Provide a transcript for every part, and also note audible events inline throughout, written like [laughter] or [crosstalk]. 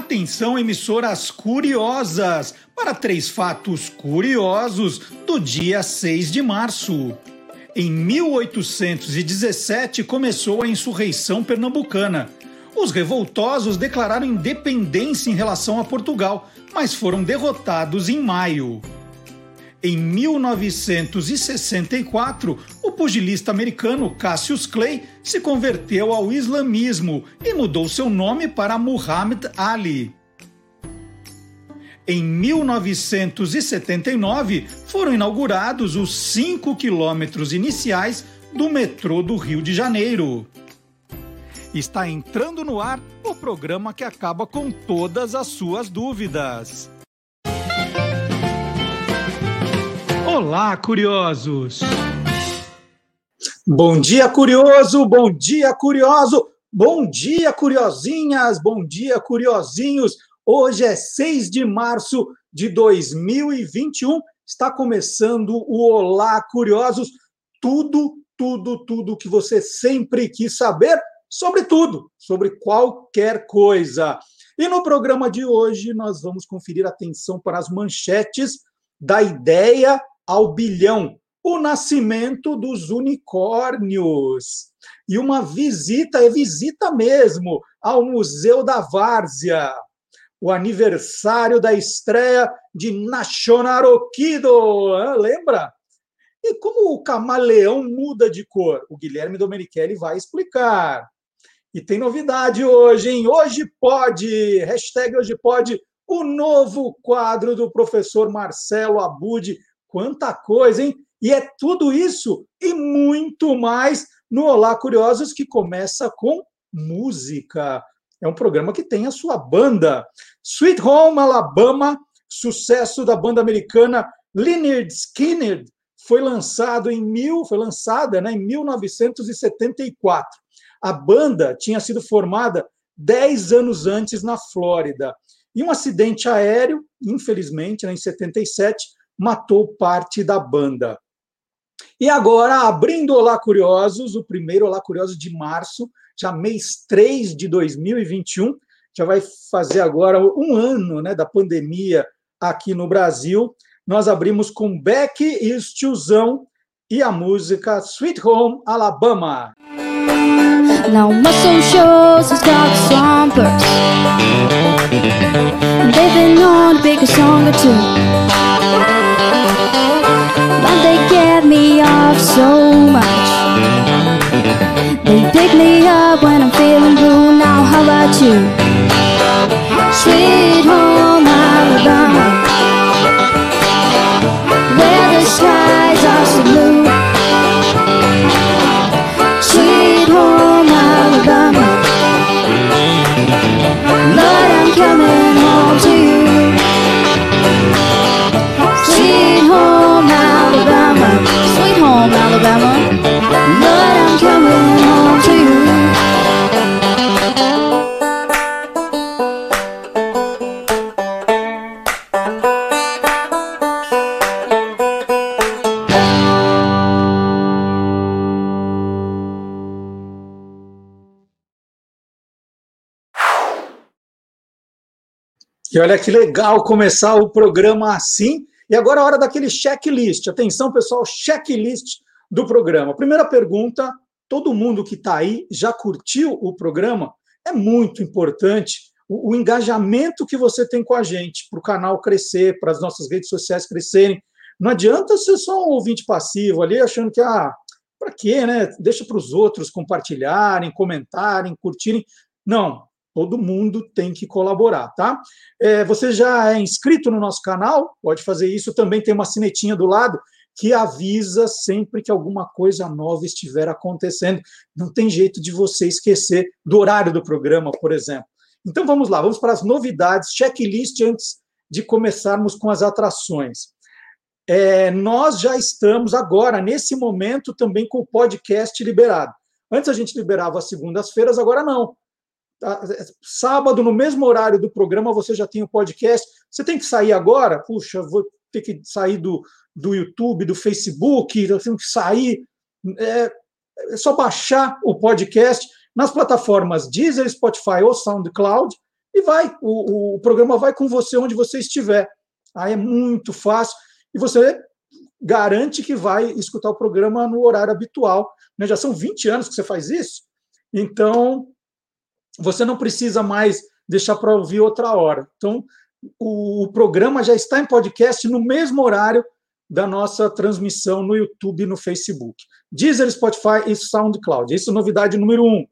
Atenção, emissoras curiosas, para três fatos curiosos do dia 6 de março. Em 1817 começou a insurreição pernambucana. Os revoltosos declararam independência em relação a Portugal, mas foram derrotados em maio. Em 1964, o pugilista americano Cassius Clay se converteu ao islamismo e mudou seu nome para Muhammad Ali. Em 1979, foram inaugurados os 5 quilômetros iniciais do metrô do Rio de Janeiro. Está entrando no ar o programa que acaba com todas as suas dúvidas. Olá, curiosos! Bom dia, curioso! Bom dia, curioso! Bom dia, curiosinhas! Bom dia, curiosinhos! Hoje é 6 de março de 2021. Está começando o Olá, curiosos! Tudo, tudo, tudo que você sempre quis saber sobre tudo, sobre qualquer coisa. E no programa de hoje nós vamos conferir atenção para as manchetes da ideia ao bilhão, o nascimento dos unicórnios. E uma visita, é visita mesmo, ao Museu da Várzea. O aniversário da estreia de Nacionaroquido, lembra? E como o camaleão muda de cor? O Guilherme Domenichelli vai explicar. E tem novidade hoje, hein? Hoje pode, hashtag hoje pode, o novo quadro do professor Marcelo Abud, Quanta coisa, hein? E é tudo isso e muito mais no Olá Curiosos, que começa com música. É um programa que tem a sua banda. Sweet Home Alabama, sucesso da banda americana Lynyrd Skynyrd, foi lançado em mil, foi lançada né, em 1974. A banda tinha sido formada dez anos antes na Flórida. E um acidente aéreo, infelizmente, né, em 77, matou parte da banda. E agora, abrindo Olá Curiosos, o primeiro Olá Curiosos de março, já mês 3 de 2021, já vai fazer agora um ano né, da pandemia aqui no Brasil. Nós abrimos com Beck e tiozão e a música Sweet Home Alabama. Now muscle shows has got on a song or two. So much. They pick me up when I'm feeling blue. Now how about you? Sweet E olha que legal começar o programa assim. E agora é a hora daquele checklist. Atenção, pessoal, checklist do programa. Primeira pergunta: todo mundo que está aí já curtiu o programa? É muito importante o, o engajamento que você tem com a gente, para o canal crescer, para as nossas redes sociais crescerem. Não adianta ser só um ouvinte passivo ali, achando que, ah, para quê, né? Deixa para os outros compartilharem, comentarem, curtirem. Não, Todo mundo tem que colaborar, tá? É, você já é inscrito no nosso canal? Pode fazer isso. Também tem uma sinetinha do lado que avisa sempre que alguma coisa nova estiver acontecendo. Não tem jeito de você esquecer do horário do programa, por exemplo. Então vamos lá, vamos para as novidades, checklist antes de começarmos com as atrações. É, nós já estamos agora, nesse momento, também com o podcast liberado. Antes a gente liberava às segundas-feiras, agora não sábado, no mesmo horário do programa, você já tem o podcast. Você tem que sair agora? Puxa, vou ter que sair do, do YouTube, do Facebook, eu tenho que sair. É, é só baixar o podcast nas plataformas Deezer, Spotify ou SoundCloud. e vai, o, o programa vai com você onde você estiver. Aí é muito fácil e você garante que vai escutar o programa no horário habitual. Né? Já são 20 anos que você faz isso, então você não precisa mais deixar para ouvir outra hora. Então, o, o programa já está em podcast no mesmo horário da nossa transmissão no YouTube e no Facebook. Deezer, Spotify e SoundCloud. Isso é novidade número um.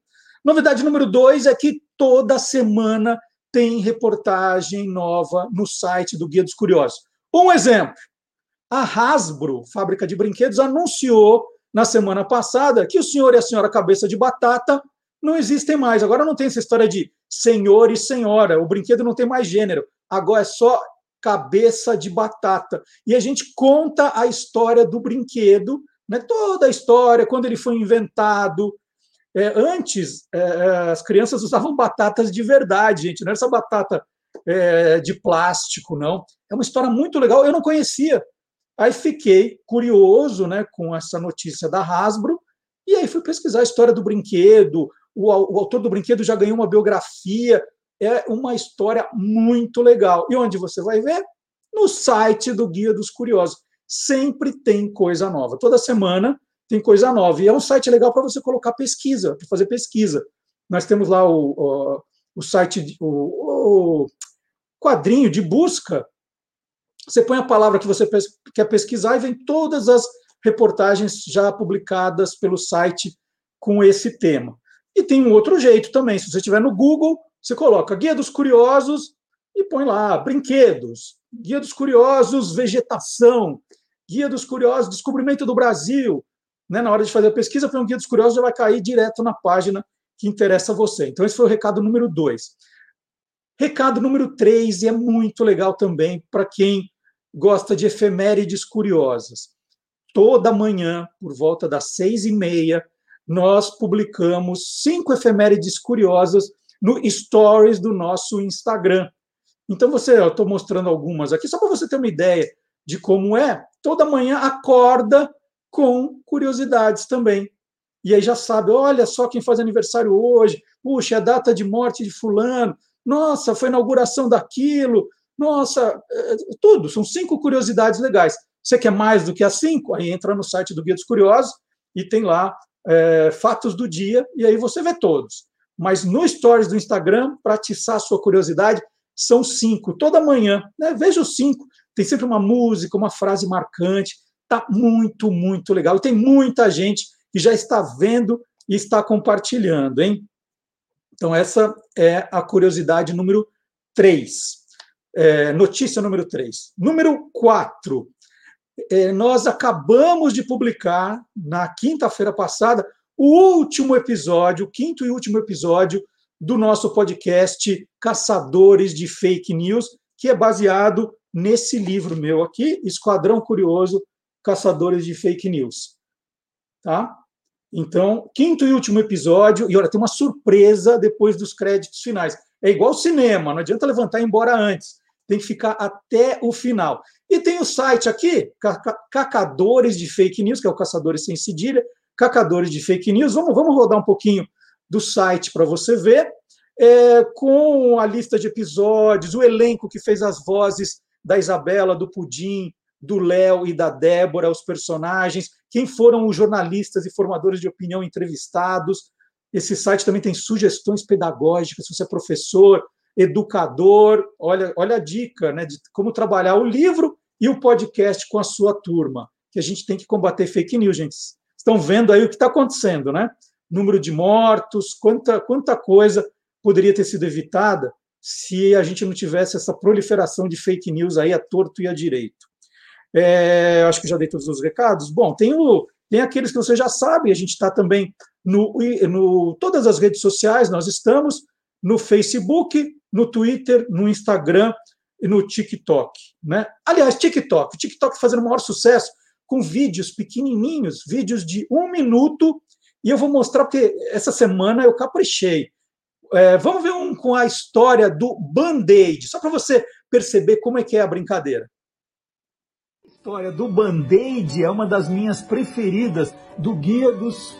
Novidade número dois é que toda semana tem reportagem nova no site do Guia dos Curiosos. Um exemplo: a Hasbro, fábrica de brinquedos, anunciou na semana passada que o senhor e a senhora cabeça de batata não existem mais. Agora não tem essa história de senhor e senhora. O brinquedo não tem mais gênero. Agora é só cabeça de batata. E a gente conta a história do brinquedo, né? toda a história, quando ele foi inventado. É, antes, é, é as crianças usavam batatas de verdade, gente, não era essa batata é, de plástico, não. É uma história muito legal, eu não conhecia. Aí fiquei curioso né, com essa notícia da Hasbro, e aí fui pesquisar a história do brinquedo. O, o autor do brinquedo já ganhou uma biografia. É uma história muito legal. E onde você vai ver? No site do Guia dos Curiosos. Sempre tem coisa nova. Toda semana tem coisa nova. E é um site legal para você colocar pesquisa, para fazer pesquisa. Nós temos lá o, o, o site, o, o quadrinho de busca você põe a palavra que você quer pesquisar e vem todas as reportagens já publicadas pelo site com esse tema. E tem um outro jeito também. Se você estiver no Google, você coloca Guia dos Curiosos e põe lá brinquedos, Guia dos Curiosos vegetação, Guia dos Curiosos descobrimento do Brasil. Né? Na hora de fazer a pesquisa, põe um Guia dos Curiosos já vai cair direto na página que interessa a você. Então, esse foi o recado número dois. Recado número três, e é muito legal também para quem gosta de efemérides curiosas. Toda manhã, por volta das seis e meia, nós publicamos cinco efemérides curiosas no Stories do nosso Instagram. Então, você, eu estou mostrando algumas aqui, só para você ter uma ideia de como é. Toda manhã acorda com curiosidades também. E aí já sabe, olha só quem faz aniversário hoje, puxa, é a data de morte de fulano, nossa, foi a inauguração daquilo, nossa, é, tudo, são cinco curiosidades legais. Você quer mais do que as cinco? Aí entra no site do Guia dos Curiosos e tem lá é, fatos do dia, e aí você vê todos. Mas no Stories do Instagram, para atiçar a sua curiosidade, são cinco. Toda manhã, né? veja os cinco. Tem sempre uma música, uma frase marcante. Tá muito, muito legal. E tem muita gente que já está vendo e está compartilhando, hein? Então, essa é a curiosidade número três. É, notícia número 3. Número 4. É, nós acabamos de publicar, na quinta-feira passada, o último episódio, o quinto e último episódio do nosso podcast Caçadores de Fake News, que é baseado nesse livro meu aqui, Esquadrão Curioso, Caçadores de Fake News. Tá? Então, quinto e último episódio, e olha, tem uma surpresa depois dos créditos finais. É igual cinema, não adianta levantar e ir embora antes tem que ficar até o final. E tem o site aqui, Cacadores de Fake News, que é o Caçadores Sem Cedilha, Cacadores de Fake News. Vamos, vamos rodar um pouquinho do site para você ver, é, com a lista de episódios, o elenco que fez as vozes da Isabela, do Pudim, do Léo e da Débora, os personagens, quem foram os jornalistas e formadores de opinião entrevistados. Esse site também tem sugestões pedagógicas, se você é professor, educador. Olha, olha a dica né, de como trabalhar o livro e o podcast com a sua turma. Que a gente tem que combater fake news, gente. Estão vendo aí o que está acontecendo, né? Número de mortos, quanta, quanta coisa poderia ter sido evitada se a gente não tivesse essa proliferação de fake news aí a torto e a direito. É, acho que já dei todos os recados. Bom, tem, o, tem aqueles que você já sabe, a gente está também no, no todas as redes sociais, nós estamos no Facebook, no Twitter, no Instagram no TikTok. Né? Aliás, TikTok. O TikTok fazendo maior sucesso com vídeos pequenininhos, vídeos de um minuto, e eu vou mostrar, porque essa semana eu caprichei. É, vamos ver um com a história do Band-Aid, só para você perceber como é que é a brincadeira. A história do Band-Aid é uma das minhas preferidas do Guia dos,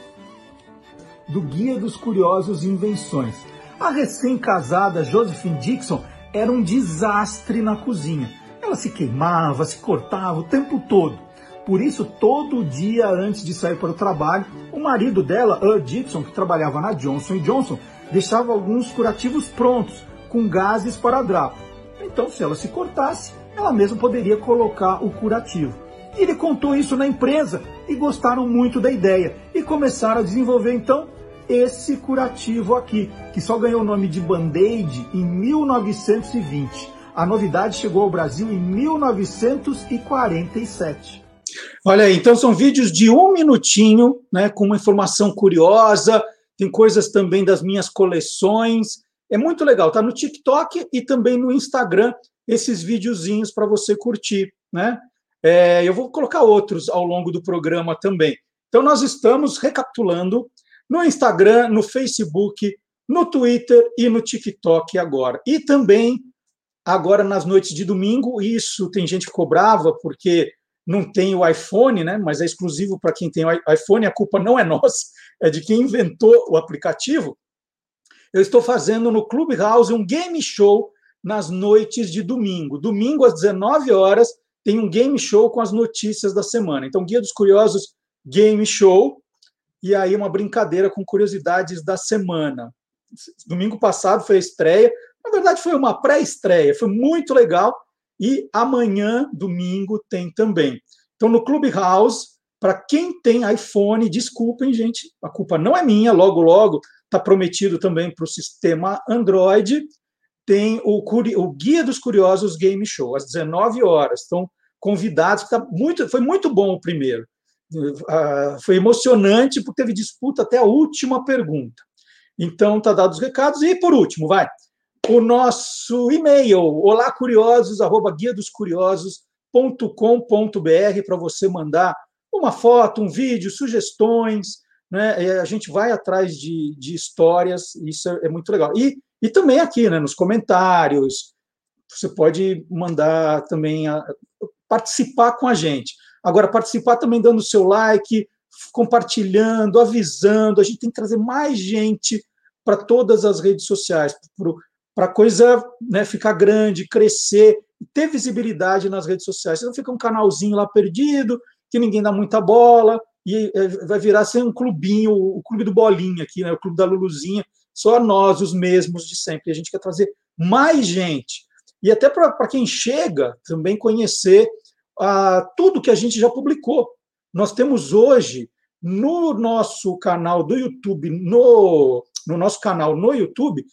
do Guia dos Curiosos Invenções. A recém-casada Josephine Dixon era um desastre na cozinha. Ela se queimava, se cortava o tempo todo. Por isso, todo dia antes de sair para o trabalho, o marido dela, Earl Dixon, que trabalhava na Johnson Johnson, deixava alguns curativos prontos, com gases para drapo. Então, se ela se cortasse, ela mesma poderia colocar o curativo. E ele contou isso na empresa e gostaram muito da ideia e começaram a desenvolver então esse curativo aqui, que só ganhou o nome de Band-Aid em 1920. A novidade chegou ao Brasil em 1947. Olha aí, então são vídeos de um minutinho, né, com uma informação curiosa, tem coisas também das minhas coleções. É muito legal, tá no TikTok e também no Instagram, esses videozinhos para você curtir, né? É, eu vou colocar outros ao longo do programa também. Então, nós estamos recapitulando no Instagram, no Facebook, no Twitter e no TikTok agora. E também agora nas noites de domingo, isso tem gente que cobrava porque não tem o iPhone, né? Mas é exclusivo para quem tem o iPhone, a culpa não é nossa, é de quem inventou o aplicativo. Eu estou fazendo no Clubhouse um game show nas noites de domingo. Domingo às 19 horas tem um game show com as notícias da semana. Então, Guia dos Curiosos Game Show e aí uma brincadeira com curiosidades da semana. Domingo passado foi a estreia, na verdade foi uma pré-estreia, foi muito legal e amanhã, domingo, tem também. Então, no Clubhouse, para quem tem iPhone, desculpem, gente, a culpa não é minha, logo, logo, está prometido também para o sistema Android, tem o, o, Guia dos Curiosos Game Show, às 19 horas. Estão convidados, tá muito, foi muito bom o primeiro. Uh, foi emocionante, porque teve disputa até a última pergunta. Então, tá dados os recados. E, por último, vai, o nosso e-mail, olacuriosos, arroba guia dos curiosos.com.br, para você mandar uma foto, um vídeo, sugestões, né? A gente vai atrás de, de histórias, isso é, é muito legal. E, e também aqui, né, nos comentários, você pode mandar também, a, participar com a gente. Agora, participar também dando seu like, compartilhando, avisando. A gente tem que trazer mais gente para todas as redes sociais, para a coisa né, ficar grande, crescer, ter visibilidade nas redes sociais. Senão fica um canalzinho lá perdido, que ninguém dá muita bola, e é, vai virar ser um clubinho, o clube do Bolinha aqui, né, o clube da Luluzinha, só nós, os mesmos de sempre. A gente quer trazer mais gente. E até para quem chega também conhecer ah, tudo que a gente já publicou. Nós temos hoje no nosso canal do YouTube, no, no nosso canal no YouTube,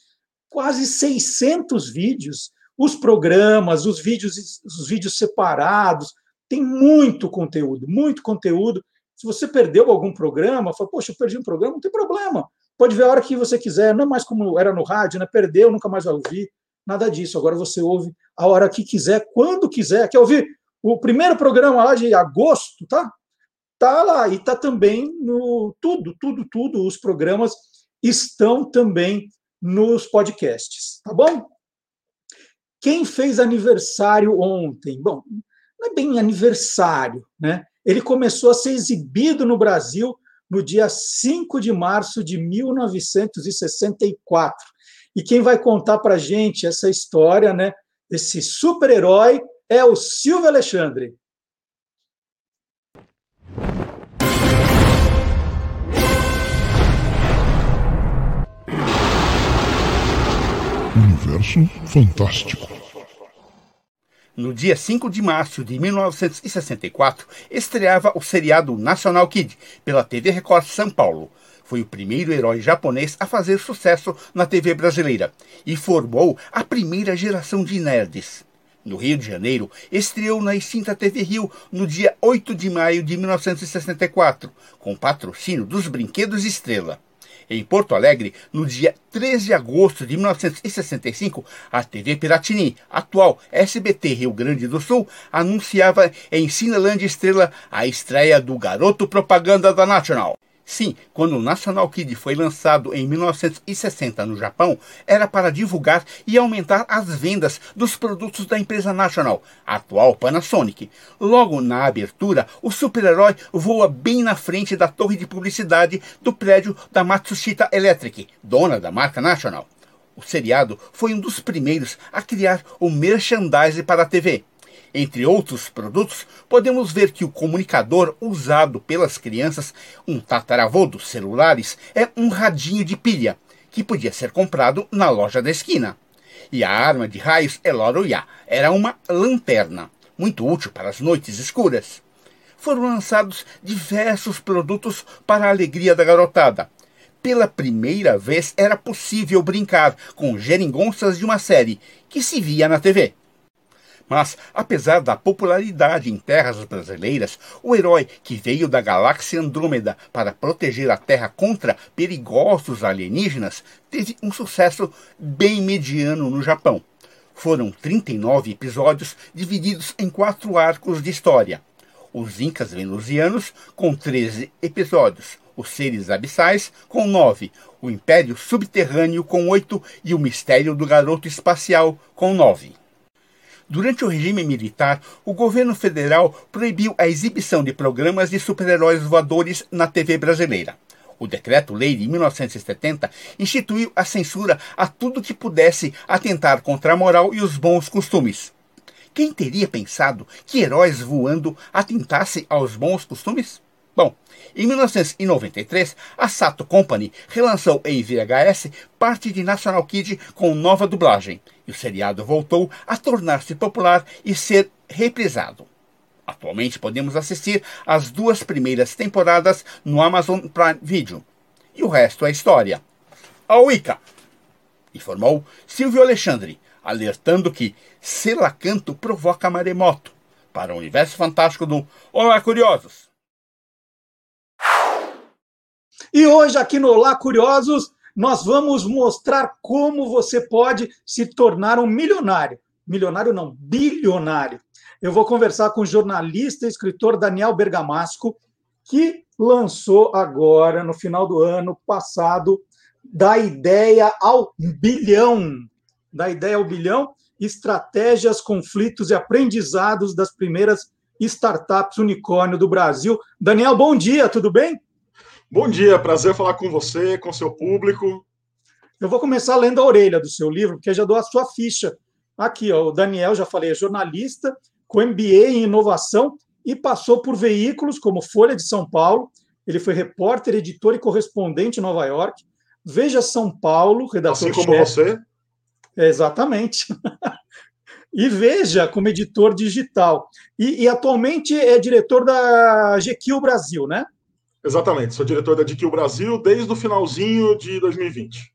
quase 600 vídeos, os programas, os vídeos, os vídeos separados, tem muito conteúdo, muito conteúdo. Se você perdeu algum programa, fala, poxa, eu perdi um programa, não tem problema. Pode ver a hora que você quiser, não é mais como era no rádio, né? Perdeu, nunca mais vai ouvir. Nada disso. Agora você ouve a hora que quiser, quando quiser. Quer ouvir o primeiro programa lá de agosto, tá? Tá lá e tá também no tudo, tudo, tudo. Os programas estão também nos podcasts, tá bom? Quem fez aniversário ontem? Bom, não é bem aniversário, né? Ele começou a ser exibido no Brasil no dia 5 de março de 1964. E quem vai contar para gente essa história, né? Esse super-herói é o Silvio Alexandre. Universo Fantástico. No dia 5 de março de 1964, estreava o seriado National Kid pela TV Record São Paulo. Foi o primeiro herói japonês a fazer sucesso na TV brasileira e formou a primeira geração de nerds no Rio de Janeiro, estreou na extinta TV Rio no dia 8 de maio de 1964, com patrocínio dos Brinquedos Estrela. Em Porto Alegre, no dia 13 de agosto de 1965, a TV Piratini, atual SBT Rio Grande do Sul, anunciava em Cinelândia Estrela a estreia do Garoto Propaganda da National. Sim, quando o National Kid foi lançado em 1960 no Japão, era para divulgar e aumentar as vendas dos produtos da empresa National, atual Panasonic. Logo na abertura, o super-herói voa bem na frente da torre de publicidade do prédio da Matsushita Electric, dona da marca National. O seriado foi um dos primeiros a criar o merchandising para a TV. Entre outros produtos, podemos ver que o comunicador usado pelas crianças, um tataravô dos celulares, é um radinho de pilha, que podia ser comprado na loja da esquina. E a arma de raios é Loroyá, era uma lanterna, muito útil para as noites escuras. Foram lançados diversos produtos para a alegria da garotada, pela primeira vez era possível brincar com geringonças de uma série que se via na TV. Mas, apesar da popularidade em terras brasileiras, o herói que veio da galáxia Andrômeda para proteger a Terra contra perigosos alienígenas teve um sucesso bem mediano no Japão. Foram 39 episódios divididos em quatro arcos de história. Os Incas Venusianos, com 13 episódios, os seres abissais, com nove, o império subterrâneo, com oito, e o mistério do garoto espacial, com nove. Durante o regime militar, o governo federal proibiu a exibição de programas de super-heróis voadores na TV brasileira. O Decreto-Lei de 1970 instituiu a censura a tudo que pudesse atentar contra a moral e os bons costumes. Quem teria pensado que heróis voando atentasse aos bons costumes? Em 1993, a Sato Company relançou em VHS parte de National Kid com nova dublagem, e o seriado voltou a tornar-se popular e ser reprisado. Atualmente podemos assistir as duas primeiras temporadas no Amazon Prime Video. E o resto é história. A Wicca, informou Silvio Alexandre, alertando que Selacanto provoca maremoto. Para o universo fantástico do Olá Curiosos! E hoje, aqui no Olá Curiosos, nós vamos mostrar como você pode se tornar um milionário. Milionário não, bilionário. Eu vou conversar com o jornalista e escritor Daniel Bergamasco, que lançou agora, no final do ano passado, da ideia ao bilhão. Da ideia ao bilhão, estratégias, conflitos e aprendizados das primeiras startups unicórnio do Brasil. Daniel, bom dia, tudo bem? Bom dia, prazer falar com você, com seu público. Eu vou começar lendo a orelha do seu livro, porque já dou a sua ficha. Aqui, ó, o Daniel, já falei, é jornalista, com MBA em inovação e passou por veículos como Folha de São Paulo. Ele foi repórter, editor e correspondente em Nova York. Veja São Paulo, redator Assim como você? Exatamente. [laughs] e Veja como editor digital. E, e, atualmente é diretor da GQ Brasil, né? Exatamente, sou diretor da DQ Brasil desde o finalzinho de 2020.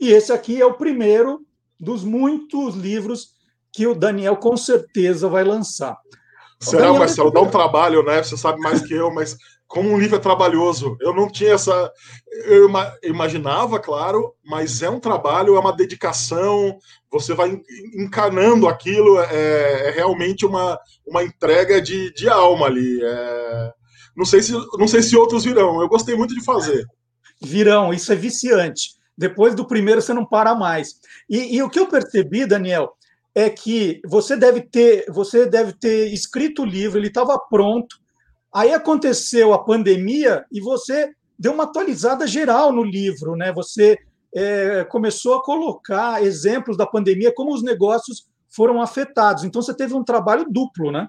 E esse aqui é o primeiro dos muitos livros que o Daniel com certeza vai lançar. Será, Daniel... Marcelo? Dá um trabalho, né? Você sabe mais que eu, mas como um livro é trabalhoso, eu não tinha essa. Eu imaginava, claro, mas é um trabalho, é uma dedicação, você vai encarnando aquilo, é, é realmente uma, uma entrega de, de alma ali. É não sei se, não sei se outros virão. Eu gostei muito de fazer. Virão, isso é viciante. Depois do primeiro você não para mais. E, e o que eu percebi, Daniel, é que você deve ter, você deve ter escrito o livro, ele estava pronto. Aí aconteceu a pandemia e você deu uma atualizada geral no livro, né? Você é, começou a colocar exemplos da pandemia, como os negócios foram afetados. Então você teve um trabalho duplo, né?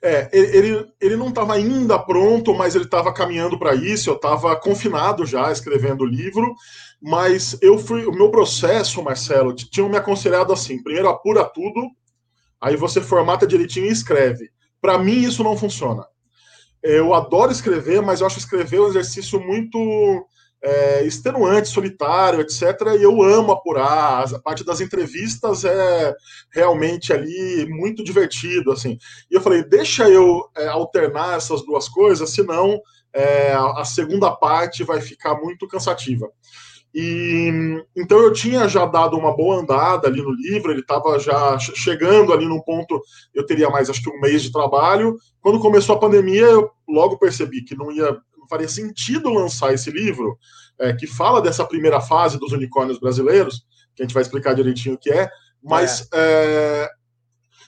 É, ele, ele não estava ainda pronto, mas ele estava caminhando para isso. Eu estava confinado já escrevendo o livro, mas eu fui. O meu processo, Marcelo, tinham me aconselhado assim: primeiro apura tudo, aí você formata direitinho e escreve. Para mim, isso não funciona. Eu adoro escrever, mas eu acho escrever um exercício muito é, extenuante, solitário, etc. E eu amo apurar. A parte das entrevistas é realmente ali muito divertido, assim. E eu falei, deixa eu é, alternar essas duas coisas, senão é, a segunda parte vai ficar muito cansativa. E então eu tinha já dado uma boa andada ali no livro, ele estava já chegando ali num ponto, eu teria mais acho que um mês de trabalho. Quando começou a pandemia, eu logo percebi que não ia faria sentido lançar esse livro, é, que fala dessa primeira fase dos unicórnios brasileiros, que a gente vai explicar direitinho o que é, mas é. É,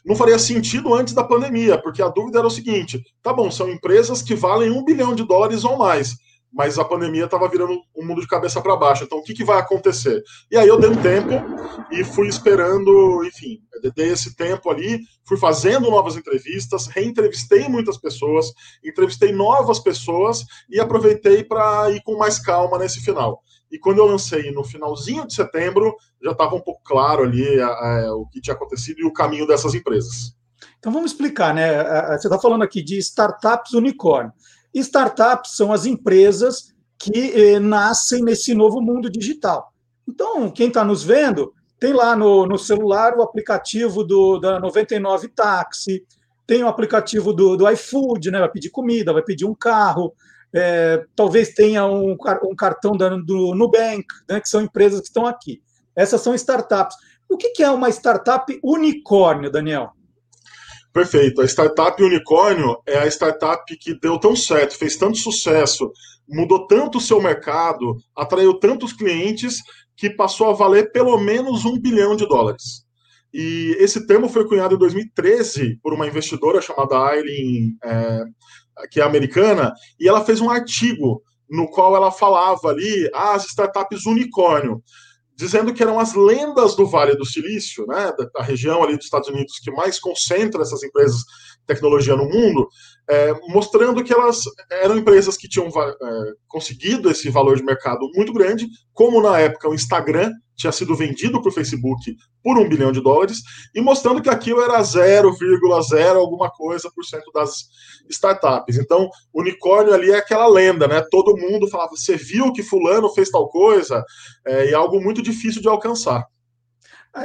não faria sentido antes da pandemia, porque a dúvida era o seguinte: tá bom, são empresas que valem um bilhão de dólares ou mais. Mas a pandemia estava virando o mundo de cabeça para baixo. Então, o que, que vai acontecer? E aí eu dei um tempo e fui esperando, enfim, dei esse tempo ali, fui fazendo novas entrevistas, reentrevistei muitas pessoas, entrevistei novas pessoas e aproveitei para ir com mais calma nesse final. E quando eu lancei no finalzinho de setembro, já estava um pouco claro ali a, a, o que tinha acontecido e o caminho dessas empresas. Então vamos explicar, né? Você está falando aqui de startups unicórnio. Startups são as empresas que eh, nascem nesse novo mundo digital. Então, quem está nos vendo, tem lá no, no celular o aplicativo do, da 99 Táxi, tem o aplicativo do, do iFood, né? vai pedir comida, vai pedir um carro, é, talvez tenha um, um cartão da, do Nubank, né? que são empresas que estão aqui. Essas são startups. O que, que é uma startup unicórnio, Daniel? Perfeito. A startup unicórnio é a startup que deu tão certo, fez tanto sucesso, mudou tanto o seu mercado, atraiu tantos clientes que passou a valer pelo menos um bilhão de dólares. E esse termo foi cunhado em 2013 por uma investidora chamada Aileen, é, que é americana, e ela fez um artigo no qual ela falava ali ah, as startups unicórnio dizendo que eram as lendas do Vale do Silício, né, da, da, região ali dos Estados Unidos que mais concentra essas empresas de tecnologia no mundo, é, mostrando que elas eram empresas que tinham é, conseguido esse valor de mercado muito grande, como na época o Instagram tinha sido vendido para o Facebook por um bilhão de dólares, e mostrando que aquilo era 0,0 alguma coisa por cento das startups. Então, unicórnio ali é aquela lenda, né? Todo mundo falava, você viu que fulano fez tal coisa, é, e é algo muito difícil de alcançar.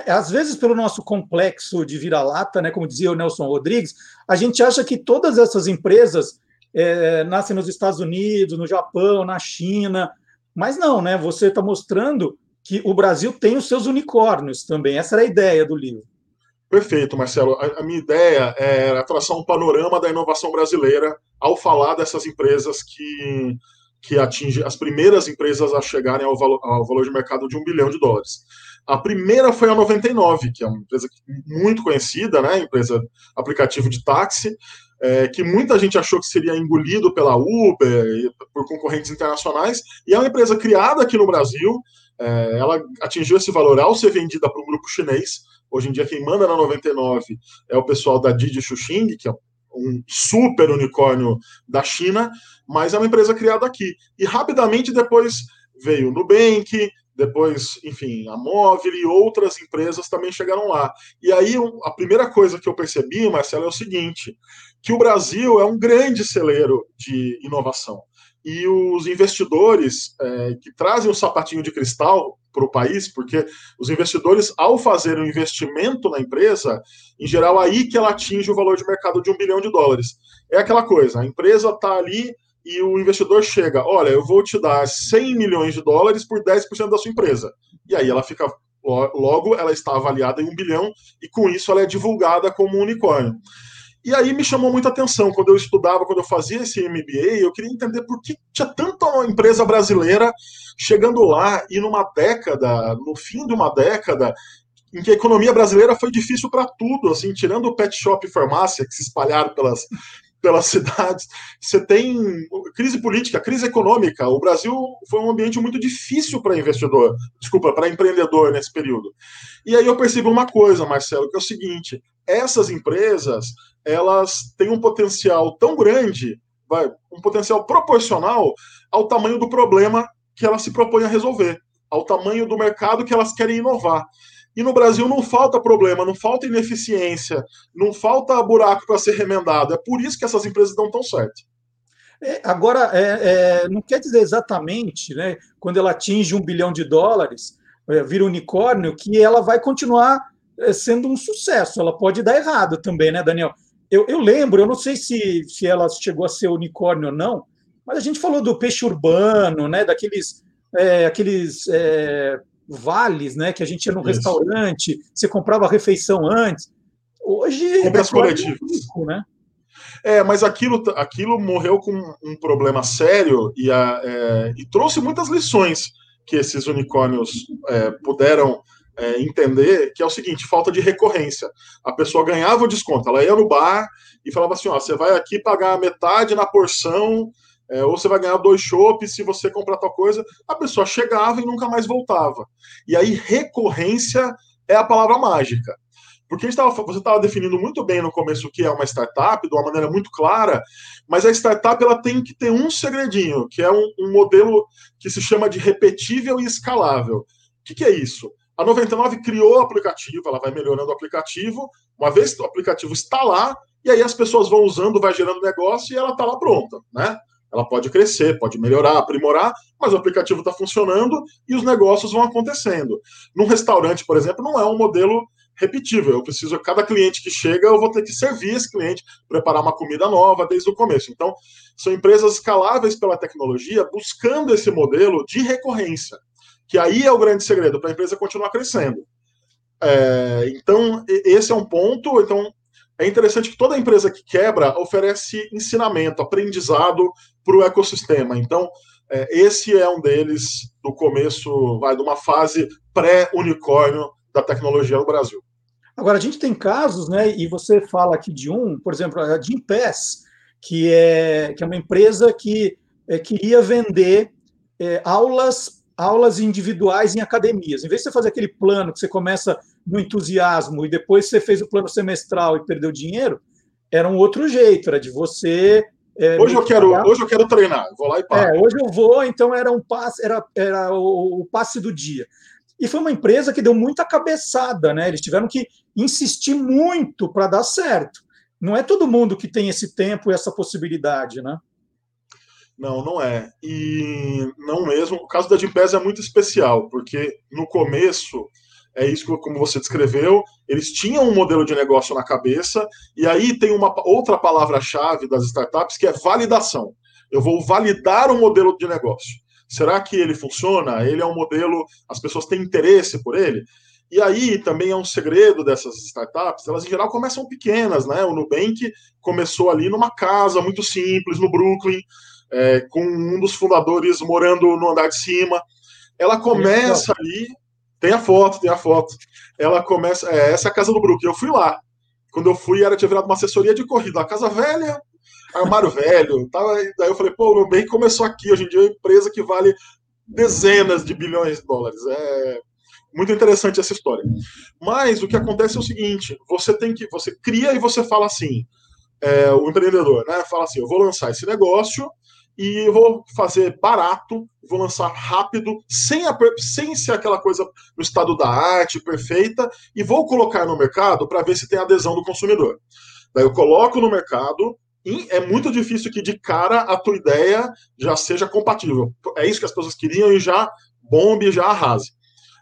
É, às vezes, pelo nosso complexo de vira-lata, né, como dizia o Nelson Rodrigues, a gente acha que todas essas empresas é, nascem nos Estados Unidos, no Japão, na China, mas não, né? Você está mostrando que o Brasil tem os seus unicórnios também. Essa era a ideia do livro. Perfeito, Marcelo. A, a minha ideia é traçar um panorama da inovação brasileira ao falar dessas empresas que, que atingem as primeiras empresas a chegarem ao valor, ao valor de mercado de um bilhão de dólares. A primeira foi a 99, que é uma empresa muito conhecida, né? Empresa aplicativo de táxi, é, que muita gente achou que seria engolido pela Uber, por concorrentes internacionais, e é uma empresa criada aqui no Brasil. É, ela atingiu esse valor ao ser vendida para um grupo chinês. Hoje em dia, quem manda na 99 é o pessoal da Didi Xuxing, que é um super unicórnio da China, mas é uma empresa criada aqui. E rapidamente depois veio o Nubank, depois, enfim, a Móvel e outras empresas também chegaram lá. E aí, a primeira coisa que eu percebi, Marcelo, é o seguinte: que o Brasil é um grande celeiro de inovação. E os investidores é, que trazem o sapatinho de cristal para o país, porque os investidores, ao fazer um investimento na empresa, em geral, aí que ela atinge o valor de mercado de um bilhão de dólares. É aquela coisa, a empresa está ali e o investidor chega, olha, eu vou te dar 100 milhões de dólares por 10% da sua empresa. E aí ela fica, logo, ela está avaliada em um bilhão e com isso ela é divulgada como um unicórnio. E aí me chamou muita atenção. Quando eu estudava, quando eu fazia esse MBA, eu queria entender por que tinha tanta empresa brasileira chegando lá e numa década, no fim de uma década, em que a economia brasileira foi difícil para tudo, assim, tirando o pet shop e farmácia que se espalharam pelas, pelas [laughs] cidades. Você tem crise política, crise econômica. O Brasil foi um ambiente muito difícil para investidor, desculpa, para empreendedor nesse período. E aí eu percebo uma coisa, Marcelo, que é o seguinte: essas empresas elas têm um potencial tão grande, um potencial proporcional ao tamanho do problema que elas se propõem a resolver, ao tamanho do mercado que elas querem inovar. E no Brasil não falta problema, não falta ineficiência, não falta buraco para ser remendado. É por isso que essas empresas dão tão certo. É, agora, é, é, não quer dizer exatamente, né, quando ela atinge um bilhão de dólares, é, vira unicórnio, que ela vai continuar é, sendo um sucesso. Ela pode dar errado também, né, Daniel? Eu, eu lembro, eu não sei se, se ela chegou a ser unicórnio ou não, mas a gente falou do peixe urbano, né, daqueles é, aqueles vales, né? Que a gente ia no Isso. restaurante, você comprava a refeição antes. Hoje compras é coletivas, rico, né? É, mas aquilo, aquilo morreu com um problema sério e, a, é, e trouxe muitas lições que esses unicórnios é, puderam é, entender, que é o seguinte, falta de recorrência. A pessoa ganhava o desconto, ela ia no bar e falava assim, ó, você vai aqui pagar metade na porção É, ou você vai ganhar dois chopes se você comprar tal coisa. A pessoa chegava e nunca mais voltava. E aí, recorrência é a palavra mágica. Porque tava, você estava definindo muito bem no começo o que é uma startup, de uma maneira muito clara, mas a startup ela tem que ter um segredinho, que é um, um modelo que se chama de repetível e escalável. O que, que é isso? A 99 criou o aplicativo, ela vai melhorando o aplicativo, uma vez que o aplicativo está lá, e aí as pessoas vão usando, vai gerando negócio e ela está lá pronta, né? Ela pode crescer, pode melhorar, aprimorar, mas o aplicativo está funcionando e os negócios vão acontecendo. Num restaurante, por exemplo, não é um modelo repetível. Eu preciso, cada cliente que chega, eu vou ter que servir esse cliente, preparar uma comida nova desde o começo. Então, são empresas escaláveis pela tecnologia, buscando esse modelo de recorrência, que aí é o grande segredo para a empresa continuar crescendo. É, então, esse é um ponto. Então, é interessante que toda empresa que quebra oferece ensinamento, aprendizado para o ecossistema. Então, é, esse é um deles do começo, vai de uma fase pré-unicórnio da tecnologia no Brasil. Agora, a gente tem casos, né, e você fala aqui de um, por exemplo, a Gimpass, que é, que é uma empresa que é, queria vender é, aulas aulas individuais em academias. Em vez de você fazer aquele plano que você começa no entusiasmo e depois você fez o plano semestral e perdeu dinheiro, era um outro jeito, era de você. É, hoje, eu quero, hoje eu quero treinar, vou lá e pago. É, hoje eu vou, então era um passe, era, era o, o passe do dia. E foi uma empresa que deu muita cabeçada, né? Eles tiveram que insistir muito para dar certo. Não é todo mundo que tem esse tempo e essa possibilidade, né? Não, não é. E não mesmo. O caso da Gimpass é muito especial, porque no começo, é isso como você descreveu, eles tinham um modelo de negócio na cabeça, e aí tem uma outra palavra-chave das startups que é validação. Eu vou validar o um modelo de negócio. Será que ele funciona? Ele é um modelo, as pessoas têm interesse por ele? E aí também é um segredo dessas startups, elas em geral começam pequenas, né? O Nubank começou ali numa casa muito simples, no Brooklyn, é, com um dos fundadores morando no andar de cima. Ela começa ali, tem a foto, tem a foto. Ela começa, é, essa é a casa do Brooklyn, eu fui lá. Quando eu fui, era tinha virado uma assessoria de corrida, a casa velha, armário velho. Tava, daí eu falei, pô, o Nubank começou aqui, hoje em dia é uma empresa que vale dezenas de bilhões de dólares. É muito interessante essa história. Mas o que acontece é o seguinte: você tem que. Você cria e você fala assim. É, o empreendedor, né? Fala assim: eu vou lançar esse negócio e vou fazer barato, vou lançar rápido, sem, a, sem ser aquela coisa no estado da arte perfeita, e vou colocar no mercado para ver se tem adesão do consumidor. Daí eu coloco no mercado, é muito difícil que de cara a tua ideia já seja compatível. É isso que as pessoas queriam e já bombe, já arrase.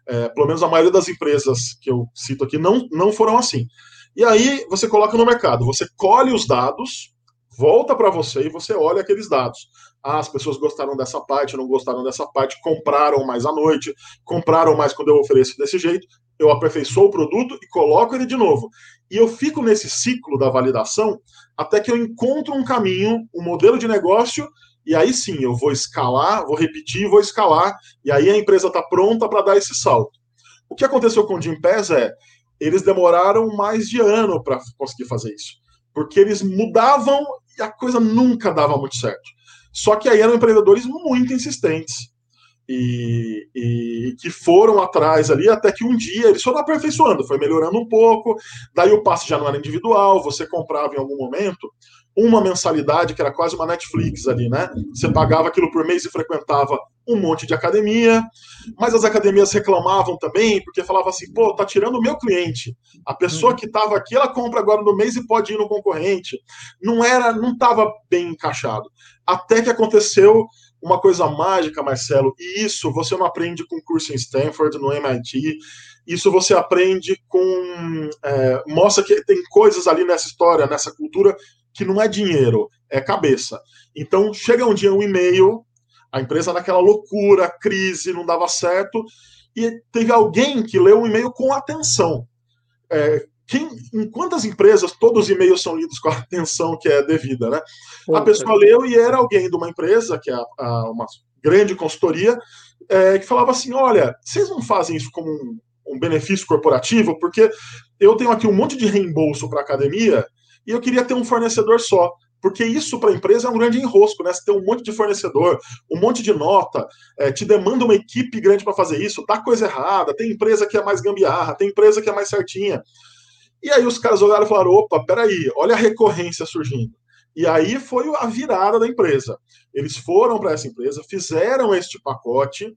É, pelo menos a maioria das empresas que eu cito aqui não, não foram assim. E aí você coloca no mercado, você colhe os dados, volta para você e você olha aqueles dados. Ah, as pessoas gostaram dessa parte, não gostaram dessa parte, compraram mais à noite, compraram mais quando eu ofereço desse jeito, eu aperfeiçoo o produto e coloco ele de novo. E eu fico nesse ciclo da validação até que eu encontro um caminho, um modelo de negócio, e aí sim eu vou escalar, vou repetir, vou escalar, e aí a empresa está pronta para dar esse salto. O que aconteceu com o Gimpass é, eles demoraram mais de ano para conseguir fazer isso, porque eles mudavam e a coisa nunca dava muito certo. Só que aí eram empreendedores muito insistentes e, e, que foram atrás ali até que um dia eles foram aperfeiçoando, foi melhorando um pouco. Daí o passe já não era individual, você comprava em algum momento uma mensalidade que era quase uma Netflix ali, né? Você pagava aquilo por mês e frequentava um monte de academia, mas as academias reclamavam também, porque falavam assim, pô, tá tirando o meu cliente. A pessoa uhum. que estava aqui, ela compra agora no mês e pode ir no concorrente. Não era, não estava bem encaixado. Até que aconteceu uma coisa mágica, Marcelo, e isso você não aprende com curso em Stanford, no MIT, isso você aprende com. É, mostra que tem coisas ali nessa história, nessa cultura, que não é dinheiro, é cabeça. Então, chega um dia um e-mail, a empresa naquela loucura, crise, não dava certo, e teve alguém que leu um e-mail com atenção. É, quem, em quantas empresas todos os e-mails são lidos com a [laughs] atenção que é devida, né? A pessoa leu e era alguém de uma empresa, que é a, a, uma grande consultoria, é, que falava assim: olha, vocês não fazem isso como um, um benefício corporativo? Porque eu tenho aqui um monte de reembolso para academia e eu queria ter um fornecedor só. porque isso para a empresa é um grande enrosco, né? Você tem um monte de fornecedor, um monte de nota, é, te demanda uma equipe grande para fazer isso, dá coisa errada, tem empresa que é mais gambiarra, tem empresa que é mais certinha. E aí os caras olharam e falaram: opa, peraí, olha a recorrência surgindo. E aí foi a virada da empresa. Eles foram para essa empresa, fizeram este pacote,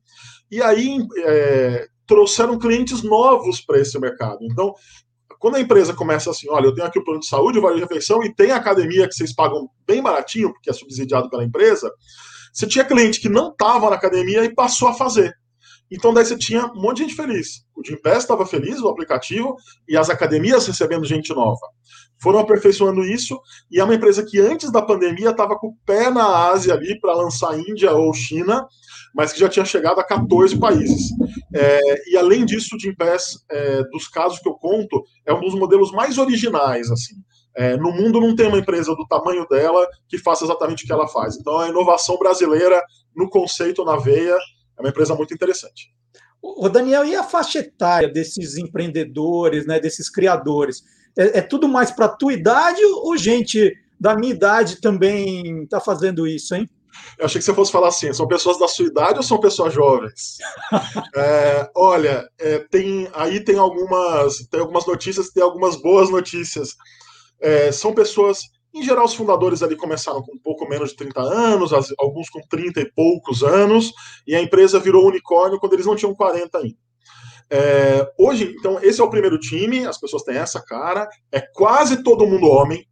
e aí é, trouxeram clientes novos para esse mercado. Então, quando a empresa começa assim, olha, eu tenho aqui o plano de saúde, o vale de refeição e tem academia que vocês pagam bem baratinho, porque é subsidiado pela empresa, você tinha cliente que não estava na academia e passou a fazer. Então daí você tinha um monte de gente feliz. O Gympass estava feliz, o aplicativo, e as academias recebendo gente nova. Foram aperfeiçoando isso, e é uma empresa que antes da pandemia estava com o pé na Ásia ali para lançar Índia ou China, mas que já tinha chegado a 14 países. É, e além disso, o Gympass, é, dos casos que eu conto, é um dos modelos mais originais, assim. É, no mundo não tem uma empresa do tamanho dela que faça exatamente o que ela faz. Então, a inovação brasileira no conceito, na veia, é uma empresa muito interessante. O Daniel, e a faixa etária desses empreendedores, né, desses criadores? É, é tudo mais para a tua idade ou gente da minha idade também está fazendo isso, hein? Eu achei que você fosse falar assim: são pessoas da sua idade ou são pessoas jovens? [laughs] é, olha, é, tem aí tem algumas tem algumas notícias, tem algumas boas notícias. É, são pessoas, em geral, os fundadores ali começaram com um pouco menos de 30 anos, alguns com 30 e poucos anos, e a empresa virou unicórnio quando eles não tinham 40 ainda. É, hoje, então, esse é o primeiro time, as pessoas têm essa cara, é quase todo mundo homem,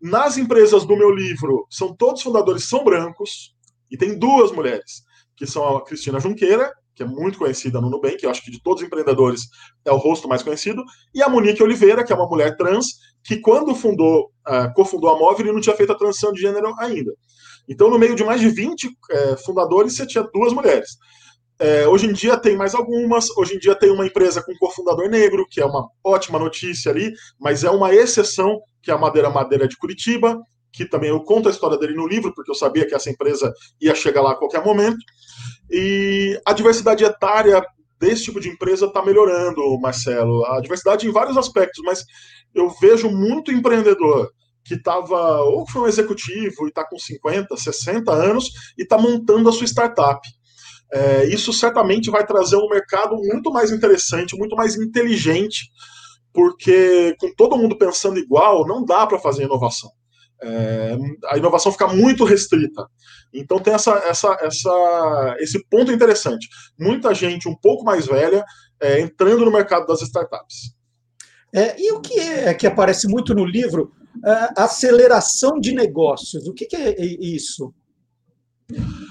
nas empresas do meu livro, são todos fundadores são brancos, e tem duas mulheres, que são a Cristina Junqueira, que é muito conhecida no Nubank, eu acho que de todos os empreendedores é o rosto mais conhecido, e a Monique Oliveira, que é uma mulher trans, que quando fundou, uh, cofundou a Móvel, não tinha feito a transição de gênero ainda. Então, no meio de mais de 20 uh, é, fundadores, você tinha duas mulheres. É, hoje em dia tem mais algumas. Hoje em dia tem uma empresa com cofundador negro, que é uma ótima notícia ali, mas é uma exceção, que é a Madeira Madeira de Curitiba, que também eu conto a história dele no livro, porque eu sabia que essa empresa ia chegar lá a qualquer momento. E a diversidade etária desse tipo de empresa está melhorando, Marcelo. A diversidade em vários aspectos, mas eu vejo muito empreendedor que estava, ou foi um executivo e está com 50, 60 anos e está montando a sua startup é, isso certamente vai trazer um mercado muito mais interessante, muito mais inteligente, porque com todo mundo pensando igual, não dá para fazer inovação. É, a inovação fica muito restrita. Então tem essa, essa, essa, esse ponto interessante. Muita gente um pouco mais velha é, entrando no mercado das startups. É, e o que é que aparece muito no livro? É, aceleração de negócios. O que, que é isso?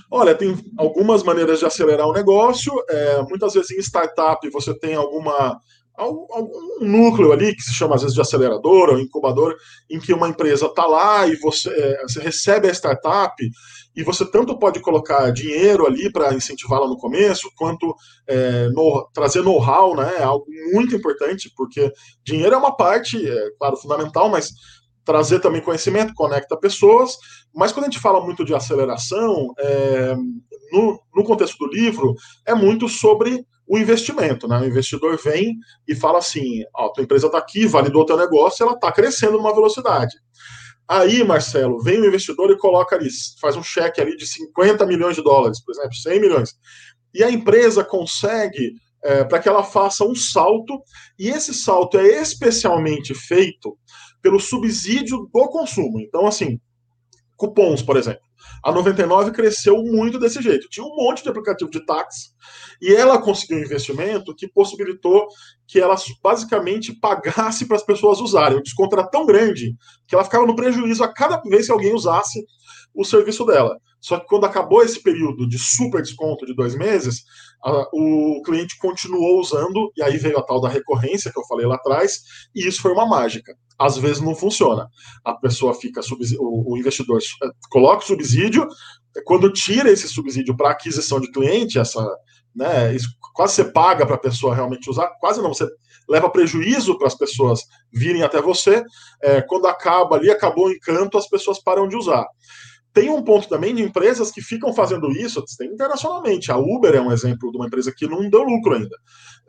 Olha, tem algumas maneiras de acelerar o negócio. É, muitas vezes em startup você tem alguma algum, núcleo ali que se chama às vezes de acelerador ou incubador, em que uma empresa está lá e você, é, você recebe a startup e você tanto pode colocar dinheiro ali para incentivá-la no começo, quanto é, no, trazer know-how, né? É algo muito importante, porque dinheiro é uma parte, é, claro, fundamental, mas trazer também conhecimento, conecta pessoas, mas quando a gente fala muito de aceleração, é, no, no, contexto do livro, é muito sobre o investimento. Né? O investidor vem e fala assim: ó, tua empresa está aqui, validou teu negócio, ela está crescendo numa velocidade. Aí, Marcelo, vem o investidor e coloca ali, faz um cheque ali de 50 milhões de dólares, por exemplo, 100 milhões. E a empresa consegue é, para que ela faça um salto, e esse salto é especialmente feito pelo subsídio do consumo. Então, assim, cupons, por exemplo. A 99 cresceu muito desse jeito. Tinha um monte de aplicativo de táxi e ela conseguiu um investimento que possibilitou que ela basicamente pagasse para as pessoas usarem. O desconto era tão grande que ela ficava no prejuízo a cada vez que alguém usasse o serviço dela. Só que quando acabou esse período de super desconto de dois meses, a, o cliente continuou usando, e aí veio a tal da recorrência que eu falei lá atrás, e isso foi uma mágica. Às vezes não funciona. A pessoa fica, o, investidor eh, coloca o subsídio, quando tira esse subsídio para aquisição de cliente, essa, né, isso quase você paga para a pessoa realmente usar, quase não, você leva prejuízo para as pessoas virem até você, é, quando acaba ali, acabou o encanto, as pessoas param de usar. Tem um ponto também de empresas que ficam fazendo isso, tem internacionalmente. A Uber é um exemplo de uma empresa que não deu lucro ainda.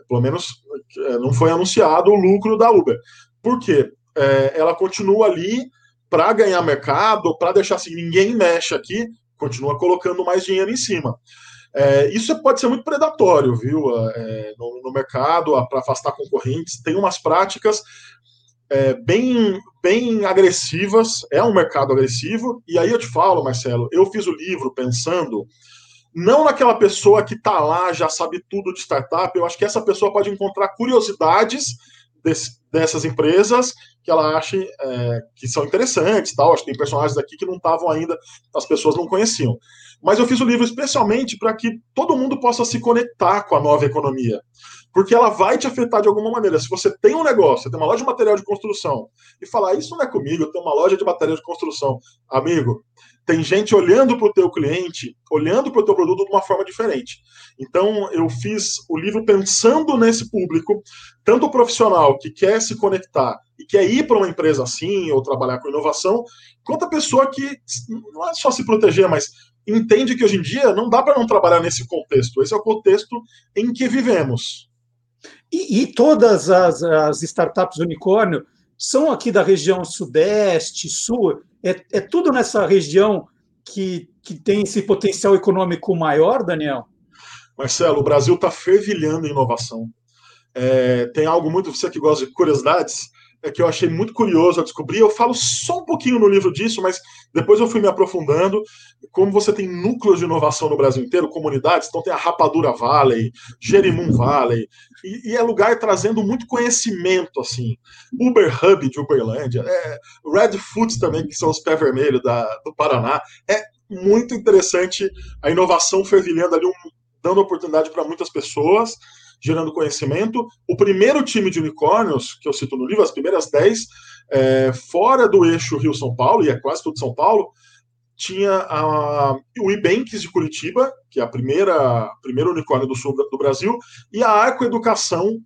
Pelo menos é, não foi anunciado o lucro da Uber. Por quê? É, ela continua ali para ganhar mercado, para deixar assim, ninguém mexe aqui, continua colocando mais dinheiro em cima. É, isso pode ser muito predatório, viu, é, no, no, mercado, para afastar concorrentes. Tem umas práticas é, bem, bem agressivas, é um mercado agressivo, e aí eu te falo, Marcelo, eu fiz o livro pensando não naquela pessoa que está lá, já sabe tudo de startup, eu acho que essa pessoa pode encontrar curiosidades desse, dessas empresas que ela acha é, que são interessantes, tal. Acho que tem personagens aqui que não estavam ainda, as pessoas não conheciam. Mas eu fiz o livro especialmente para que todo mundo possa se conectar com a nova economia porque ela vai te afetar de alguma maneira. Se você tem um negócio, tem uma loja de material de construção, e falar, isso não é comigo, eu tenho uma loja de material de construção, amigo, tem gente olhando para o teu cliente, olhando para o teu produto de uma forma diferente. Então, eu fiz o livro pensando nesse público, tanto o profissional que quer se conectar e quer ir para uma empresa assim, ou trabalhar com inovação, quanto a pessoa que não é só se proteger, mas entende que hoje em dia não dá para não trabalhar nesse contexto. Esse é o contexto em que vivemos. E, e todas as, as, startups unicórnio são aqui da região sudeste, sul, é, é tudo nessa região que, que tem esse potencial econômico maior, Daniel? Marcelo, o Brasil está fervilhando em inovação. É, tem algo muito, você que gosta de curiosidades, é que eu achei muito curioso a descobrir. Eu falo só um pouquinho no livro disso, mas depois eu fui me aprofundando. Como você tem núcleos de inovação no Brasil inteiro, comunidades, então tem a Rapadura Valley, Jerimum Valley, e, e é lugar trazendo muito conhecimento, assim. Uber Hub de Uberlândia, é, Red Foods também, que são os pés vermelhos da, do Paraná. É muito interessante a inovação fervilhando ali, um, dando oportunidade para muitas pessoas gerando conhecimento. O primeiro time de unicórnios, que eu cito no livro, as primeiras 10, é, fora do eixo Rio-São Paulo, e é quase tudo São Paulo, tinha a, o Ibanks de Curitiba, que é a primeira primeiro unicórnio do sul do Brasil, e a Arco Educação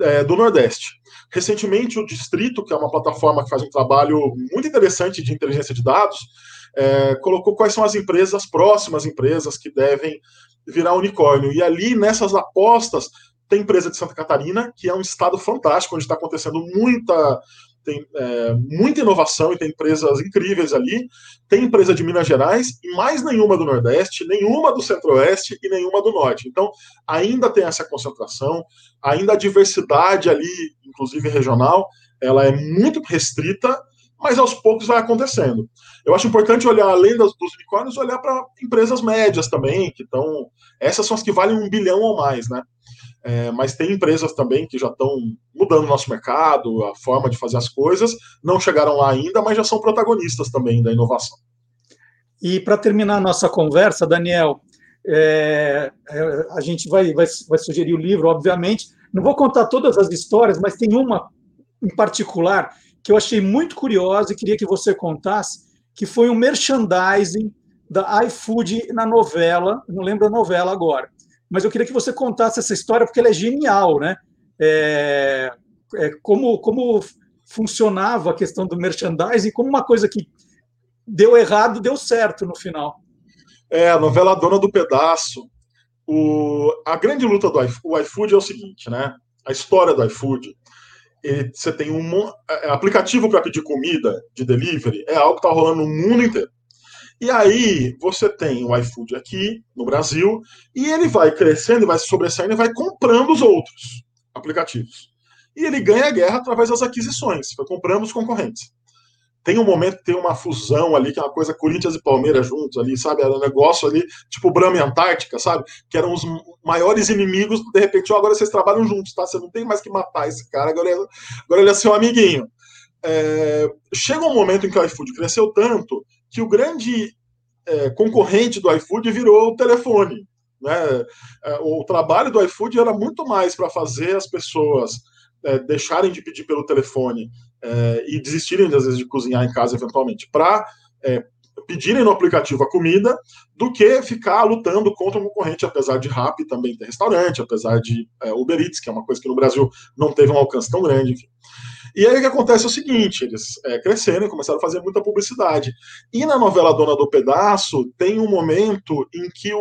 é, do Nordeste. Recentemente, o Distrito, que é uma plataforma que faz um trabalho muito interessante de inteligência de dados, é, colocou quais são as empresas, as próximas empresas que devem virar unicórnio. E ali, nessas apostas, tem empresa de Santa Catarina, que é um estado fantástico, onde está acontecendo muita tem é, muita inovação e tem empresas incríveis ali. Tem empresa de Minas Gerais e mais nenhuma do Nordeste, nenhuma do Centro-Oeste e nenhuma do Norte. Então, ainda tem essa concentração, ainda a diversidade ali, inclusive regional, ela é muito restrita, mas aos poucos vai acontecendo. Eu acho importante olhar, além dos, dos unicórnios, olhar para empresas médias também, que estão. Essas são as que valem um bilhão ou mais, né? É, mas tem empresas também que já estão mudando o nosso mercado, a forma de fazer as coisas, não chegaram lá ainda, mas já são protagonistas também da inovação. E para terminar a nossa conversa, Daniel, é, é, a gente vai, vai, vai sugerir o livro, obviamente. Não vou contar todas as histórias, mas tem uma em particular que eu achei muito curiosa e queria que você contasse, que foi um merchandising da iFood na novela, não lembro a novela agora mas eu queria que você contasse essa história porque ela é genial, né? É, é, como, como funcionava a questão do merchandising, como uma coisa que deu errado, deu certo no final. É, a novela Dona do Pedaço. O, a grande luta do iFood é o seguinte, né? A história do iFood. Ele, você tem um é, aplicativo para pedir comida de delivery, é algo que está rolando no mundo inteiro. E aí você tem o iFood aqui no Brasil e ele vai crescendo, vai se sobressaindo e vai comprando os outros aplicativos. E ele ganha a guerra através das aquisições, vai comprando os concorrentes. Tem um momento tem uma fusão ali, que é uma coisa Corinthians e Palmeiras juntos ali, sabe? Era um negócio ali, tipo Brahma e Antártica, sabe? Que eram os maiores inimigos, de repente, oh, agora vocês trabalham juntos, tá? Você não tem mais que matar esse cara, agora ele, é, agora ele é seu amiguinho. É, chega um momento em que o iFood cresceu tanto que o grande é, concorrente do iFood virou o telefone. Né? É, o trabalho do iFood era muito mais para fazer as pessoas é, deixarem de pedir pelo telefone é, e desistirem, às vezes, de cozinhar em casa, eventualmente, para é, pedirem no aplicativo a comida, do que ficar lutando contra o concorrente, apesar de Rappi também ter restaurante, apesar de é, Uber Eats, que é uma coisa que no Brasil não teve um alcance tão grande, enfim. E aí o que acontece é o seguinte: eles é, cresceram e começaram a fazer muita publicidade. E na novela Dona do Pedaço, tem um momento em que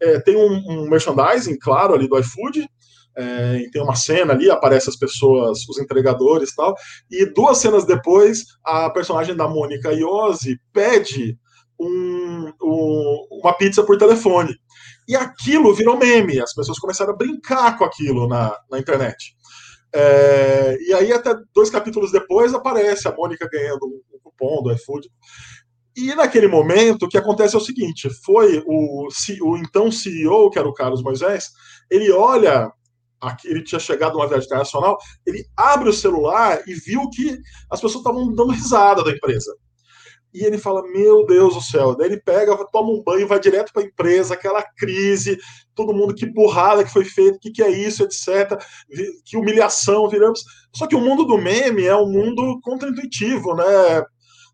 é, tem um, um, merchandising, claro, ali do iFood, É, tem uma cena ali, aparecem as pessoas, os entregadores e tal, e duas cenas depois, a personagem da Mônica Iose pede um, um, uma pizza por telefone. E aquilo virou meme, as pessoas começaram a brincar com aquilo na, na internet. É, e aí, até dois capítulos depois, aparece a Mônica ganhando um cupom do iFood. E naquele momento, o que acontece é o seguinte: foi o, o então CEO, que era o Carlos Moisés, ele olha aqui, ele tinha chegado numa viagem internacional, ele abre o celular e viu que as pessoas estavam dando risada da empresa. E ele fala: Meu Deus do céu. Daí ele pega, toma um banho, vai direto para a empresa, aquela crise, todo mundo, que burrada que foi feita, o que, que é isso, etc. Que humilhação, viramos. Só que o mundo do meme é um mundo contraintuitivo, né?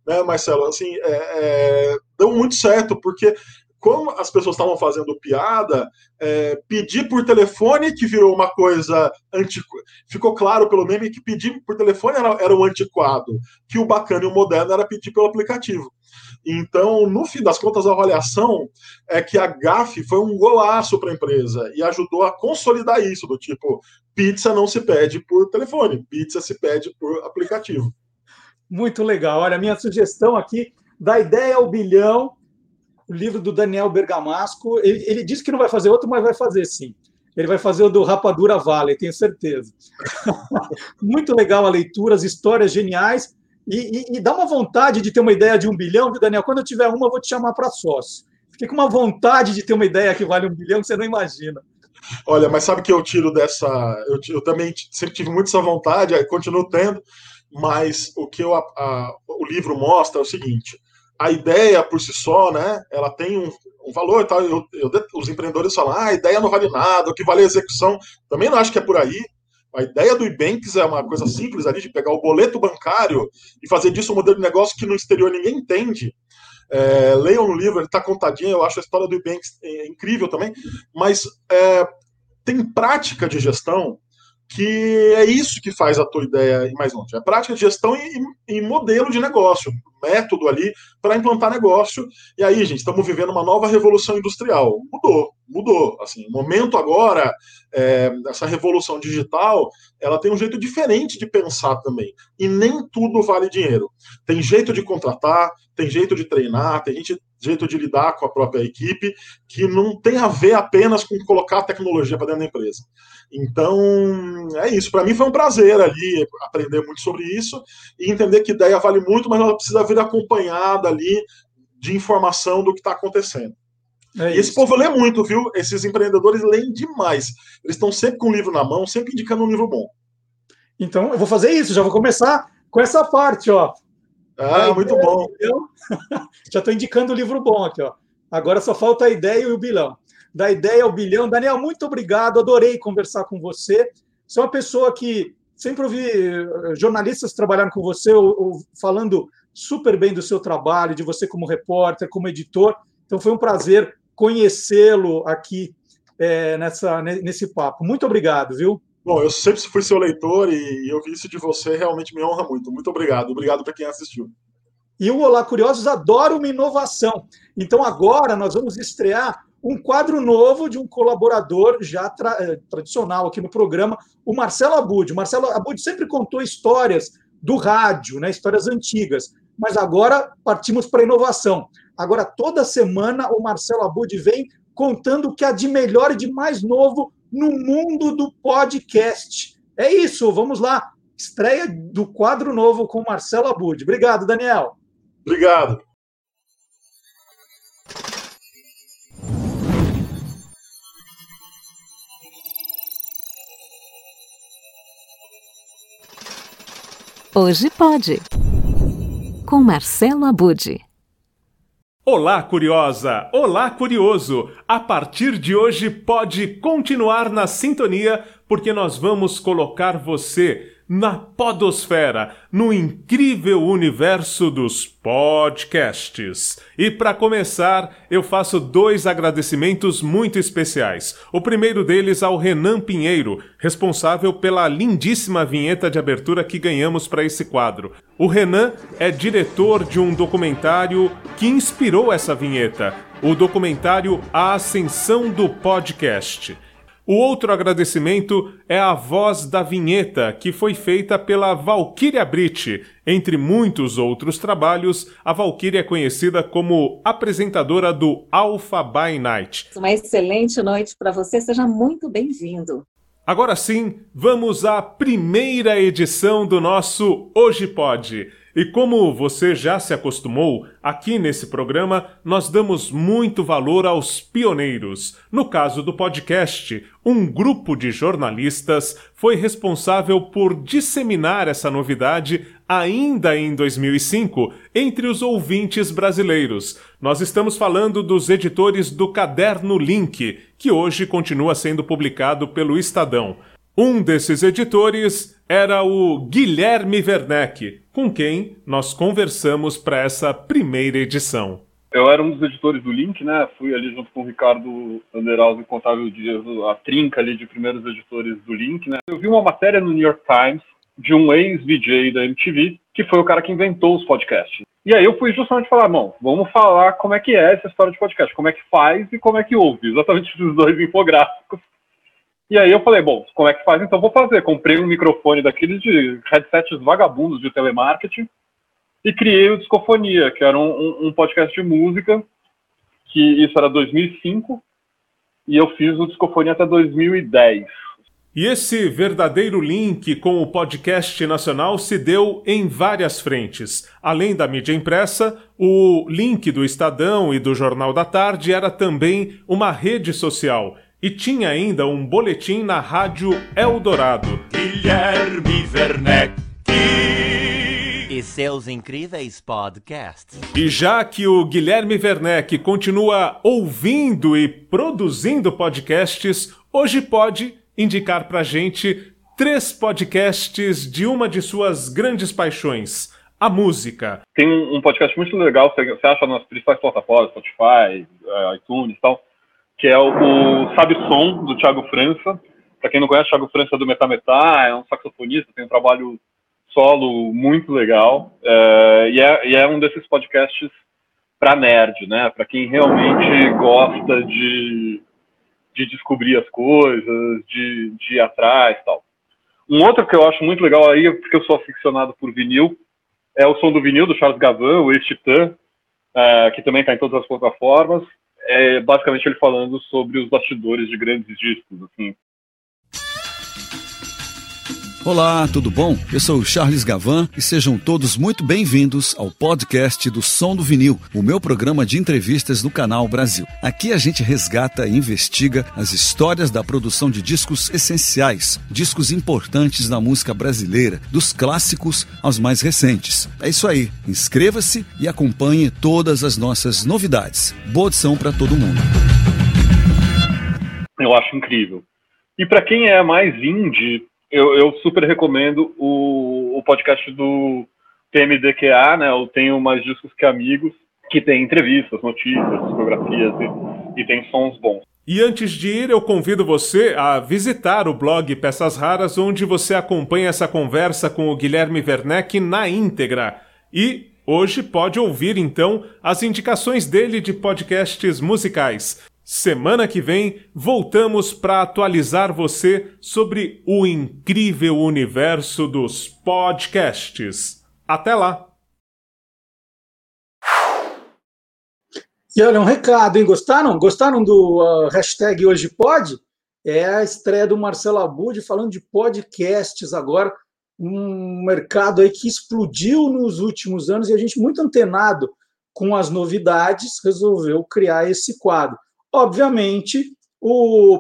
né, Marcelo? Assim, é, é, deu muito certo, porque como as pessoas estavam fazendo piada, é, pedir por telefone, que virou uma coisa antiquada. Ficou claro pelo meme que pedir por telefone era, era o antiquado, que o bacana e o moderno era pedir pelo aplicativo. Então, no fim das contas, a avaliação é que a GAF foi um golaço para a empresa e ajudou a consolidar isso, do tipo, pizza não se pede por telefone, pizza se pede por aplicativo. Muito legal. Olha, minha sugestão aqui, da ideia ao bilhão, o livro do Daniel Bergamasco. Ele, ele disse que não vai fazer outro, mas vai fazer sim. Ele vai fazer o do Rapadura Valley, tenho certeza. [laughs] Muito legal a leitura, as histórias geniais. E, e, e, dá uma vontade de ter uma ideia de um bilhão, viu, Daniel? Quando eu tiver uma, eu vou te chamar para sócio. Fiquei com uma vontade de ter uma ideia que vale um bilhão que você não imagina. Olha, mas sabe que eu tiro dessa. Eu, eu também sempre tive muito essa vontade, continuo tendo, mas o que eu, a, o livro mostra é o seguinte: a ideia por si só, né, ela tem um, um valor, tá? Eu, eu, os empreendedores falam, ah, a ideia não vale nada, o que vale é a execução. Também não acho que é por aí. A ideia do Ibanks é uma coisa simples ali, de pegar o boleto bancário e fazer disso um modelo de negócio que no exterior ninguém entende. É, leiam no livro, ele está contadinho, eu acho a história do Ibanks é, incrível também, mas é, tem prática de gestão que é isso que faz a tua ideia ir mais longe. É prática de gestão e, e modelo de negócio, método ali para implantar negócio. E aí, gente, estamos vivendo uma nova revolução industrial. Mudou, mudou. Assim, o momento agora, é, essa revolução digital, ela tem um jeito diferente de pensar também. E nem tudo vale dinheiro. Tem jeito de contratar, tem jeito de treinar, tem gente, jeito de lidar com a própria equipe, que não tem a ver apenas com colocar tecnologia para dentro da empresa. Então, é isso. Para mim foi um prazer ali aprender muito sobre isso e entender que ideia vale muito, mas ela precisa vir acompanhada ali de informação do que está acontecendo. É e esse povo lê muito, viu? Esses empreendedores leem demais. Eles estão sempre com o livro na mão, sempre indicando um livro bom. Então, eu vou fazer isso, já vou começar com essa parte, ó. Ah, muito bom. [laughs] já estou indicando o livro bom aqui, ó. Agora só falta a ideia e o bilhão da ideia ao bilhão. Daniel, muito obrigado, adorei conversar com você. Você é uma pessoa que sempre ouvi eh, jornalistas trabalhando com você, ou, ou, falando super bem do seu trabalho, de você como repórter, como editor. Então foi um prazer conhecê-lo aqui é, nessa, nesse papo. Muito obrigado, viu? Bom, eu sempre fui seu leitor e eu vi isso de você, realmente me honra muito. Muito obrigado. Obrigado para quem assistiu. E o Olá Curiosos adora uma inovação. Então agora nós vamos estrear um quadro novo de um colaborador já tra eh, tradicional aqui no programa, o Marcelo Abud. O Marcelo Abud sempre contou histórias do rádio, né, histórias antigas, mas agora partimos para a inovação. Agora, toda semana, o Marcelo Abud vem contando o que há de melhor e de mais novo no mundo do podcast. É isso, vamos lá. Estreia do quadro novo com o Marcelo Abud. Obrigado, Daniel. Obrigado. Hoje pode. Com Marcelo Abude. Olá, curiosa! Olá, curioso! A partir de hoje pode continuar na sintonia, porque nós vamos colocar você na Podosfera, no incrível universo dos podcasts. E para começar, eu faço dois agradecimentos muito especiais. O primeiro deles ao Renan Pinheiro, responsável pela lindíssima vinheta de abertura que ganhamos para esse quadro. O Renan é diretor de um documentário que inspirou essa vinheta, o documentário A Ascensão do Podcast. O outro agradecimento é a voz da vinheta, que foi feita pela Valkyria Brit. Entre muitos outros trabalhos, a Valkyria é conhecida como apresentadora do Alpha by Night. Uma excelente noite para você, seja muito bem-vindo. Agora sim, vamos à primeira edição do nosso Hoje Pode. E como você já se acostumou, aqui nesse programa nós damos muito valor aos pioneiros. No caso do podcast, um grupo de jornalistas foi responsável por disseminar essa novidade ainda em 2005 entre os ouvintes brasileiros. Nós estamos falando dos editores do Caderno Link, que hoje continua sendo publicado pelo Estadão. Um desses editores era o Guilherme Werneck, com quem nós conversamos para essa primeira edição. Eu era um dos editores do Link, né? Fui ali junto com o Ricardo Anderaldo e Contável Dias, a trinca ali de primeiros editores do Link, né? Eu vi uma matéria no New York Times de um ex-VJ da MTV, que foi o cara que inventou os podcasts. E aí eu fui justamente falar, bom, vamos falar como é que é essa história de podcast, como é que faz e como é que ouve, exatamente [laughs] esses dois infográficos e aí eu falei, bom, como é que faz? Então vou fazer. Comprei um microfone daqueles de headsets vagabundos de telemarketing e criei o Discofonia, que era um, um podcast de música, que isso era 2005, e eu fiz o Discofonia até 2010. E esse verdadeiro link com o podcast nacional se deu em várias frentes. Além da mídia impressa, o link do Estadão e do Jornal da Tarde era também uma rede social e tinha ainda um boletim na rádio Eldorado. Guilherme Werneck. E seus incríveis podcasts. E já que o Guilherme Werneck continua ouvindo e produzindo podcasts, hoje pode indicar pra gente três podcasts de uma de suas grandes paixões, a música. Tem um podcast muito legal, você acha nas principais plataformas, Spotify, eh, iTunes e tal, que é o, o Sabe Som, do Thiago França. Para quem não conhece, Thiago França é do Metametá, é um saxofonista, tem um trabalho solo muito legal. É, e, é, e, é, um desses podcasts para nerd, né? Para quem realmente gosta de, de descobrir as coisas, de, de ir atrás tal. Um outro que eu acho muito legal aí, porque eu sou aficionado por vinil, é o Som do Vinil, do Charles Gavan, o ex-Titã, é, que também está em todas as plataformas é basicamente ele falando sobre os bastidores de grandes discos, assim. Olá, tudo bom? Eu sou o Charles Gavan e sejam todos muito bem-vindos ao podcast do Som do Vinil, o meu programa de entrevistas no canal Brasil. Aqui a gente resgata e investiga as histórias da produção de discos essenciais, discos importantes na música brasileira, dos clássicos aos mais recentes. É isso aí. Inscreva-se e acompanhe todas as nossas novidades. Boa edição para todo mundo. Eu acho incrível. E para quem é mais indie, eu, eu super recomendo o, o podcast do TMDQA, né? Eu tenho mais discos que amigos, que tem entrevistas, notícias, discografias e, e tem sons bons. E antes de ir, eu convido você a visitar o blog Peças Raras, onde você acompanha essa conversa com o Guilherme Werneck na íntegra. E hoje pode ouvir então as indicações dele de podcasts musicais. Semana que vem voltamos para atualizar você sobre o incrível universo dos podcasts. Até lá! E olha, um recado, hein? Gostaram? Gostaram do uh, hashtag Hoje Pode? É a estreia do Marcelo Abud falando de podcasts agora, um mercado aí que explodiu nos últimos anos e a gente muito antenado com as novidades resolveu criar esse quadro. Obviamente,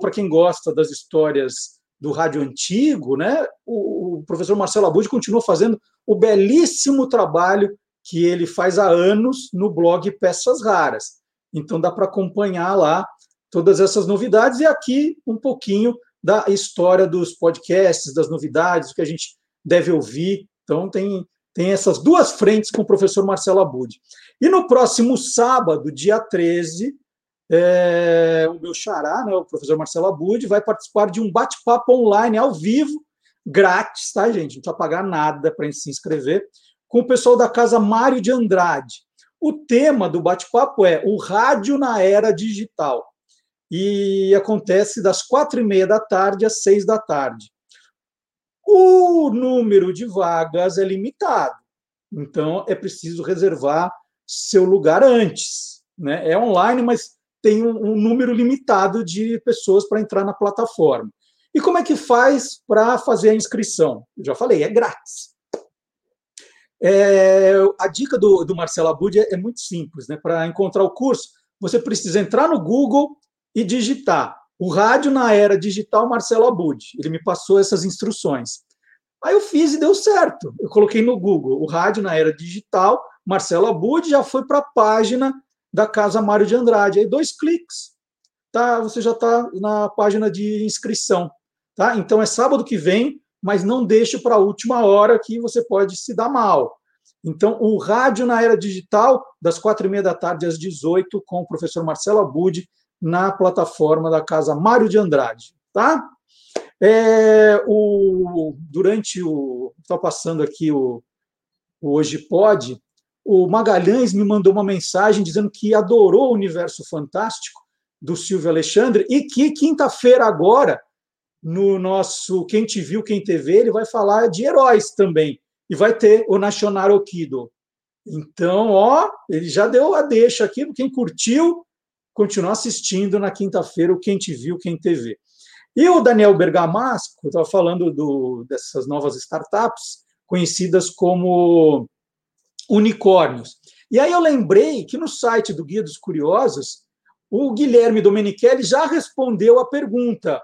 para quem gosta das histórias do rádio antigo, né, o, o professor Marcelo Abud continua fazendo o belíssimo trabalho que ele faz há anos no blog Peças Raras. Então dá para acompanhar lá todas essas novidades e aqui um pouquinho da história dos podcasts, das novidades, o que a gente deve ouvir. Então tem tem essas duas frentes com o professor Marcelo Abud. E no próximo sábado, dia 13, é, o meu xará, né, o professor Marcelo Abud, vai participar de um bate-papo online ao vivo, grátis, tá, gente? Não precisa pagar nada para se inscrever, com o pessoal da Casa Mário de Andrade. O tema do bate-papo é o rádio na era digital. e acontece das quatro e meia da tarde às seis da tarde. O número de vagas é limitado, então é preciso reservar seu lugar antes. Né? É online, mas tem um, um número limitado de pessoas para entrar na plataforma. E como é que faz para fazer a inscrição? Eu já falei, é grátis. É, a dica do, do Marcelo Abud é, é muito simples. Né? Para encontrar o curso, você precisa entrar no Google e digitar o rádio na era digital Marcelo Abud. Ele me passou essas instruções. Aí eu fiz e deu certo. Eu coloquei no Google o rádio na era digital Marcelo Abud já foi para a página da Casa Mário de Andrade. Aí dois cliques, tá? Você já está na página de inscrição, tá? Então é sábado que vem, mas não deixe para a última hora que você pode se dar mal. Então, o rádio na era digital, das quatro e meia da tarde às 18, com o professor Marcelo Abud, na plataforma da Casa Mário de Andrade, tá? É, o, durante o. Está passando aqui o, o Hoje Pode, o Magalhães me mandou uma mensagem dizendo que adorou o universo fantástico do Silvio Alexandre e que quinta-feira agora, no nosso Quem Te Viu, Quem TV, ele vai falar de heróis também. E vai ter o Nacional Okido. Então, ó, ele já deu a deixa aqui, quem curtiu, continuar assistindo na quinta-feira o Quem Te Viu, Quem TV. E o Daniel Bergamasco estava falando do, dessas novas startups, conhecidas como unicórnios. E aí eu lembrei que no site do Guia dos Curiosos, o Guilherme Domenichelli já respondeu a pergunta: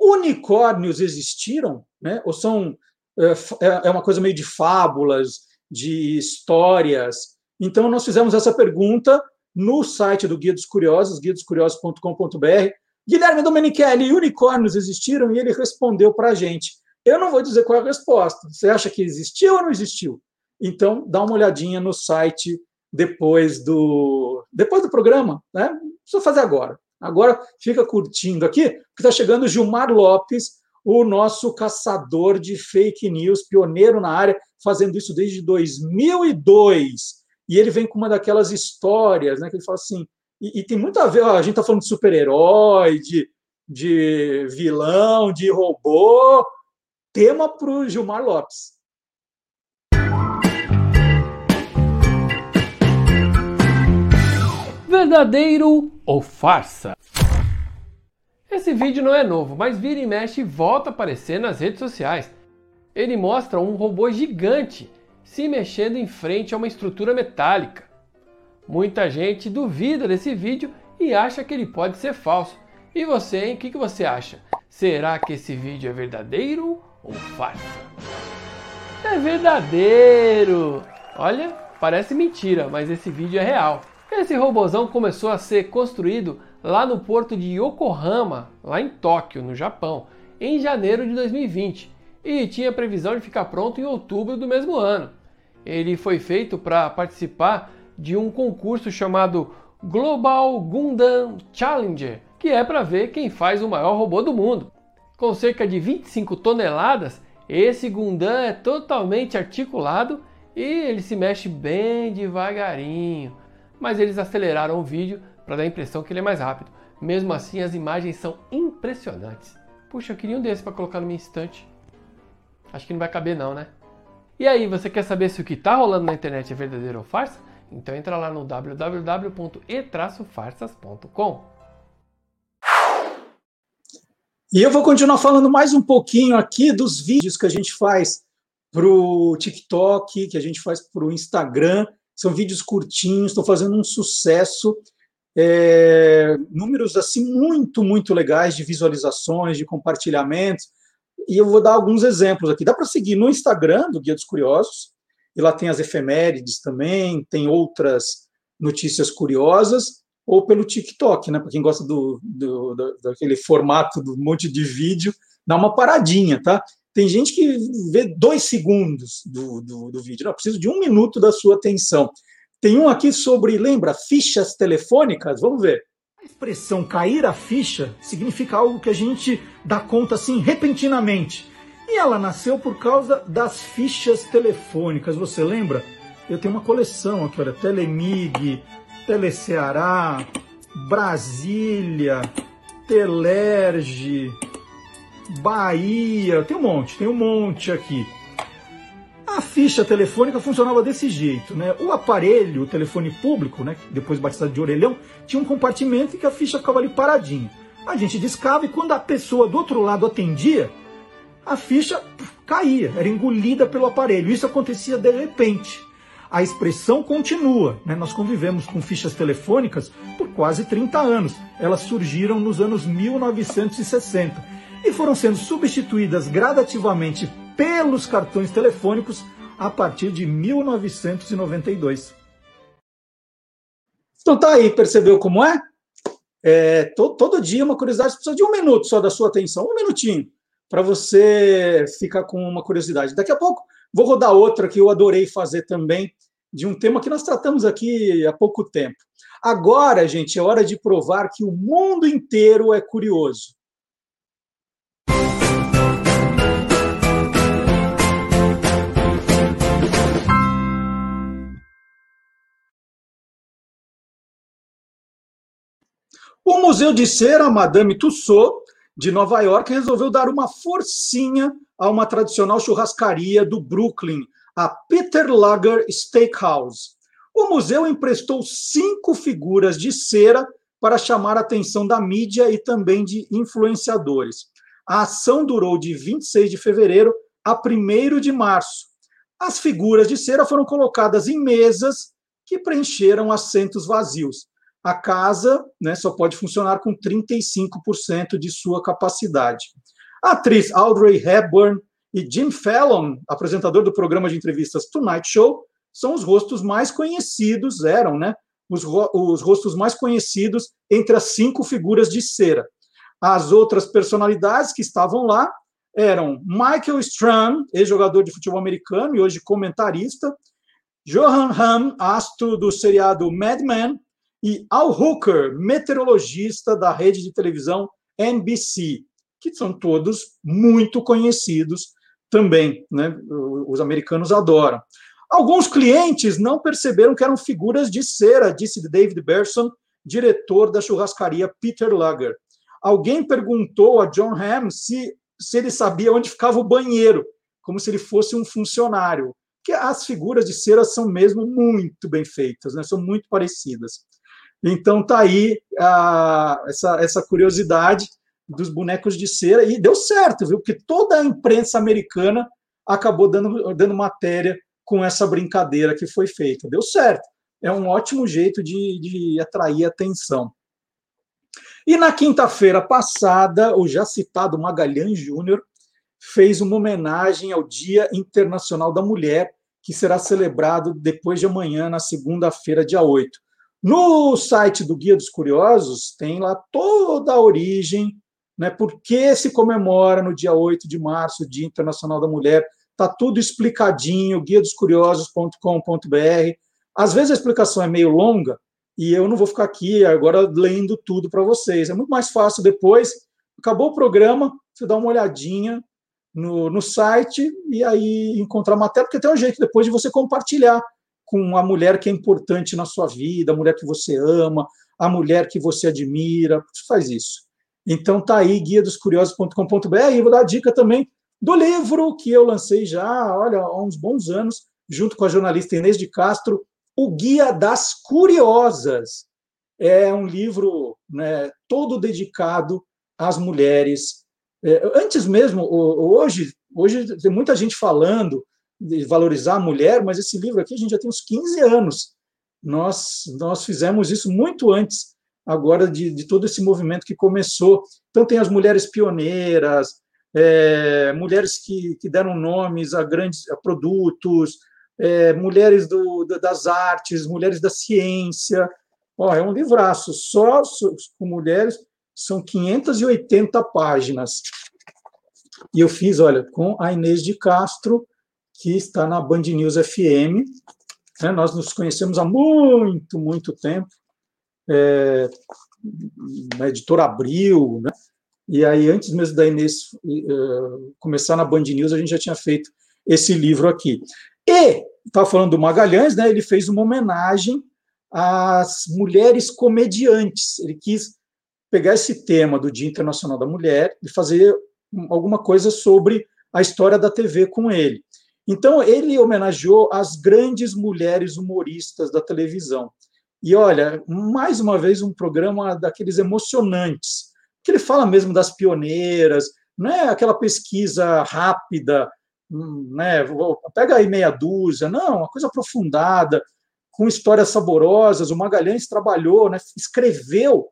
unicórnios existiram? Né? Ou são é, é, é uma coisa meio de fábulas, de histórias? Então nós fizemos essa pergunta no site do Guia dos Curiosos, guiadoscuriosos.com.br. Guilherme Domenichelli, unicórnios existiram? E ele respondeu para a gente. Eu não vou dizer qual é a resposta. Você acha que existiu ou não existiu? Então, dá uma olhadinha no site depois do depois do programa, né? Não precisa fazer agora. Agora fica curtindo aqui, porque está chegando o Gilmar Lopes, o nosso caçador de fake news, pioneiro na área, fazendo isso desde 2002. E ele vem com uma daquelas histórias, né? Que ele fala assim, e, e tem muito a ver, ó, a gente está falando de super-herói, de, de vilão, de robô, tema para o Gilmar Lopes. Verdadeiro ou farsa? Esse vídeo não é novo, mas vira e mexe e volta a aparecer nas redes sociais. Ele mostra um robô gigante se mexendo em frente a uma estrutura metálica. Muita gente duvida desse vídeo e acha que ele pode ser falso. E você, hein? O que, que você acha? Será que esse vídeo é verdadeiro ou farsa? É verdadeiro! Olha, parece mentira, mas esse vídeo é real. Esse robozão começou a ser construído lá no porto de Yokohama, lá em Tóquio, no Japão, em janeiro de 2020 e tinha previsão de ficar pronto em outubro do mesmo ano. Ele foi feito para participar de um concurso chamado Global Gundam Challenger, que é para ver quem faz o maior robô do mundo. Com cerca de 25 toneladas, esse Gundam é totalmente articulado e ele se mexe bem devagarinho mas eles aceleraram o vídeo para dar a impressão que ele é mais rápido. Mesmo assim, as imagens são impressionantes. Puxa, eu queria um desses para colocar no meu estante. Acho que não vai caber não, né? E aí, você quer saber se o que está rolando na internet é verdadeiro ou farsa? Então entra lá no www.e-farsas.com. E eu vou continuar falando mais um pouquinho aqui dos vídeos que a gente faz para o TikTok, que a gente faz para o Instagram são vídeos curtinhos, estão fazendo um sucesso. É, números assim muito, muito legais de visualizações, de compartilhamentos. E eu vou dar alguns exemplos aqui. Dá para seguir no Instagram do Guia dos Curiosos, e lá tem as efemérides também, tem outras notícias curiosas, ou pelo TikTok, né? Para quem gosta do, do, do, daquele formato do monte de vídeo, dá uma paradinha, tá? Tem gente que vê dois segundos do, do, do vídeo. Não, preciso de um minuto da sua atenção. Tem um aqui sobre, lembra, fichas telefônicas? Vamos ver. A expressão cair a ficha significa algo que a gente dá conta assim repentinamente. E ela nasceu por causa das fichas telefônicas. Você lembra? Eu tenho uma coleção aqui, olha, Telemig, Teleceará, Brasília, Interlerge, Bahia, tem um monte, tem um monte aqui. A ficha telefônica funcionava desse jeito, né? O aparelho, o telefone público, né, depois batizado de orelhão, tinha um compartimento em que a ficha ficava ali paradinha. A gente discava e quando a pessoa do outro lado atendia, a ficha caía, era engolida pelo aparelho. Isso acontecia de repente. A expressão continua. Né? Nós convivemos com fichas telefônicas por quase 30 anos. Elas surgiram nos anos 1960 e foram sendo substituídas gradativamente pelos cartões telefônicos a partir de 1992. Então tá aí, percebeu como é? é to, todo dia uma curiosidade, precisa de um minuto só da sua atenção, um minutinho, para você ficar com uma curiosidade. Daqui a pouco vou rodar outra que eu adorei fazer também, de um tema que nós tratamos aqui há pouco tempo. Agora, gente, é hora de provar que o mundo inteiro é curioso. O Museu de Cera Madame Tussauds, de Nova York, resolveu dar uma forcinha a uma tradicional churrascaria do Brooklyn, a Peter Lager Steakhouse. O museu emprestou cinco figuras de cera para chamar a atenção da mídia e também de influenciadores. A ação durou de 26 de fevereiro a 1 de março. As figuras de cera foram colocadas em mesas que preencheram assentos vazios a casa né, só pode funcionar com 35% de sua capacidade. A atriz Audrey Hepburn e Jim Fallon, apresentador do programa de entrevistas Tonight Show, são os rostos mais conhecidos, eram, né? Os, os rostos mais conhecidos entre as cinco figuras de cera. As outras personalidades que estavam lá eram Michael Strahan, ex-jogador de futebol americano e hoje comentarista, Johan Hamm, astro do seriado Mad Men, e Al Hooker, meteorologista da rede de televisão NBC, que são todos muito conhecidos também, né? Os americanos adoram. Alguns clientes não perceberam que eram figuras de cera, disse David Berson, diretor da churrascaria Peter Lager. Alguém perguntou a John Hamm se, se ele sabia onde ficava o banheiro, como se ele fosse um funcionário. Que as figuras de cera são mesmo muito bem feitas, né? são muito parecidas. Então tá aí a, essa, essa curiosidade dos bonecos de cera e deu certo, viu? Porque toda a imprensa americana acabou dando, dando matéria com essa brincadeira que foi feita. Deu certo. É um ótimo jeito de, de atrair atenção. E na quinta-feira passada, o já citado Magalhães Júnior fez uma homenagem ao Dia Internacional da Mulher, que será celebrado depois de amanhã, na segunda-feira, dia 8. No site do Guia dos Curiosos tem lá toda a origem, né, por que se comemora no dia 8 de março Dia Internacional da Mulher. Está tudo explicadinho, guiadoscuriosos.com.br. Às vezes a explicação é meio longa e eu não vou ficar aqui agora lendo tudo para vocês. É muito mais fácil depois, acabou o programa, você dá uma olhadinha no, no site e aí encontrar matéria, porque tem um jeito depois de você compartilhar com a mulher que é importante na sua vida, a mulher que você ama, a mulher que você admira. Você faz isso. Então tá aí, guia dos curiosos.com.br. E vou dar a dica também do livro que eu lancei já, olha, há uns bons anos, junto com a jornalista Inês de Castro, O Guia das Curiosas. É um livro né, todo dedicado às mulheres. É, antes mesmo, hoje, hoje tem muita gente falando de valorizar a mulher, mas esse livro aqui a gente já tem uns 15 anos. Nós, nós fizemos isso muito antes, agora, de, de todo esse movimento que começou. Então, tem as mulheres pioneiras, é, mulheres que, que deram nomes a grandes a produtos, é, mulheres do, das artes, mulheres da ciência. Ó, é um livraço, só com mulheres, são 580 páginas. E eu fiz, olha, com a Inês de Castro, que está na Band News FM. Né? Nós nos conhecemos há muito, muito tempo, é, na editora Abril, né? e aí, antes mesmo da Inês uh, começar na Band News, a gente já tinha feito esse livro aqui. E, estava falando do Magalhães, né? ele fez uma homenagem às mulheres comediantes. Ele quis pegar esse tema do Dia Internacional da Mulher e fazer alguma coisa sobre a história da TV com ele. Então, ele homenageou as grandes mulheres humoristas da televisão. E olha, mais uma vez, um programa daqueles emocionantes, que ele fala mesmo das pioneiras, não é aquela pesquisa rápida, hum, né? pega aí meia dúzia, não, uma coisa aprofundada, com histórias saborosas. O Magalhães trabalhou, né? escreveu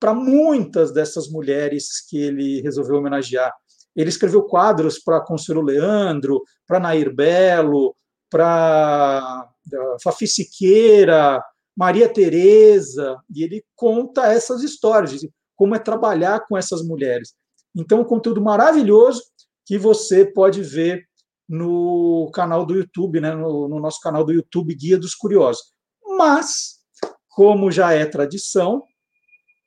para muitas dessas mulheres que ele resolveu homenagear. Ele escreveu quadros para Consuelo Leandro, para Nair Belo, para eh, Fafi Siqueira, Maria Tereza, e ele conta essas histórias, como é trabalhar com essas mulheres. Então, um conteúdo maravilhoso que você pode ver no canal do YouTube, né, no, no nosso canal do YouTube Guia dos Curiosos. Mas, como já é tradição,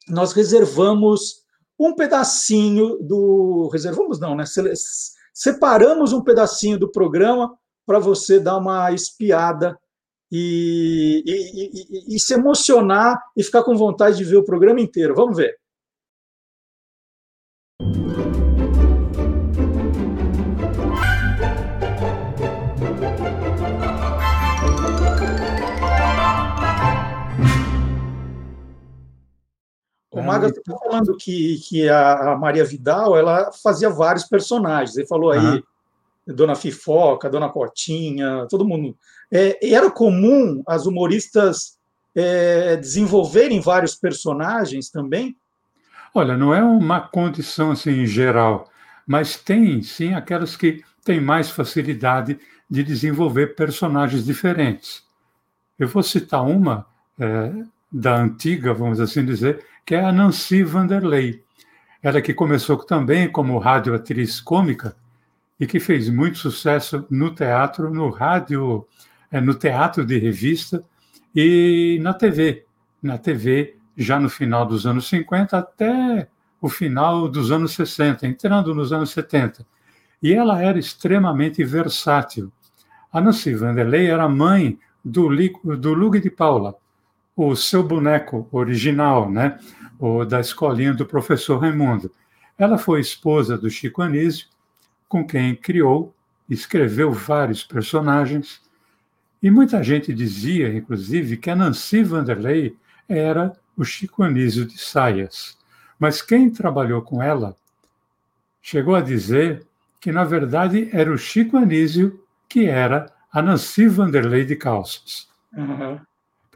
nós reservamos um pedacinho do. Reservamos, não, né? Separamos um pedacinho do programa para você dar uma espiada e, e, e, e, se emocionar e ficar com vontade de ver o programa inteiro. Vamos ver. O Maga está falando que, que a, Maria Vidal ela fazia vários personagens. Ele falou aí. Dona Fifoca, Dona Cotinha, todo mundo. É, era comum as humoristas é, desenvolverem vários personagens também? Olha, não é uma condição assim em geral, mas tem sim aquelas que têm mais facilidade de desenvolver personagens diferentes. Eu vou citar uma é, da antiga, vamos assim dizer, que é a Nancy Vanderlei. Ela que começou também como radioatriz cômica e que fez muito sucesso no teatro, no rádio, é, no teatro de revista e na TV. Na TV, já no final dos anos 50 até o final dos anos 60, entrando nos anos 70. E ela era extremamente versátil. A Nancy Vanderlei era mãe do, do Lug de Paula, o seu boneco original, né? O da escolinha do professor Raimundo. Ela foi esposa do Chico Anísio, com quem criou, escreveu vários personagens, e muita gente dizia, inclusive, que a Nancy Vanderlei era o Chico Anísio de saias. Mas quem trabalhou com ela chegou a dizer que, na verdade, era o Chico Anísio que era a Nancy Vanderlei de calças. Uhum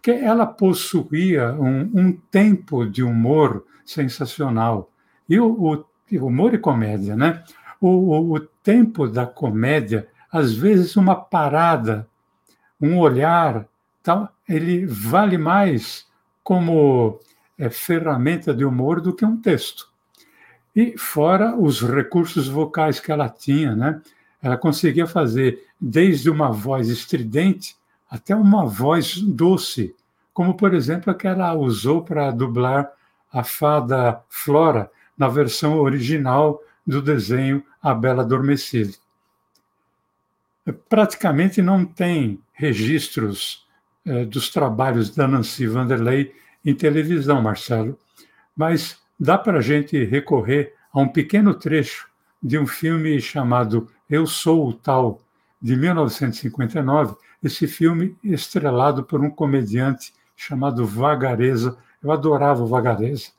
porque ela possuía um, um tempo de humor sensacional. E o, o humor e comédia, né? O, o, o, tempo da comédia, às vezes uma parada, um olhar, tal, ele vale mais como é, ferramenta de humor do que um texto. E fora os recursos vocais que ela tinha, né? Ela conseguia fazer desde uma voz estridente até uma voz doce, como por exemplo a que ela usou para dublar a fada Flora na versão original do desenho A Bela Adormecida. Praticamente não tem registros eh, dos trabalhos da Nancy Vanderlei em televisão, Marcelo, mas dá para a gente recorrer a um pequeno trecho de um filme chamado Eu Sou o Tal, de 1959, esse filme estrelado por um comediante chamado Vagareza. Eu adorava o Vagareza.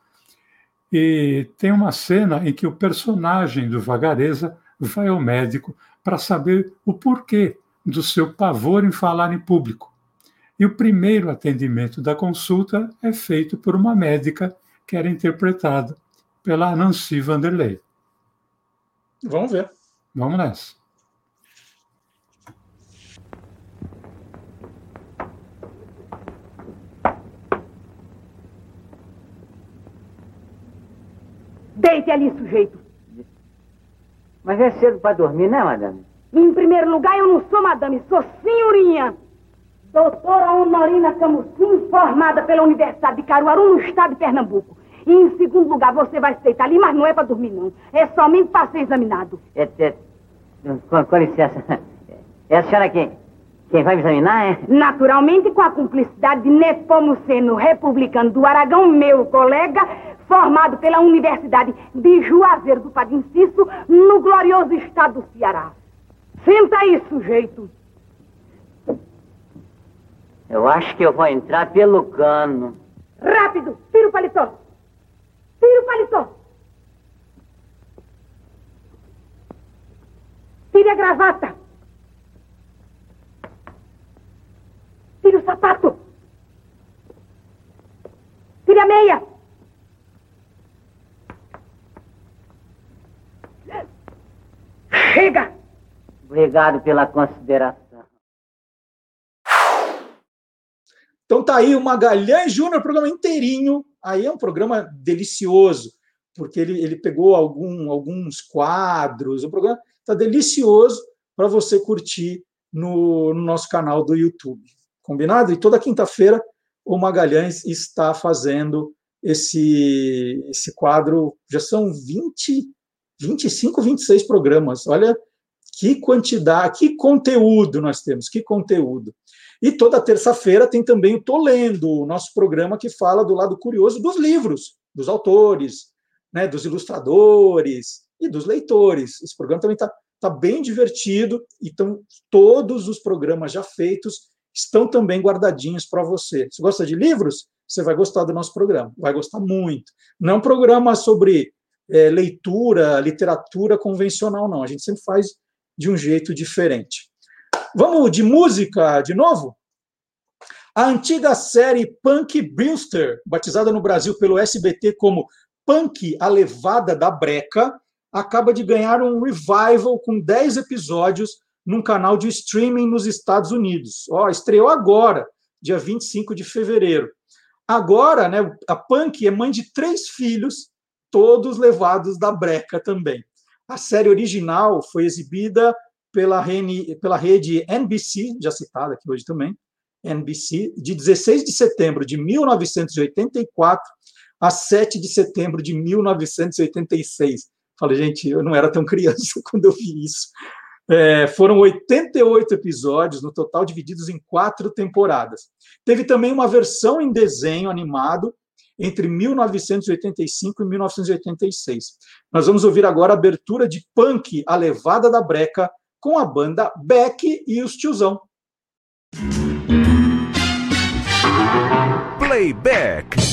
E tem uma cena em que o personagem do Vagareza vai ao médico para saber o porquê do seu pavor em falar em público. E o primeiro atendimento da consulta é feito por uma médica que era interpretada pela Nancy Vanderlei. Vamos ver. Vamos nessa. Deite ali, sujeito. Mas é cedo para dormir, né, madame? Em primeiro lugar, eu não sou madame, sou senhorinha. Doutora Honorina Camusim, formada pela Universidade de Caruaru, no estado de Pernambuco. E em segundo lugar, você vai se deitar ali, mas não é para dormir, não. É somente para ser examinado. É, é, com, com licença. É a senhora quem? Quem vai me examinar é? Naturalmente, com a cumplicidade de Nepomuceno, republicano do Aragão, meu colega, formado pela Universidade de Juazeiro do Padim Cício, no glorioso estado do Ceará. Senta aí, sujeito. Eu acho que eu vou entrar pelo cano. Rápido, tira o paletó. Tira o paletó. Tire a gravata. Tire o sapato. Tire a meia. Chega! Obrigado pela consideração. Então tá aí o Magalhães Júnior, programa inteirinho. Aí é um programa delicioso, porque ele, ele pegou algum, alguns quadros. O programa tá delicioso para você curtir no, no nosso canal do YouTube. Combinado? E toda quinta-feira o Magalhães está fazendo esse, esse quadro. Já são 20, 25, 26 programas. Olha que quantidade, que conteúdo nós temos, que conteúdo. E toda terça-feira tem também o Tô Lendo, o nosso programa que fala do lado curioso dos livros, dos autores, né, dos ilustradores e dos leitores. Esse programa também está tá bem divertido, então todos os programas já feitos estão também guardadinhos para você. Se gosta de livros, você vai gostar do nosso programa, vai gostar muito. Não é um programa sobre é, leitura, literatura convencional, não. A gente sempre faz de um jeito diferente. Vamos de música de novo? A antiga série Punk Brewster, batizada no Brasil pelo SBT como Punk A Levada da Breca, acaba de ganhar um revival com 10 episódios num canal de streaming nos Estados Unidos. Ó, estreou agora, dia 25 de fevereiro. Agora, né, a Punk é mãe de três filhos, todos levados da breca também. A série original foi exibida pela, pela rede NBC, já citada aqui hoje também, NBC, de 16 de setembro de 1984 a 7 de setembro de 1986. Falei, gente, eu não era tão criança [laughs] quando eu vi isso. É, foram 88 episódios, no total divididos em quatro temporadas. Teve também uma versão em desenho animado entre 1985 e 1986. Nós vamos ouvir agora a abertura de Punk, a Levada da Breca, com a banda Beck e os Tiozão. Playback.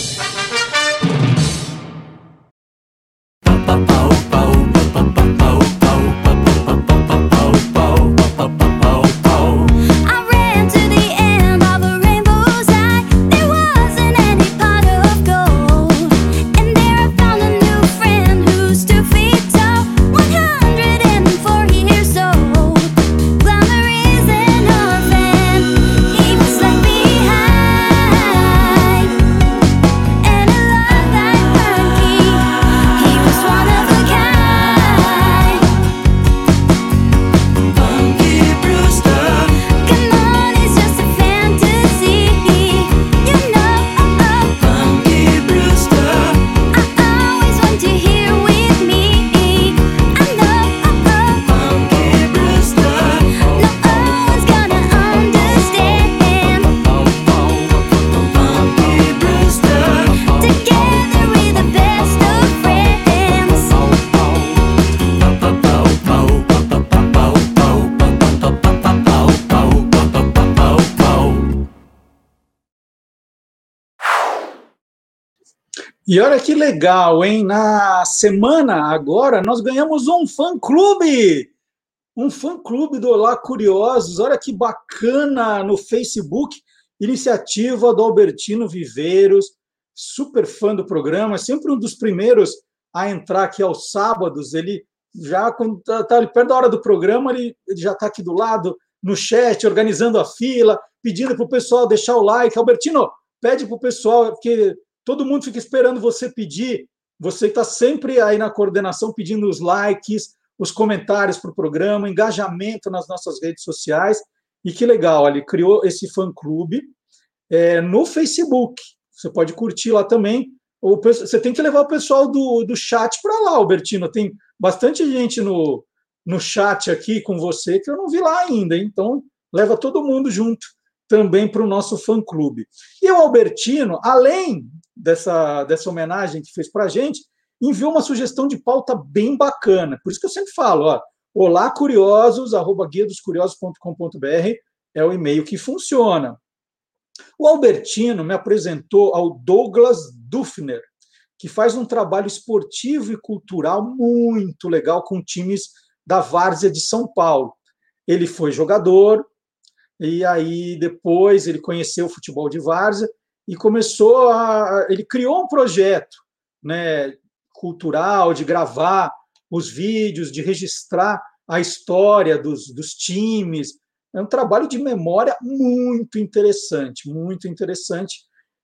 E olha que legal, hein? Na semana agora nós ganhamos um fã-clube. Um fã-clube do Olá Curiosos. Olha que bacana no Facebook. Iniciativa do Albertino Viveiros, super fã do programa, sempre um dos primeiros a entrar aqui aos sábados. Ele já, quando está tá perto da hora do programa, ele, ele já está aqui do lado, no chat, organizando a fila, pedindo para o pessoal deixar o like. Albertino, pede para o pessoal, porque todo mundo fica esperando você pedir. Você está sempre aí na coordenação pedindo os likes, os comentários para o programa, engajamento nas nossas redes sociais. E que legal, ele criou esse fã-clube é, no Facebook. Você pode curtir lá também. Ou você tem que levar o pessoal do, do chat para lá, Albertino. Tem bastante gente no, no chat aqui com você que eu não vi lá ainda. Então, leva todo mundo junto também para o nosso fã-clube. E o Albertino, além dessa, dessa homenagem que fez para a gente, enviou uma sugestão de pauta bem bacana. Por isso que eu sempre falo, ó, olá curiosos, arroba guia dos curiosos.com.br é o e-mail que funciona. O Albertino me apresentou ao Douglas Dufner, que faz um trabalho esportivo e cultural muito legal com times da Várzea de São Paulo. Ele foi jogador, e aí depois ele conheceu o futebol de Várzea e começou a. Ele criou um projeto né, cultural de gravar os vídeos, de registrar a história dos, dos times. É um trabalho de memória muito interessante, muito interessante,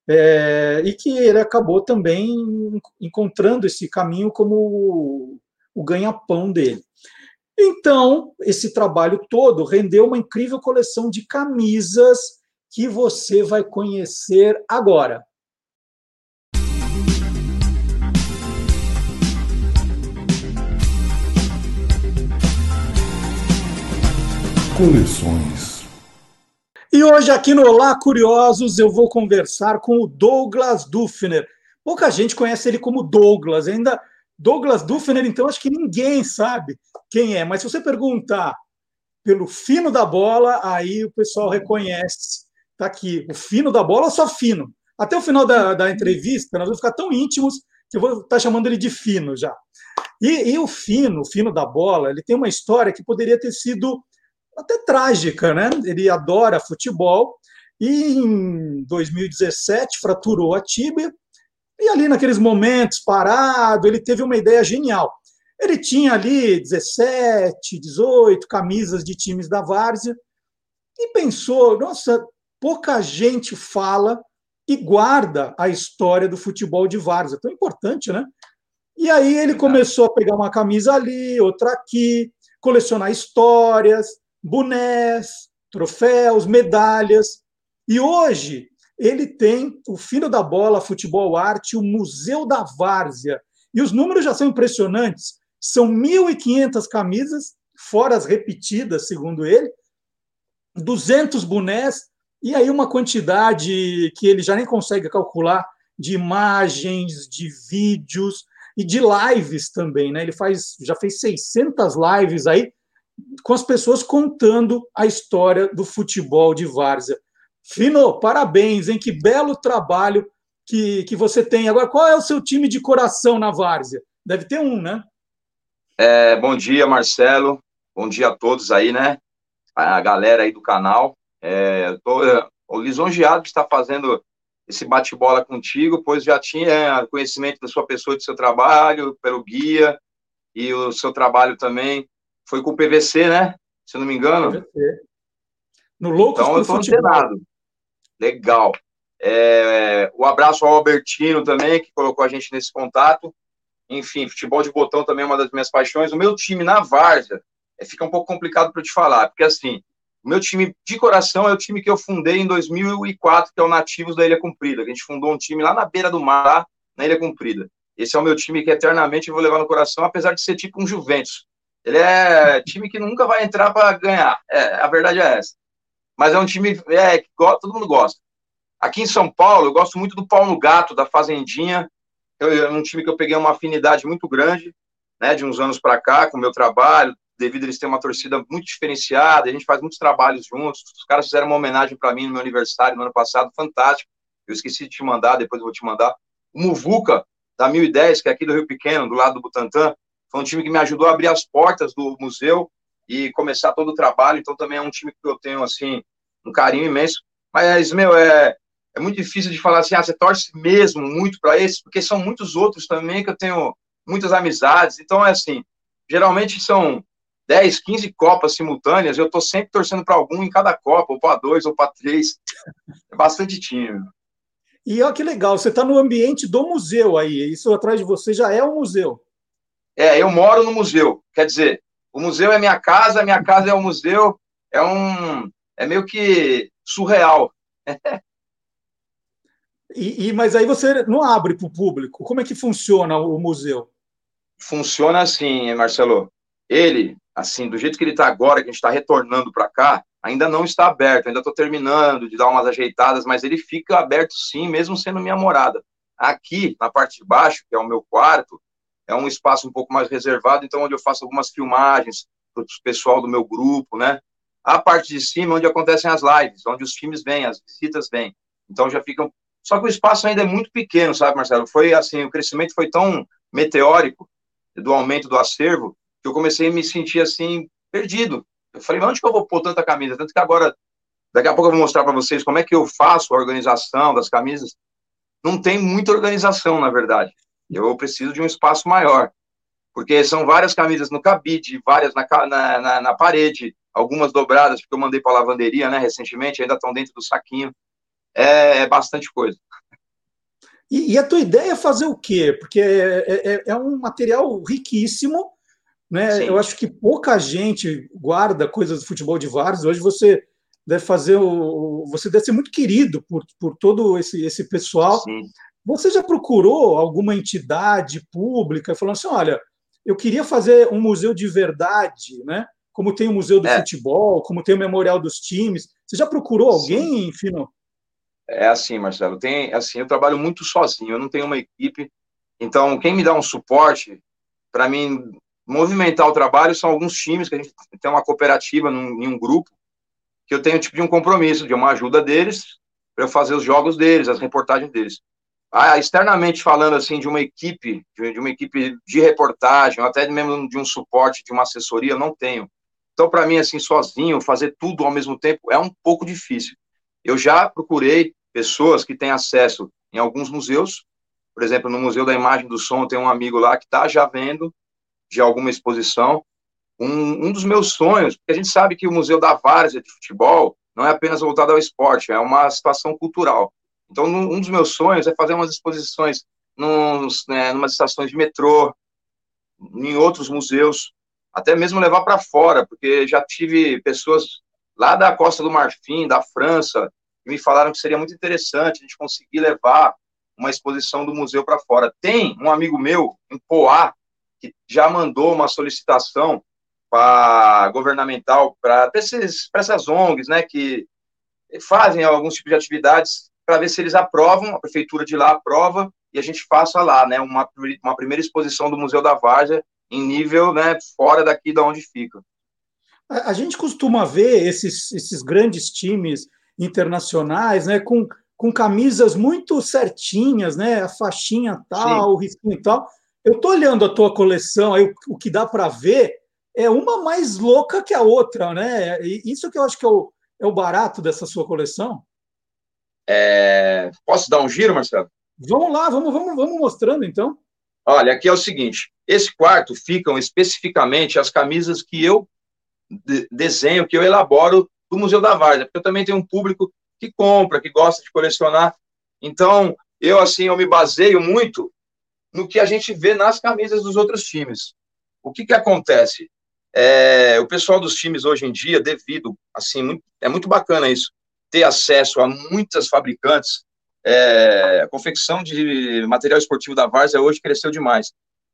é, e que ele acabou também encontrando esse caminho como o, o ganha-pão dele. Então, esse trabalho todo rendeu uma incrível coleção de camisas que você vai conhecer agora. Coleções. E hoje, aqui no Olá Curiosos, eu vou conversar com o Douglas Dufner. Pouca gente conhece ele como Douglas, ainda. Douglas Dufner, então, acho que ninguém sabe quem é, mas se você perguntar pelo fino da bola, aí o pessoal reconhece. Está aqui, o fino da bola, só fino. Até o final da, da entrevista, nós vamos ficar tão íntimos que eu vou estar tá chamando ele de fino já. E, e, o fino, o fino da bola, ele tem uma história que poderia ter sido até trágica, né? Ele adora futebol e em 2017 fraturou a tíbia e ali naqueles momentos parado, ele teve uma ideia genial. Ele tinha ali 17, 18 camisas de times da várzea e pensou, nossa, pouca gente fala e guarda a história do futebol de várzea, tão importante, né? E aí ele começou a pegar uma camisa ali, outra aqui, colecionar histórias, bonés, troféus, medalhas. E hoje ele tem o Fino da Bola Futebol Arte, o Museu da Várzea. E os números já são impressionantes. São 1.500 camisas, fora as repetidas, segundo ele, 200 bonés, e aí uma quantidade que ele já nem consegue calcular de imagens, de vídeos e de lives também, né? Ele faz, já fez 600 lives aí com as pessoas contando a história do futebol de várzea. Fino, parabéns, hein? Que belo trabalho que, que você tem. Agora, qual é o seu time de coração na várzea? Deve ter um, né? É, bom dia, Marcelo. Bom dia a todos aí, né? A galera aí do canal. É, tô é, lisonjeado de estar fazendo esse bate-bola contigo, pois já tinha conhecimento da sua pessoa e do seu trabalho, pelo guia, e o seu trabalho também foi com o PVC, né? Se não me engano. PVC. No Loucos Então eu estou antenado. Legal. É, o abraço ao Albertino também, que colocou a gente nesse contato. Enfim, futebol de botão também é uma das minhas paixões. O meu time na Várzea é, fica um pouco complicado para te falar, porque assim, o meu time de coração é o time que eu fundei em 2004, que é o Nativos da Ilha Comprida. A gente fundou um time lá na beira do mar, na Ilha Comprida. Esse é o meu time que eternamente eu vou levar no coração, apesar de ser tipo um Juventus. Ele é time que nunca vai entrar para ganhar. É, a verdade é essa. Mas é um time é, que todo mundo gosta. Aqui em São Paulo, eu gosto muito do Paulo Gato, da Fazendinha. é um time que eu peguei uma afinidade muito grande, né, de uns anos para cá, com o meu trabalho, devido a eles terem uma torcida muito diferenciada, a gente faz muitos trabalhos juntos. Os caras fizeram uma homenagem para mim no meu aniversário no ano passado, fantástico. Eu esqueci de te mandar, depois eu vou te mandar. O Muvuca, da 1010, que é aqui do Rio Pequeno, do lado do Butantã, foi um time que me ajudou a abrir as portas do museu e começar todo o trabalho. Então também é um time que eu tenho assim um carinho imenso. Mas meu é é muito difícil de falar assim, ah, você torce mesmo muito para esse, porque são muitos outros também que eu tenho muitas amizades. Então é assim, geralmente são 10, 15 copas simultâneas, eu estou sempre torcendo para algum em cada copa, ou para dois, ou para três. É bastante time. E olha que legal, você está no ambiente do museu aí, isso atrás de você já é um museu. É, eu moro no museu. Quer dizer, o museu é minha casa, minha casa é o museu. É um, é meio que surreal. [laughs] e, e, mas aí você não abre para o público. Como é que funciona o museu? Funciona assim, Marcelo. Ele, assim, do jeito que ele está agora, que a gente está retornando para cá, ainda não está aberto, ainda estou terminando de dar umas ajeitadas, mas ele fica aberto sim, mesmo sendo minha morada. Aqui, na parte de baixo, que é o meu quarto, é um espaço um pouco mais reservado, então onde eu faço algumas filmagens para o pessoal do meu grupo, né? A parte de cima, onde acontecem as lives, onde os times vêm, as visitas vêm. Então já ficam. Só que o espaço ainda é muito pequeno, sabe, Marcelo? Foi assim, o crescimento foi tão meteórico do aumento do acervo que eu comecei a me sentir assim perdido. Eu falei, onde que eu vou pôr tanta camisa? Tanto que agora, daqui a pouco eu vou mostrar para vocês como é que eu faço a organização das camisas. Não tem muita organização, na verdade. Eu preciso de um espaço maior, porque são várias camisas no cabide, várias na, na, na parede, algumas dobradas, porque eu mandei para a lavanderia, né, recentemente, ainda estão dentro do saquinho. É, é bastante coisa. E, e, a tua ideia é fazer o quê? Porque é, é, é um material riquíssimo, né? Sim. Eu acho que pouca gente guarda coisas do futebol de vários. Hoje você deve fazer o. Você deve ser muito querido por, por todo esse, esse pessoal. Sim. Você já procurou alguma entidade pública falando assim: olha, eu queria fazer um museu de verdade, né? Como tem o Museu do é. Futebol, como tem o Memorial dos Times. Você já procurou alguém, Fino? É assim, Marcelo. Tem, assim, eu trabalho muito sozinho, eu não tenho uma equipe. Então, quem me dá um suporte, para mim, movimentar o trabalho, são alguns times que a gente tem uma cooperativa num, em um grupo, que eu tenho tipo de um compromisso, de uma ajuda deles, para fazer os jogos deles, as reportagens deles. Ah, externamente falando assim de uma equipe, de, uma equipe de reportagem, até mesmo de um suporte, de uma assessoria, não tenho. Então, para mim, assim, sozinho, fazer tudo ao mesmo tempo é um pouco difícil. Eu já procurei pessoas que têm acesso em alguns museus, por exemplo, no Museu da Imagem do Som, tem um amigo lá que está já vendo de alguma exposição. Um, um dos meus sonhos, porque a gente sabe que o Museu da Várzea de Futebol não é apenas voltado ao esporte, é uma situação cultural. Então, um dos meus sonhos é fazer umas exposições nos, né, umas estações de metrô, em outros museus, até mesmo levar para fora, porque já tive pessoas lá da Costa do Marfim, da França, que me falaram que seria muito interessante a gente conseguir levar uma exposição do museu para fora. Tem um amigo meu em Poá que já mandou uma solicitação para governamental para essas ONGs, né, que fazem alguns tipos de atividades para ver se eles aprovam, a prefeitura de lá aprova e a gente faça lá, né, uma, uma primeira exposição do Museu da Várzea em nível, né, fora daqui da onde fica. A, a gente costuma ver esses, esses grandes times internacionais, né, com, com camisas muito certinhas, né, a faixinha tal, Sim. o risquinho tal. Eu tô olhando a tua coleção, aí o, o que dá para ver é uma mais louca que a outra, né? E isso que eu acho que é o, é o barato dessa sua coleção. É... Posso dar um giro, Marcelo? Vamos lá, vamos, vamos, vamos mostrando então. Olha, aqui é o seguinte: esse quarto ficam especificamente as camisas que eu de desenho, que eu elaboro do Museu da Várzea, porque eu também tenho um público que compra, que gosta de colecionar. Então, eu assim, eu me baseio muito no que a gente vê nas camisas dos outros times. O que que acontece? É, o pessoal dos times hoje em dia, devido, assim, muito, é muito bacana isso, ter acesso a muitas fabricantes, é, a confecção de material esportivo da Várzea hoje cresceu demais.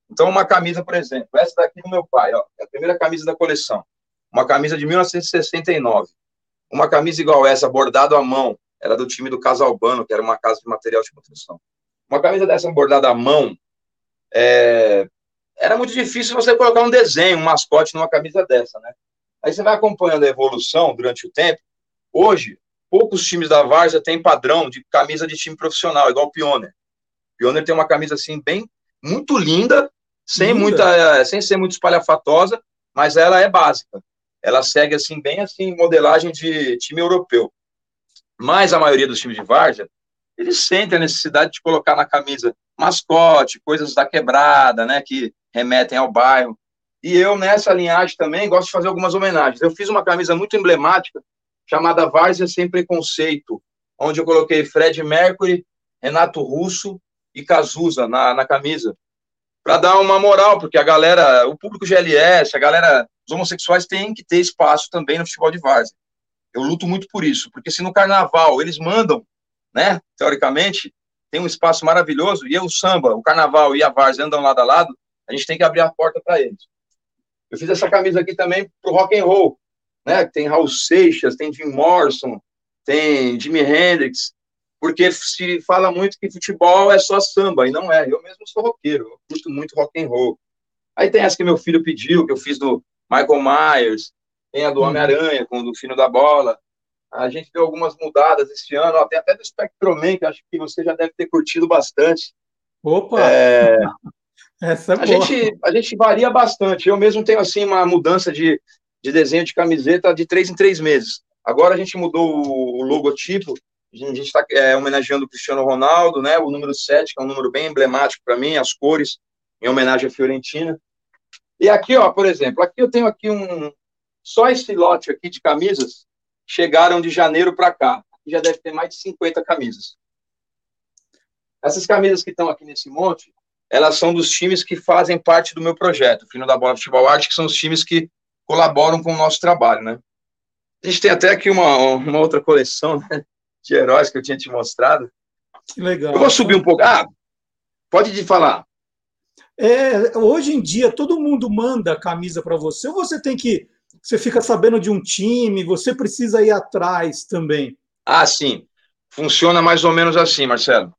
Então, uma camisa, por exemplo, essa daqui do meu pai, ó, é a primeira camisa da coleção, uma camisa de 1969, uma camisa igual essa, bordada à mão, era do time do Casalbano, que era uma casa de material de construção. Uma camisa dessa bordada à mão, é, era muito difícil você colocar um desenho, um mascote numa camisa dessa, né? Aí você vai acompanhando a evolução durante o tempo. Hoje, poucos times da Várzea têm padrão de camisa de time profissional, igual o Pioneer. O Pioneer tem uma camisa assim bem muito linda, sem linda. muita, sem ser muito espalhafatosa, mas ela é básica. Ela segue assim bem assim modelagem de time europeu. Mas a maioria dos times de Várzea, eles sentem a necessidade de colocar na camisa mascote, coisas da quebrada, né, que remetem ao bairro. E eu, nessa linhagem também, gosto de fazer algumas homenagens. Eu fiz uma camisa muito emblemática, chamada Várzea Sem Preconceito, onde eu coloquei Fred Mercury, Renato Russo e Cazuza na, na camisa, para dar uma moral, porque a galera, o público GLS, a galera, os homossexuais têm que ter espaço também no futebol de Várzea. Eu luto muito por isso, porque se no carnaval eles mandam, né, teoricamente, tem um espaço maravilhoso, e o samba, o carnaval e a várzea andam lado a lado, a gente tem que abrir a porta para eles. Eu fiz essa camisa aqui também pro rock and roll, né? Tem Raul Seixas, tem Jim Morrison, tem Jimi Hendrix, porque se fala muito que futebol é só samba, e não é. Eu mesmo sou roqueiro, eu curto muito rock and roll. Aí tem essa que meu filho pediu, que eu fiz do Michael Myers, tem a do uhum. Homem-Aranha, com o do Fino da Bola. A gente deu algumas mudadas esse ano, ó, tem até do Spectroman, que acho que você já deve ter curtido bastante. Opa! É... [laughs] Essa é a, gente, a gente varia bastante. Eu mesmo tenho, assim, uma mudança de, de desenho de camiseta de três em três meses. Agora a gente mudou o logotipo, a gente está é, homenageando o Cristiano Ronaldo, né? O número 7, que é um número bem emblemático para mim, as cores, em homenagem à Fiorentina. E aqui, ó, por exemplo, aqui eu tenho aqui um. Só esse lote aqui de camisas chegaram de janeiro para cá. Aqui já deve ter mais de 50 camisas. Essas camisas que estão aqui nesse monte, elas são dos times que fazem parte do meu projeto, Fino da Bola Futebol Arte, que são os times que colaboram com o nosso trabalho, né? A gente tem até aqui uma, uma outra coleção né, de heróis que eu tinha te mostrado. Que legal. Eu vou subir um pouco. Ah, pode te falar. É, hoje em dia, todo mundo manda camisa para você, ou você tem que. Você fica sabendo de um time, você precisa ir atrás também. Ah, sim. Funciona mais ou menos assim, Marcelo.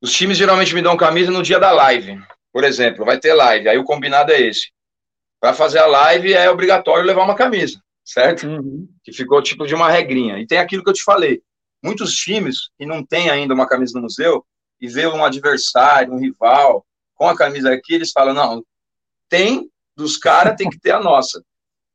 Os times geralmente me dão camisa no dia da live. Por exemplo, vai ter live, aí o combinado é esse. Para fazer a live é obrigatório levar uma camisa, certo? Uhum. Que ficou tipo de uma regrinha. E tem aquilo que eu te falei. Muitos times que não têm ainda uma camisa no museu e vê um adversário, um rival, com a camisa aqui, eles falam, não, tem dos caras, tem que ter a nossa.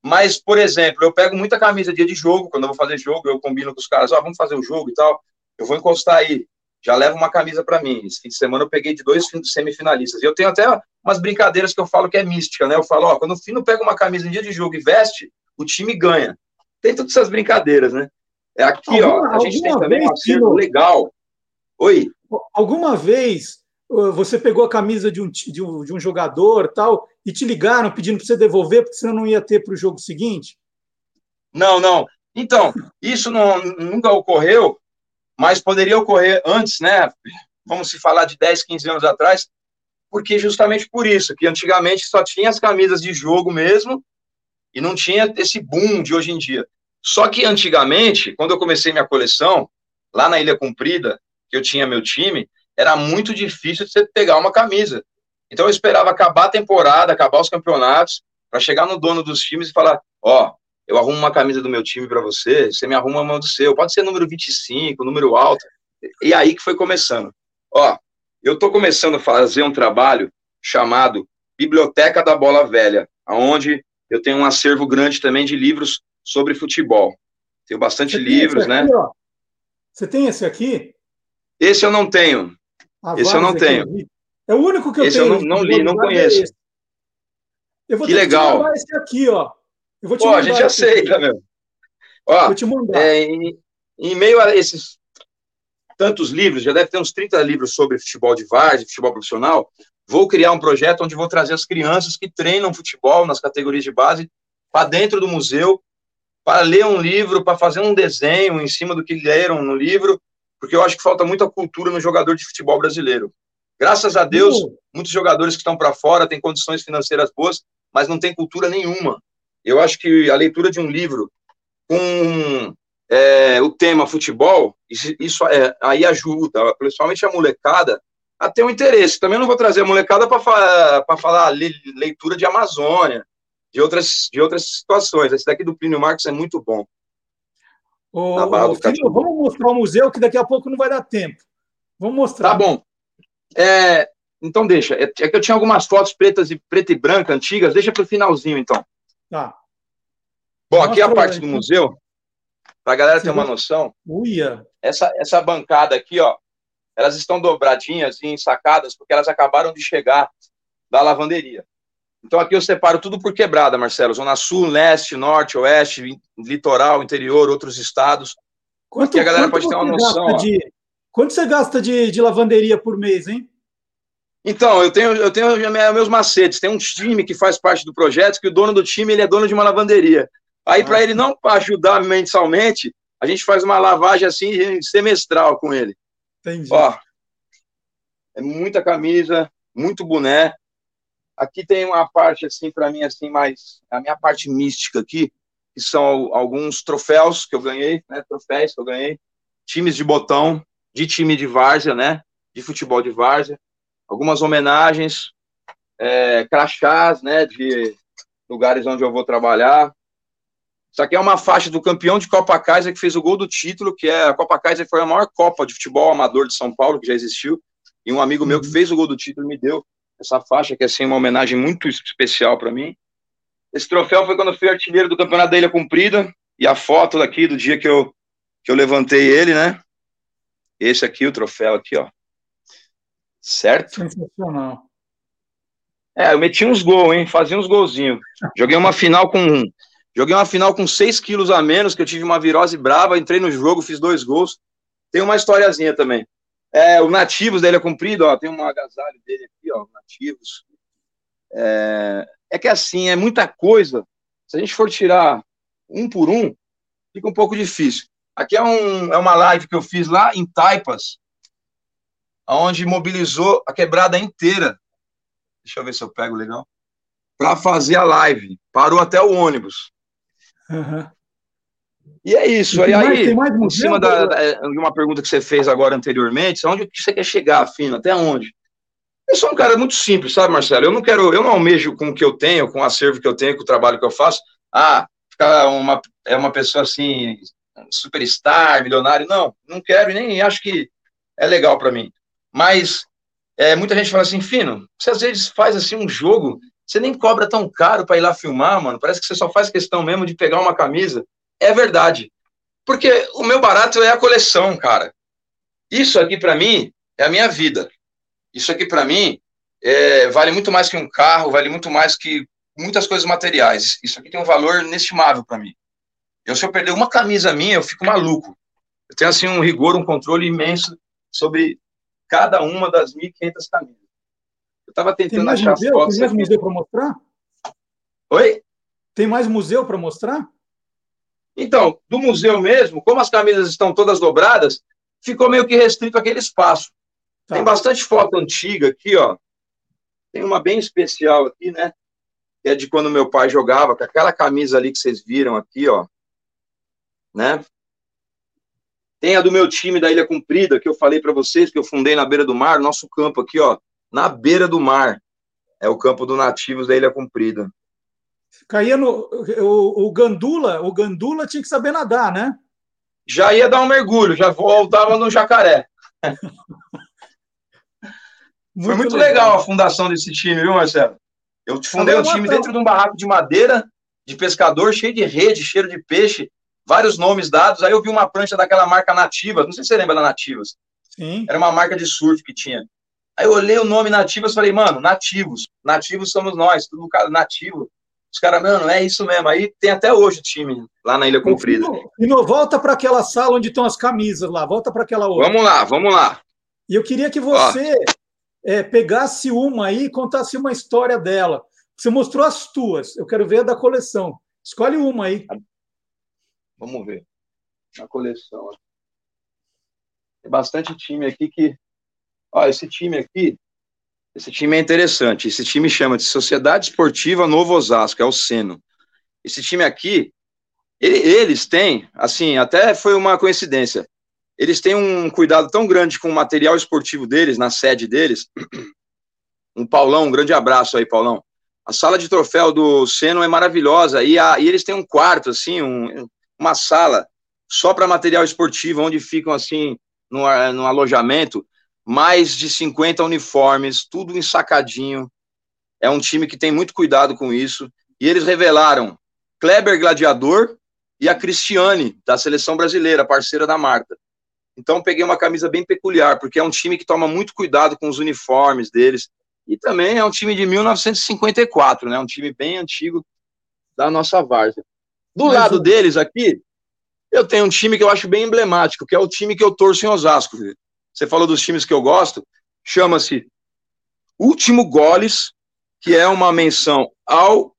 Mas, por exemplo, eu pego muita camisa dia de jogo, quando eu vou fazer jogo, eu combino com os caras, ó, vamos fazer o jogo e tal, eu vou encostar aí, já levo uma camisa para mim. Esse fim de semana eu peguei de dois semifinalistas. E eu tenho até umas brincadeiras que eu falo que é mística, né? Eu falo, ó, quando o Fino pega uma camisa em dia de jogo e veste, o time ganha. Tem todas essas brincadeiras, né? É aqui, alguma, ó, a gente tem também um acervo legal. Oi? Alguma vez você pegou a camisa de um, de um, de um jogador tal e te ligaram pedindo para você devolver porque senão não ia ter para o jogo seguinte? Não, não. Então, isso não, nunca ocorreu, mas poderia ocorrer antes, né? Vamos se falar de 10, 15 anos atrás, porque justamente por isso, que antigamente só tinha as camisas de jogo mesmo e não tinha esse boom de hoje em dia. Só que antigamente, quando eu comecei minha coleção, lá na Ilha Comprida, que eu tinha meu time, era muito difícil de você pegar uma camisa. Então eu esperava acabar a temporada, acabar os campeonatos, para chegar no dono dos times e falar: Ó, oh, eu arrumo uma camisa do meu time para você, você me arruma uma do seu, pode ser número 25, número alto. E aí que foi começando. Ó, eu estou começando a fazer um trabalho chamado Biblioteca da Bola Velha, onde eu tenho um acervo grande também de livros sobre futebol. Tenho bastante livros, né? aqui, né? Ó. Você tem esse aqui? Esse eu não tenho. A esse eu não tenho. É o único que eu esse tenho. Esse eu não, não li, não é conheço. É eu vou que legal. Te esse aqui, ó. Eu vou te Pô, a gente aceita, aqui. meu. Ó, vou te mandar. É, em, em, meio a esses tantos livros, já deve ter uns 30 livros sobre futebol de várzea, futebol profissional, vou criar um projeto onde vou trazer as crianças que treinam futebol nas categorias de base para dentro do museu, para ler um livro, para fazer um desenho em cima do que leram no livro, porque eu acho que falta muita cultura no jogador de futebol brasileiro. Graças a Deus, muitos jogadores que estão para fora têm condições financeiras boas, mas não tem cultura nenhuma. Eu acho que a leitura de um livro com é, o tema futebol, isso, isso é, aí ajuda, principalmente a molecada, a ter um interesse. Também não vou trazer a molecada para falar leitura de Amazônia, de outras, de outras situações. Esse daqui do Plínio Marcos é muito bom. Ô, filho, vamos mostrar o museu, que daqui a pouco não vai dar tempo. Vamos mostrar. Tá bom. É, então deixa. É, é, que eu tinha algumas fotos pretas e preta e branca antigas. Deixa para o finalzinho, então. Tá. Bom, Mostra aqui é a parte aí. do museu. Para a galera ter uma noção. Uia. Essa, essa bancada aqui, ó, elas estão dobradinhas e ensacadas porque elas acabaram de chegar da lavanderia. Então aqui eu separo tudo por quebrada, Marcelo. Zona Sul, Leste, Norte, Oeste, Litoral, Interior, outros estados. Quanto, que a galera pode ter uma noção. De, quanto você gasta de, de lavanderia por mês, hein? Então, eu tenho, eu tenho meus macetes. Tem um time que faz parte do projeto, que o dono do time ele é dono de uma lavanderia. Aí, ah. para ele não ajudar mensalmente, a gente faz uma lavagem assim semestral com ele. Entendi. Ó, é muita camisa, muito boné. Aqui tem uma parte assim para mim assim mais a minha parte mística aqui, que são alguns troféus que eu ganhei, né? Troféus que eu ganhei, times de botão, de time de várzea, né? De futebol de várzea, algumas homenagens, é, crachás, né? De lugares onde eu vou trabalhar. Isso aqui é uma faixa do campeão de Copa Kaiser que fez o gol do título, que é a Copa Kaiser foi a maior Copa de futebol amador de São Paulo que já existiu. E um amigo meu que uhum. fez o gol do título me deu essa faixa, que é assim, uma homenagem muito especial para mim. Esse troféu foi quando eu fui artilheiro do Campeonato da Ilha Cumprida, e a foto daqui do dia que eu, que eu levantei ele, né? Esse aqui, o troféu aqui, ó. Certo? Sensacional. É, eu meti uns gols, hein? Fazia uns golzinhos. Joguei uma final com. Joguei uma final com 6 quilos a menos, que eu tive uma virose brava, entrei no jogo, fiz dois gols. Tem uma historiazinha também. É, o Nativos da Ilha Cumprida, ó, tem um agasalho dele aqui, ó, Nativos. É, é que assim, é muita coisa. Se a gente for tirar um por um, fica um pouco difícil. Aqui é, um, é uma live que eu fiz lá em Taipas, onde mobilizou a quebrada inteira. Deixa eu ver se eu pego legal. Para fazer a live. Parou até o ônibus. Uhum. E é isso. E, aí, mais, em cima da, de uma pergunta que você fez agora anteriormente, onde que você quer chegar, Fino? Até onde? Eu sou um cara muito simples, sabe, Marcelo? Eu não quero, eu não almejo com o que eu tenho, com o acervo que eu tenho, com o trabalho que eu faço, ah, ficar uma, é uma pessoa assim, superstar, milionário. Não, não quero e nem acho que é legal para mim. Mas é, muita gente fala assim, Fino, você às vezes faz assim um jogo, você nem cobra tão caro para ir lá filmar, mano. Parece que você só faz questão mesmo de pegar uma camisa é verdade. Porque o meu barato é a coleção, cara. Isso aqui para mim é a minha vida. Isso aqui para mim é, vale muito mais que um carro, vale muito mais que muitas coisas materiais. Isso aqui tem um valor inestimável para mim. Eu se eu perder uma camisa minha, eu fico maluco. Eu tenho assim um rigor, um controle imenso sobre cada uma das 1.500 camisas. Eu estava tentando achar museu? as fotos. Tem mais aqui. museu para mostrar? Oi? Tem mais museu para mostrar? Então, do museu mesmo, como as camisas estão todas dobradas, ficou meio que restrito aquele espaço. Tá. Tem bastante foto antiga aqui, ó. Tem uma bem especial aqui, né? Que é de quando meu pai jogava, com aquela camisa ali que vocês viram aqui, ó. Né? Tem a do meu time da Ilha Comprida, que eu falei para vocês, que eu fundei na beira do mar, nosso campo aqui, ó, na beira do mar. É o campo do Nativos da Ilha Comprida. Caía no. O, o Gandula, o Gandula tinha que saber nadar, né? Já ia dar um mergulho, já voltava no jacaré. [laughs] muito Foi muito legal. legal. a fundação desse time, viu, Marcelo? Eu fundei um time dentro de um barraco de madeira, de pescador, cheio de rede, cheiro de peixe, vários nomes dados. Aí eu vi uma prancha daquela marca Nativas, não sei se você lembra da Nativas. Sim. Era uma marca de surf que tinha. Aí eu olhei o nome Nativas e falei, mano, nativos. Nativos somos nós, tudo nativo. Os caras, não, não é isso mesmo. Aí tem até hoje o time lá na Ilha Comprida. E não volta para aquela sala onde estão as camisas lá, volta para aquela outra. Vamos lá, vamos lá. E eu queria que você é, pegasse uma aí e contasse uma história dela. Você mostrou as tuas, eu quero ver a da coleção. Escolhe uma aí. Vamos ver. Na coleção. Tem bastante time aqui que. Ó, esse time aqui, esse time é interessante. Esse time chama de Sociedade Esportiva Novo Osasco, é o Seno. Esse time aqui, ele, eles têm, assim, até foi uma coincidência. Eles têm um cuidado tão grande com o material esportivo deles, na sede deles. [clears throat] Um Paulão, um grande abraço aí, Paulão. A sala de troféu do Seno é maravilhosa e, a, e eles têm um quarto, assim, um, uma sala só para material esportivo, onde ficam, assim, no, no alojamento mais de 50 uniformes, tudo ensacadinho. É um time que tem muito cuidado com isso. E eles revelaram Kleber Gladiador e a Cristiane, da seleção brasileira, parceira da Marta. Então peguei uma camisa bem peculiar, porque é um time que toma muito cuidado com os uniformes deles. E também é um time de 1954, né? Um time bem antigo da nossa várzea. Do Mas lado deles aqui, eu tenho um time que eu acho bem emblemático, que é o time que eu torço em Osasco. Você falou dos times que eu gosto, chama-se Último Goles, que é uma menção ao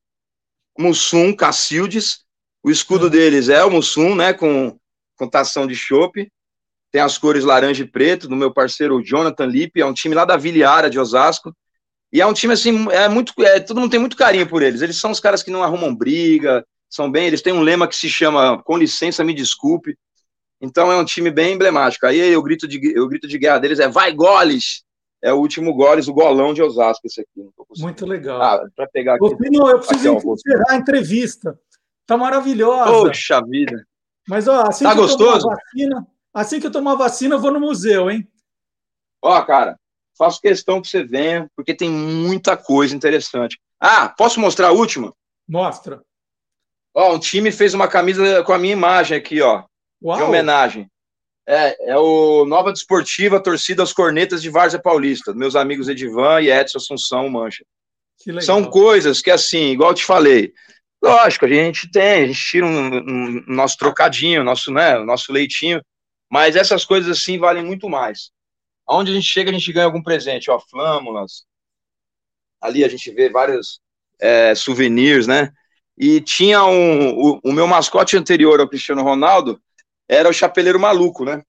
Mussum Cacildes. O escudo deles é o Mussum, né, com, com tação de chope. Tem as cores laranja e preto, do meu parceiro Jonathan Lippe, é um time lá da Viliara de Osasco. E é um time assim, é muito, é, todo mundo tem muito carinho por eles. Eles são os caras que não arrumam briga, são bem, eles têm um lema que se chama com licença, me desculpe. Então é um time bem emblemático. Aí o grito de, o grito de guerra deles é vai goles! É o último goles, o golão de Osasco, esse aqui. Muito legal. Ah, para pegar aqui. Ô, eu preciso aqui, encerrar a entrevista. Tá maravilhosa. Poxa vida. Mas ó, assim tá que gostoso? eu tomar vacina, assim que eu tomar vacina, eu vou no museu, hein? Ó, cara, faço questão que você venha, porque tem muita coisa interessante. Ah, posso mostrar a última? Mostra. Ó, um time fez uma camisa com a minha imagem aqui, ó, Uau. de homenagem. É, é o Nova Desportiva Torcida aos Cornetas de Várzea Paulista, meus amigos Edivan e Edson Assunção Mancha. São coisas que, assim, igual eu te falei, lógico, a gente tem, a gente tira um, um, nosso trocadinho, nosso, né, nosso leitinho, mas essas coisas, assim, valem muito mais. Aonde a gente chega, a gente ganha algum presente, ó, flâmulas, ali a gente vê vários é, souvenirs, né, e tinha um, o, o meu mascote anterior ao Cristiano Ronaldo, era o Chapeleiro Maluco, né?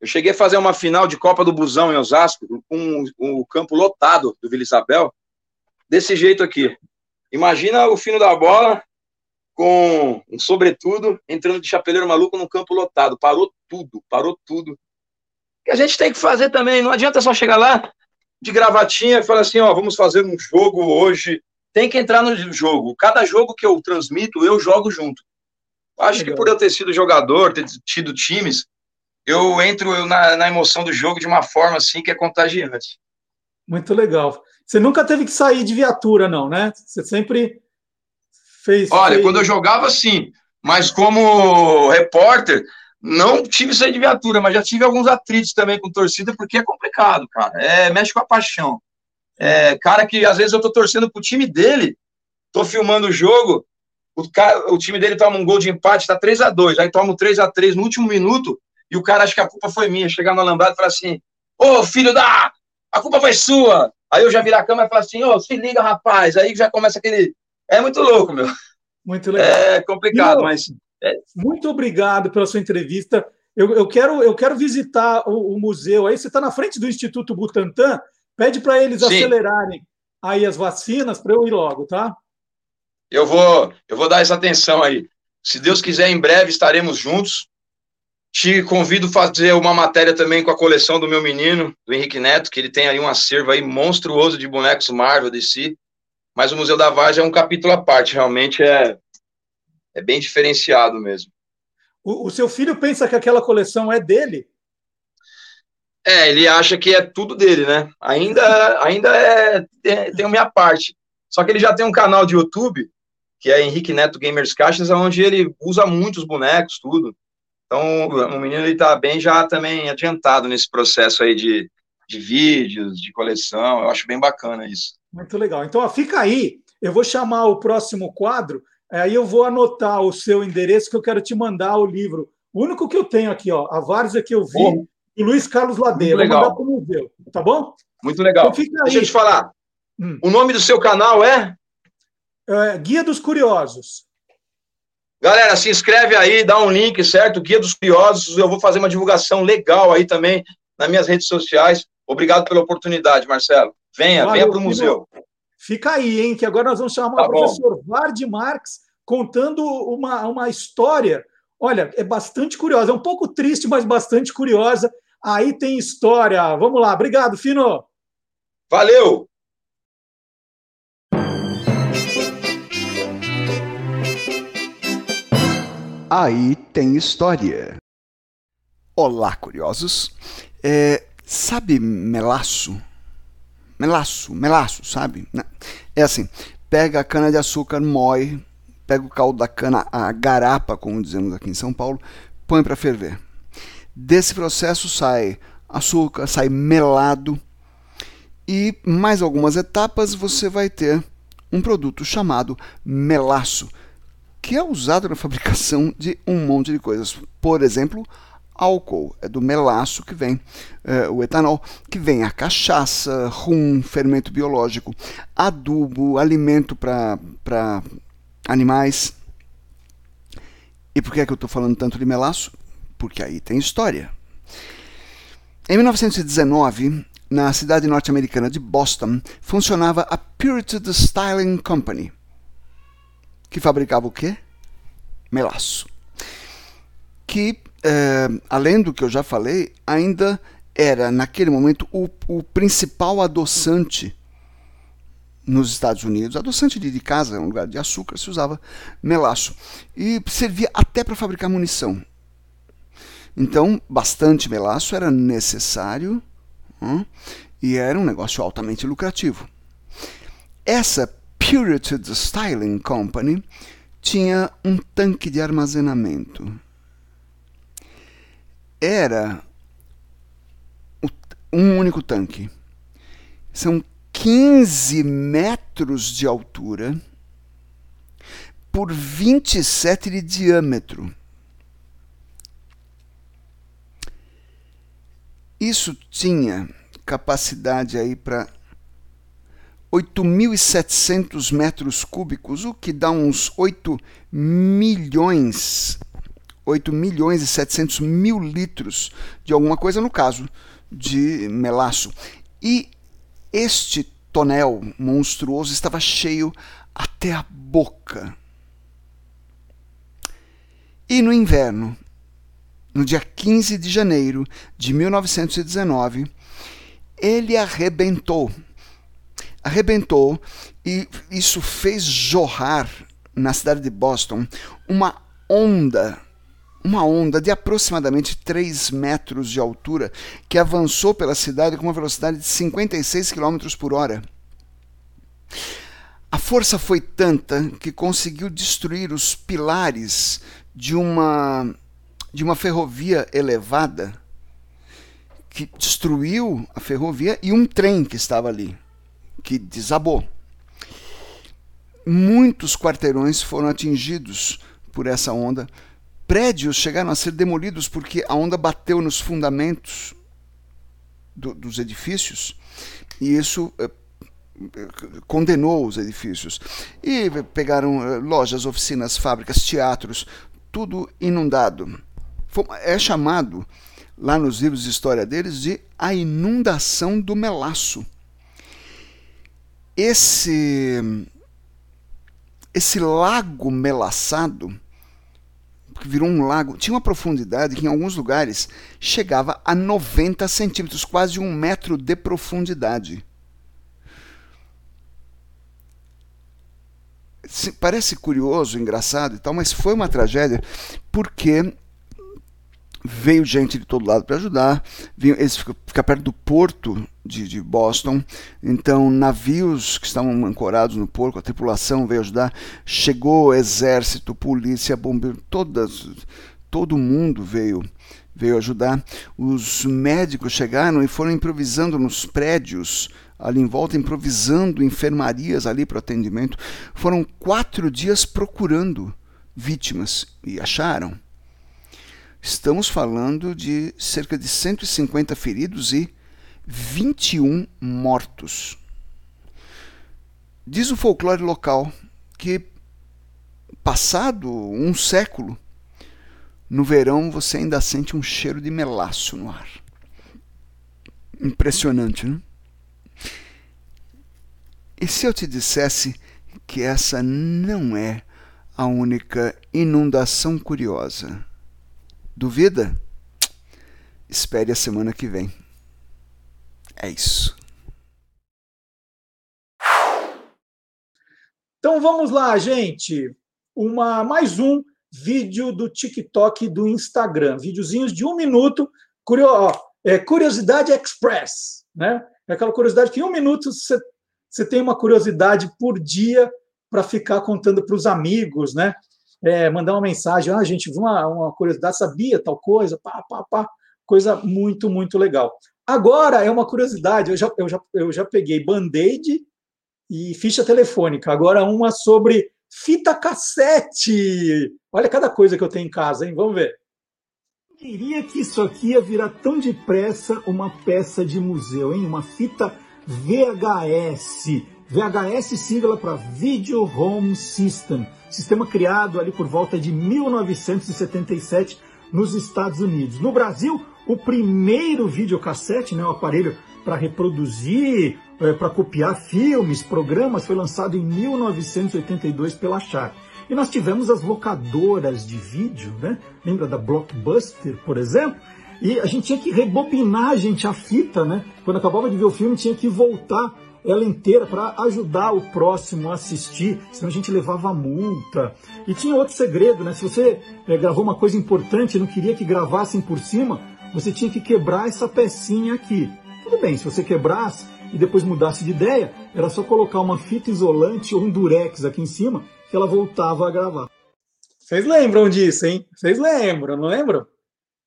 Eu cheguei a fazer uma final de Copa do Busão em Osasco, com o campo lotado do Vila Isabel, desse jeito aqui. Imagina o fino da bola com um sobretudo entrando de chapeleiro maluco no campo lotado. Parou tudo, parou tudo. que a gente tem que fazer também, não adianta só chegar lá de gravatinha e falar assim, ó, vamos fazer um jogo hoje. Tem que entrar no jogo. Cada jogo que eu transmito, eu jogo junto. Acho Legal. que por eu ter sido jogador, ter tido times, eu entro na, na, emoção do jogo de uma forma assim que é contagiante. Muito legal. Você nunca teve que sair de viatura, não, né? Você sempre fez. Olha, fez... quando eu jogava, sim. Mas como repórter, não tive sair de viatura, mas já tive alguns atritos também com torcida, porque é complicado, cara. É, mexe com a paixão. É, cara que às vezes eu tô torcendo pro time dele, tô filmando o jogo, o, cara, o time dele toma um gol de empate, tá 3 a 2 aí toma um 3 a 3 no último minuto, e o cara acha que a culpa foi minha. Chegar no alambrado e falar assim: Ô filho da. A culpa foi sua. Aí eu já viro a cama e falo assim: Ô, se liga, rapaz. Aí já começa aquele. É muito louco, meu. Muito legal. É complicado, mas. É... Muito obrigado pela sua entrevista. Eu, eu, quero, eu quero visitar o, o museu. Aí você está na frente do Instituto Butantan. Pede para eles Sim. acelerarem aí as vacinas para eu ir logo, tá? Eu vou, eu vou dar essa atenção aí. Se Deus quiser, em breve estaremos juntos. Te convido a fazer uma matéria também com a coleção do meu menino, do Henrique Neto, que ele tem aí um acervo aí monstruoso de bonecos Marvel DC. Mas o Museu da Vargem é um capítulo à parte, realmente é, é bem diferenciado mesmo. O, o seu filho pensa que aquela coleção é dele? É, ele acha que é tudo dele, né? Ainda, ainda é, tem, tem a minha parte. Só que ele já tem um canal de YouTube que é Henrique Neto Gamers Caixas, onde ele usa muitos bonecos, tudo. Então, o menino está bem já também adiantado nesse processo aí de, de vídeos, de coleção. Eu acho bem bacana isso. Muito legal. Então, ó, fica aí. Eu vou chamar o próximo quadro, aí eu vou anotar o seu endereço que eu quero te mandar o livro. O único que eu tenho aqui, ó, a várzea que eu vi, oh. e Luiz Carlos Ladeira. Vou mandar para o museu, tá bom? Muito legal. Então, Deixa eu te falar. Hum. O nome do seu canal é? É, Guia dos Curiosos. Galera, se inscreve aí, dá um link, certo? Guia dos Curiosos. Eu vou fazer uma divulgação legal aí também nas minhas redes sociais. Obrigado pela oportunidade, Marcelo. Venha, Valeu, venha para o museu. Fica aí, hein? Que agora nós vamos chamar tá o professor Vard Marx contando uma, uma história. Olha, é bastante curiosa, é um pouco triste, mas bastante curiosa. Aí tem história. Vamos lá, obrigado, Fino. Valeu! Aí tem história. Olá, curiosos. É, sabe melaço? Melaço, melaço, sabe? É assim: pega a cana de açúcar, moe, pega o caldo da cana, a garapa, como dizemos aqui em São Paulo, põe para ferver. Desse processo sai açúcar, sai melado e mais algumas etapas você vai ter um produto chamado melaço que é usado na fabricação de um monte de coisas. Por exemplo, álcool, é do melaço que vem é, o etanol, que vem a cachaça, rum, fermento biológico, adubo, alimento para animais. E por que, é que eu estou falando tanto de melaço? Porque aí tem história. Em 1919, na cidade norte-americana de Boston, funcionava a Purity Distilling Company que fabricava o quê? melaço. Que, é, além do que eu já falei, ainda era, naquele momento, o, o principal adoçante nos Estados Unidos. Adoçante de, de casa, um lugar de açúcar, se usava melaço. E servia até para fabricar munição. Então, bastante melaço era necessário e era um negócio altamente lucrativo. Essa Puritan Styling Company tinha um tanque de armazenamento. Era um único tanque. São 15 metros de altura por 27 de diâmetro. Isso tinha capacidade aí para 8.700 metros cúbicos, o que dá uns 8 milhões, 8 milhões e 700 mil litros de alguma coisa, no caso de melaço. E este tonel monstruoso estava cheio até a boca. E no inverno, no dia 15 de janeiro de 1919, ele arrebentou arrebentou e isso fez jorrar na cidade de Boston uma onda, uma onda de aproximadamente 3 metros de altura que avançou pela cidade com uma velocidade de 56 km por hora. A força foi tanta que conseguiu destruir os pilares de uma de uma ferrovia elevada que destruiu a ferrovia e um trem que estava ali que desabou. Muitos quarteirões foram atingidos por essa onda. Prédios chegaram a ser demolidos porque a onda bateu nos fundamentos do, dos edifícios e isso eh, condenou os edifícios. E pegaram eh, lojas, oficinas, fábricas, teatros, tudo inundado. É chamado, lá nos livros de história deles, de a inundação do melaço esse esse lago melaçado que virou um lago, tinha uma profundidade que em alguns lugares chegava a 90 centímetros, quase um metro de profundidade. Parece curioso, engraçado e tal, mas foi uma tragédia porque veio gente de todo lado para ajudar. Eles ficam, perto do porto de, de, Boston, então navios que estavam ancorados no porto, a tripulação veio ajudar. Chegou exército, polícia, bombeiro, todas, todo mundo veio veio ajudar. Os médicos chegaram e foram improvisando nos prédios ali em volta, improvisando enfermarias ali para atendimento. Foram quatro dias procurando vítimas e acharam. Estamos falando de cerca de 150 feridos e 21 mortos. Diz o folclore local que, passado um século, no verão você ainda sente um cheiro de melaço no ar. Impressionante, né? E se eu te dissesse que essa não é a única inundação curiosa? Duvida? Espere a semana que vem. É isso. Então vamos lá, gente. Uma mais um vídeo do TikTok e do Instagram. Videozinhos de um minuto. Curio, ó, é, curiosidade Express, né? É aquela curiosidade que em um minuto você, você tem uma curiosidade por dia para ficar contando para os amigos, né? É, mandar uma mensagem, ah, gente, uma, uma curiosidade, sabia tal coisa, pá, pá, pá, coisa muito, muito legal. Agora é uma curiosidade, eu já, eu já, eu já peguei band-aid e ficha telefônica, agora uma sobre fita cassete. Olha cada coisa que eu tenho em casa, hein? Vamos ver. Queria que isso aqui ia virar tão depressa uma peça de museu, hein? Uma fita VHS. VHS sigla para Video Home System sistema criado ali por volta de 1977 nos Estados Unidos. No Brasil, o primeiro videocassete, né, o aparelho para reproduzir, é, para copiar filmes, programas, foi lançado em 1982 pela Sharp. E nós tivemos as locadoras de vídeo, né? Lembra da Blockbuster, por exemplo? E a gente tinha que rebobinar, gente, a fita, né? Quando acabava de ver o filme, tinha que voltar ela inteira para ajudar o próximo a assistir, senão a gente levava multa. E tinha outro segredo, né? Se você é, gravou uma coisa importante e não queria que gravassem por cima, você tinha que quebrar essa pecinha aqui. Tudo bem, se você quebrasse e depois mudasse de ideia, era só colocar uma fita isolante ou um durex aqui em cima que ela voltava a gravar. Vocês lembram disso, hein? Vocês lembram, não lembram?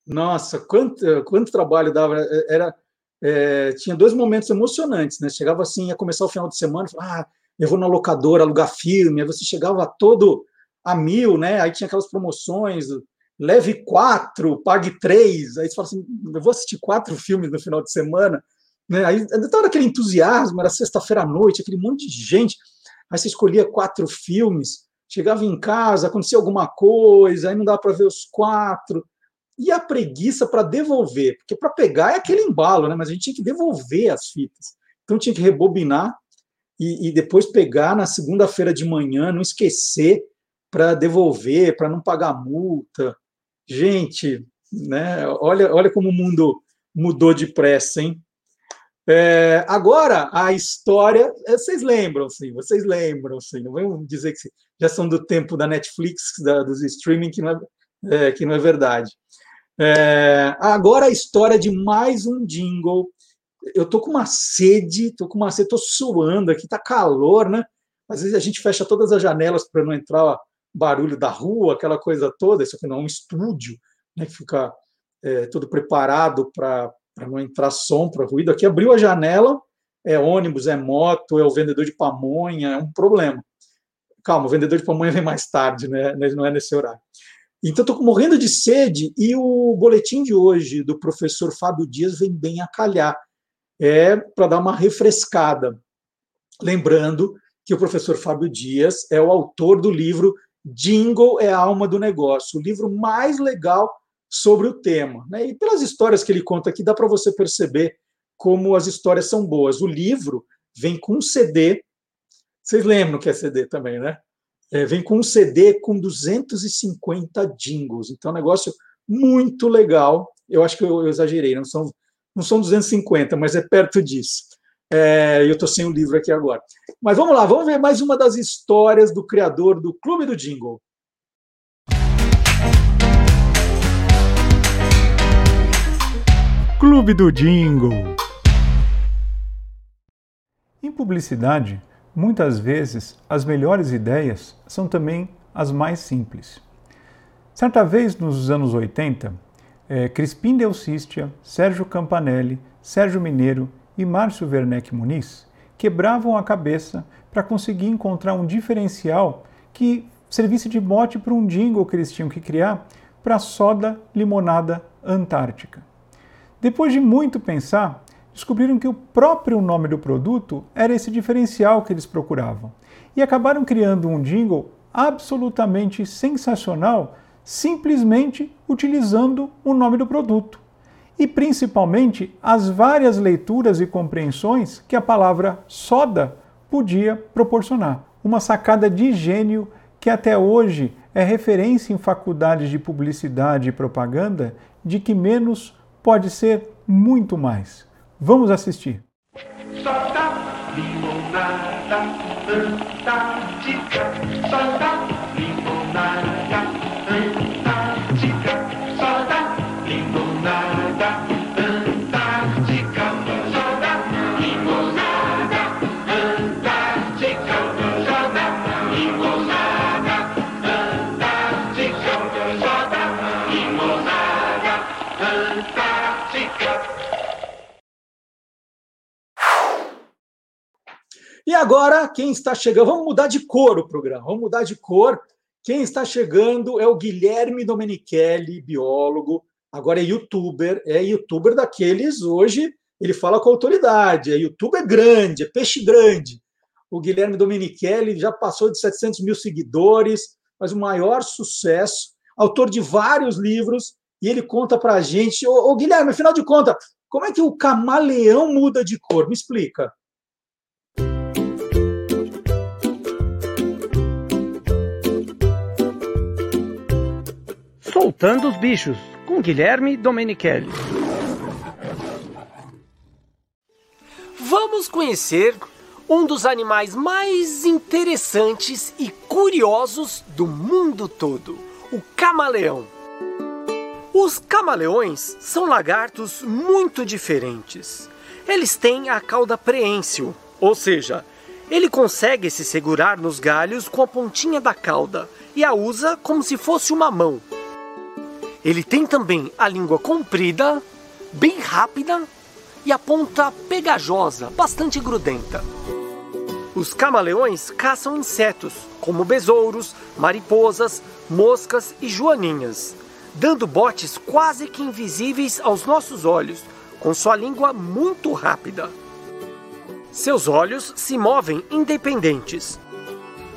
Nossa, quanto, quanto trabalho dava. Era, é, tinha dois momentos emocionantes, né? Chegava assim, ia começar o final de semana, falava, ah, eu vou na locadora alugar filme, aí você chegava todo a mil, né? Aí tinha aquelas promoções, leve quatro, pague três, aí você fala assim, eu vou assistir quatro filmes no final de semana, né? Aí estava aquele entusiasmo, era sexta-feira à noite, aquele monte de gente, aí você escolhia quatro filmes, chegava em casa, acontecia alguma coisa, aí não dava para ver os quatro, e a preguiça para devolver, porque para pegar é aquele embalo, né? Mas a gente tinha que devolver as fitas. Então tinha que rebobinar e, e depois pegar na segunda-feira de manhã, não esquecer para devolver, para não pagar multa. Gente, né? Olha, olha como o mundo mudou depressa, hein? É, agora, a história, é, vocês lembram, sim, vocês lembram, sim, não vamos dizer que já são do tempo da Netflix, da, dos streaming, que não é, é, que não é verdade. É, agora a história de mais um jingle. Eu tô com uma sede, tô com uma sede, tô suando aqui, tá calor, né? Às vezes a gente fecha todas as janelas para não entrar barulho da rua, aquela coisa toda. Isso aqui não é um estúdio, né? Que fica é, todo preparado para não entrar som, para ruído. Aqui abriu a janela, é ônibus, é moto, é o vendedor de pamonha, é um problema. Calma, o vendedor de pamonha vem mais tarde, né? Não é nesse horário. Então, estou morrendo de sede e o boletim de hoje do professor Fábio Dias vem bem a calhar. É para dar uma refrescada. Lembrando que o professor Fábio Dias é o autor do livro Jingle é a alma do negócio, o livro mais legal sobre o tema. Né? E pelas histórias que ele conta aqui, dá para você perceber como as histórias são boas. O livro vem com um CD. Vocês lembram que é CD também, né? É, vem com um CD com 250 jingles. Então, é um negócio muito legal. Eu acho que eu, eu exagerei, não são, não são 250, mas é perto disso. É, eu estou sem o livro aqui agora. Mas vamos lá, vamos ver mais uma das histórias do criador do Clube do Jingle. Clube do Jingle. Em publicidade, Muitas vezes, as melhores ideias são também as mais simples. Certa vez, nos anos 80, eh, Crispim Del Cistia, Sérgio Campanelli, Sérgio Mineiro e Márcio Werneck Muniz quebravam a cabeça para conseguir encontrar um diferencial que servisse de mote para um jingle que eles tinham que criar para a soda limonada antártica. Depois de muito pensar, descobriram que o próprio nome do produto era esse diferencial que eles procuravam. E acabaram criando um jingle absolutamente sensacional, simplesmente utilizando o nome do produto. E principalmente as várias leituras e compreensões que a palavra soda podia proporcionar. Uma sacada de gênio que até hoje é referência em faculdades de publicidade e propaganda de que menos pode ser muito mais. Vamos assistir. Limonada, E agora, quem está chegando? Vamos mudar de cor o programa, vamos mudar de cor. Quem está chegando é o Guilherme Domenichelli, biólogo, agora é youtuber, é youtuber daqueles hoje, ele fala com autoridade, é youtuber grande, é peixe grande. O Guilherme Domenichelli já passou de 700 mil seguidores, mas o maior sucesso, autor de vários livros, e ele conta para a gente, ô, ô Guilherme, afinal de contas, como é que o camaleão muda de cor? Me explica. Soltando os Bichos, com Guilherme Domenichelli. Vamos conhecer um dos animais mais interessantes e curiosos do mundo todo, o camaleão. Os camaleões são lagartos muito diferentes. Eles têm a cauda preênsil, ou seja, ele consegue se segurar nos galhos com a pontinha da cauda e a usa como se fosse uma mão. Ele tem também a língua comprida, bem rápida e a ponta pegajosa, bastante grudenta. Os camaleões caçam insetos, como besouros, mariposas, moscas e joaninhas, dando botes quase que invisíveis aos nossos olhos, com sua língua muito rápida. Seus olhos se movem independentes.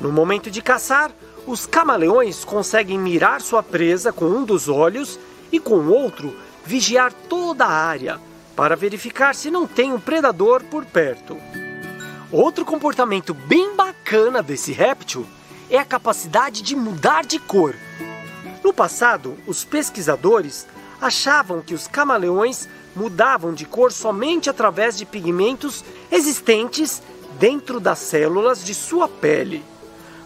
No momento de caçar, os camaleões conseguem mirar sua presa com um dos olhos e com o outro vigiar toda a área para verificar se não tem um predador por perto. Outro comportamento bem bacana desse réptil é a capacidade de mudar de cor. No passado, os pesquisadores achavam que os camaleões mudavam de cor somente através de pigmentos existentes dentro das células de sua pele.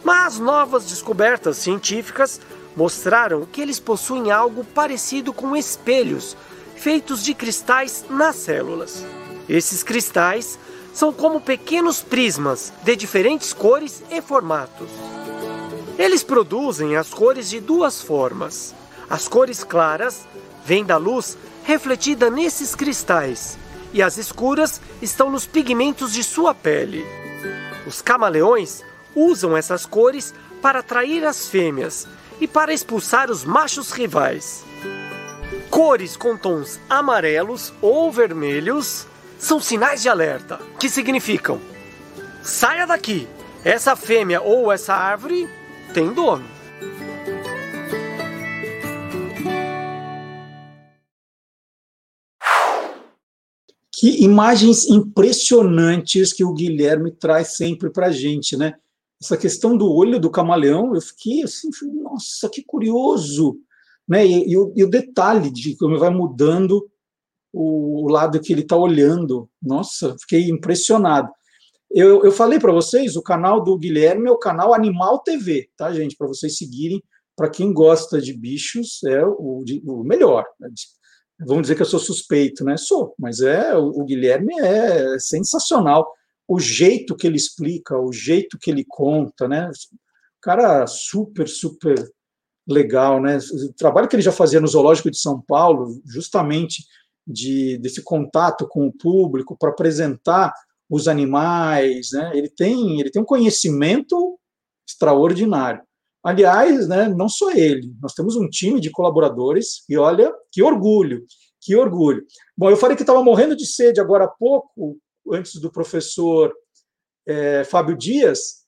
Mas novas descobertas científicas mostraram que eles possuem algo parecido com espelhos feitos de cristais nas células. Esses cristais são como pequenos prismas de diferentes cores e formatos. Eles produzem as cores de duas formas. As cores claras vêm da luz refletida nesses cristais e as escuras estão nos pigmentos de sua pele. Os camaleões usam essas cores para atrair as fêmeas e para expulsar os machos rivais. Cores com tons amarelos ou vermelhos são sinais de alerta, que significam: saia daqui, essa fêmea ou essa árvore tem dono. Que imagens impressionantes que o Guilherme traz sempre para a gente, né? Essa questão do olho do camaleão, eu fiquei assim, nossa, que curioso né? E, e, o, e o detalhe de como vai mudando o, o lado que ele está olhando. Nossa, fiquei impressionado. Eu, eu falei para vocês, o canal do Guilherme é o canal Animal TV, tá, gente? Para vocês seguirem. Para quem gosta de bichos, é o, o melhor. Vamos dizer que eu sou suspeito, né? Sou, mas é o, o Guilherme é sensacional. O jeito que ele explica, o jeito que ele conta, né? Cara super, super legal, né? O trabalho que ele já fazia no Zoológico de São Paulo, justamente de, desse contato com o público para apresentar os animais, né? Ele tem, ele tem um conhecimento extraordinário. Aliás, né, não só ele, nós temos um time de colaboradores e olha que orgulho, que orgulho. Bom, eu falei que estava morrendo de sede agora há pouco, antes do professor é, Fábio Dias,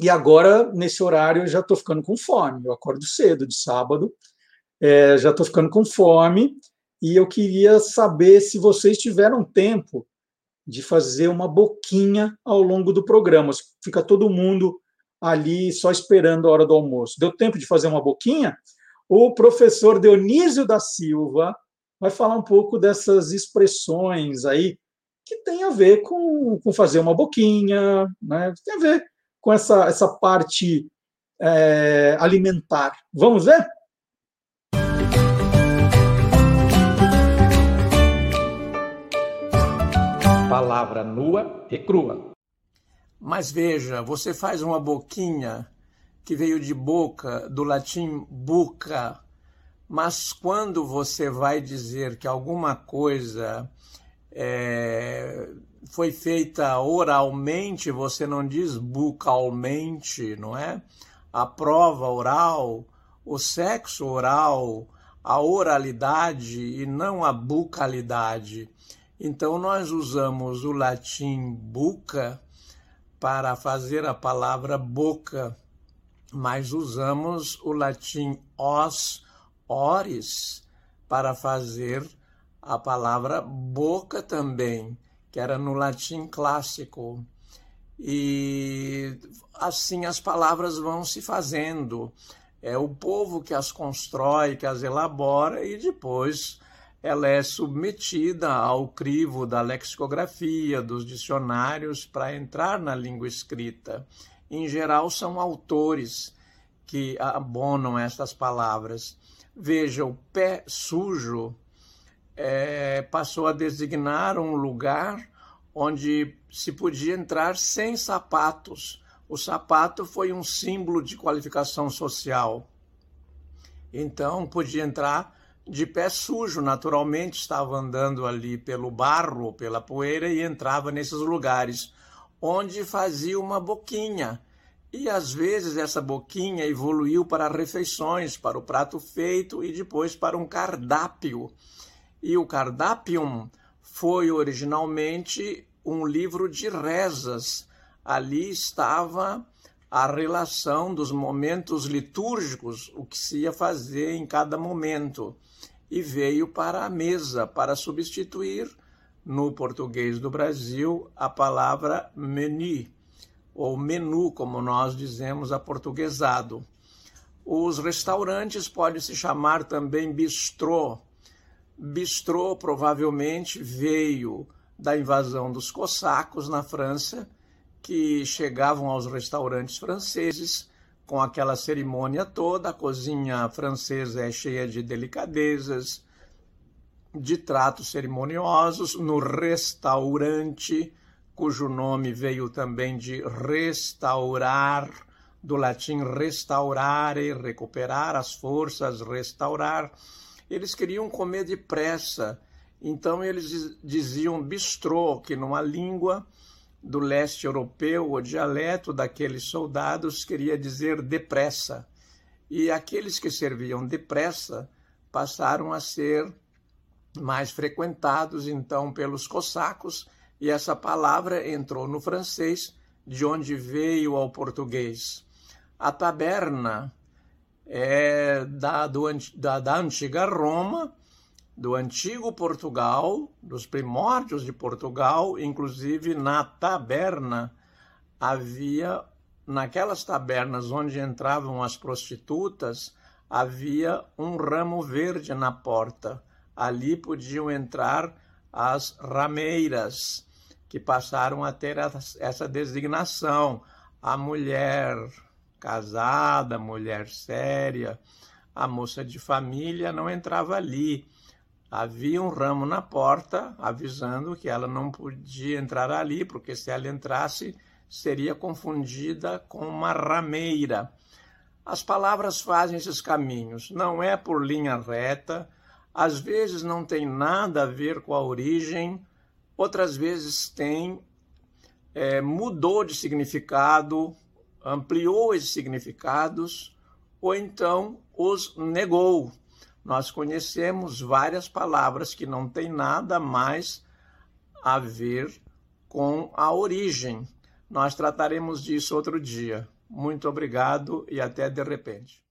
e agora, nesse horário, eu já estou ficando com fome. Eu acordo cedo de sábado, é, já estou ficando com fome, e eu queria saber se vocês tiveram tempo de fazer uma boquinha ao longo do programa. Fica todo mundo ali só esperando a hora do almoço. Deu tempo de fazer uma boquinha? O professor Dionísio da Silva vai falar um pouco dessas expressões aí que tem a ver com, com fazer uma boquinha, né? tem a ver com essa, essa parte é, alimentar. Vamos ver? Palavra nua e crua. Mas veja, você faz uma boquinha que veio de boca, do latim buca, mas quando você vai dizer que alguma coisa é, foi feita oralmente, você não diz bucalmente, não é? A prova oral, o sexo oral, a oralidade e não a bucalidade. Então nós usamos o latim buca para fazer a palavra boca, mas usamos o latim os, oris, para fazer a palavra boca também que era no latim clássico. E assim as palavras vão se fazendo. É o povo que as constrói, que as elabora e depois ela é submetida ao crivo da lexicografia, dos dicionários, para entrar na língua escrita. Em geral, são autores que abonam estas palavras. Veja, o pé sujo é, passou a designar um lugar onde se podia entrar sem sapatos. O sapato foi um símbolo de qualificação social. Então, podia entrar de pé sujo, naturalmente estava andando ali pelo barro, pela poeira e entrava nesses lugares, onde fazia uma boquinha. E às vezes essa boquinha evoluiu para refeições, para o prato feito e depois para um cardápio. E o cardápio foi originalmente um livro de rezas. Ali estava a relação dos momentos litúrgicos, o que se ia fazer em cada momento e veio para a mesa para substituir no português do Brasil a palavra menu ou menu, como nós dizemos aportuguesado. Os restaurantes podem se chamar também bistrô. Bistrô provavelmente veio da invasão dos cossacos na França, que chegavam aos restaurantes franceses com aquela cerimônia toda. A cozinha francesa é cheia de delicadezas, de tratos cerimoniosos. No restaurante, cujo nome veio também de restaurar, do latim restaurare, recuperar as forças, restaurar. Eles queriam comer depressa, então eles diziam bistrô, que numa língua do leste europeu, o dialeto daqueles soldados queria dizer depressa. E aqueles que serviam depressa passaram a ser mais frequentados então pelos cossacos, e essa palavra entrou no francês, de onde veio ao português. A taberna é da, do, da, da antiga Roma, do antigo Portugal, dos primórdios de Portugal, inclusive na taberna havia naquelas tabernas onde entravam as prostitutas, havia um ramo verde na porta. Ali podiam entrar as rameiras, que passaram a ter essa designação. A mulher casada, mulher séria, a moça de família não entrava ali. Havia um ramo na porta avisando que ela não podia entrar ali, porque se ela entrasse seria confundida com uma rameira. As palavras fazem esses caminhos, não é por linha reta, às vezes não tem nada a ver com a origem, outras vezes tem, é, mudou de significado, ampliou esses significados, ou então os negou nós conhecemos várias palavras que não têm nada mais a ver com a origem. Nós trataremos disso outro dia. Muito obrigado e até de repente.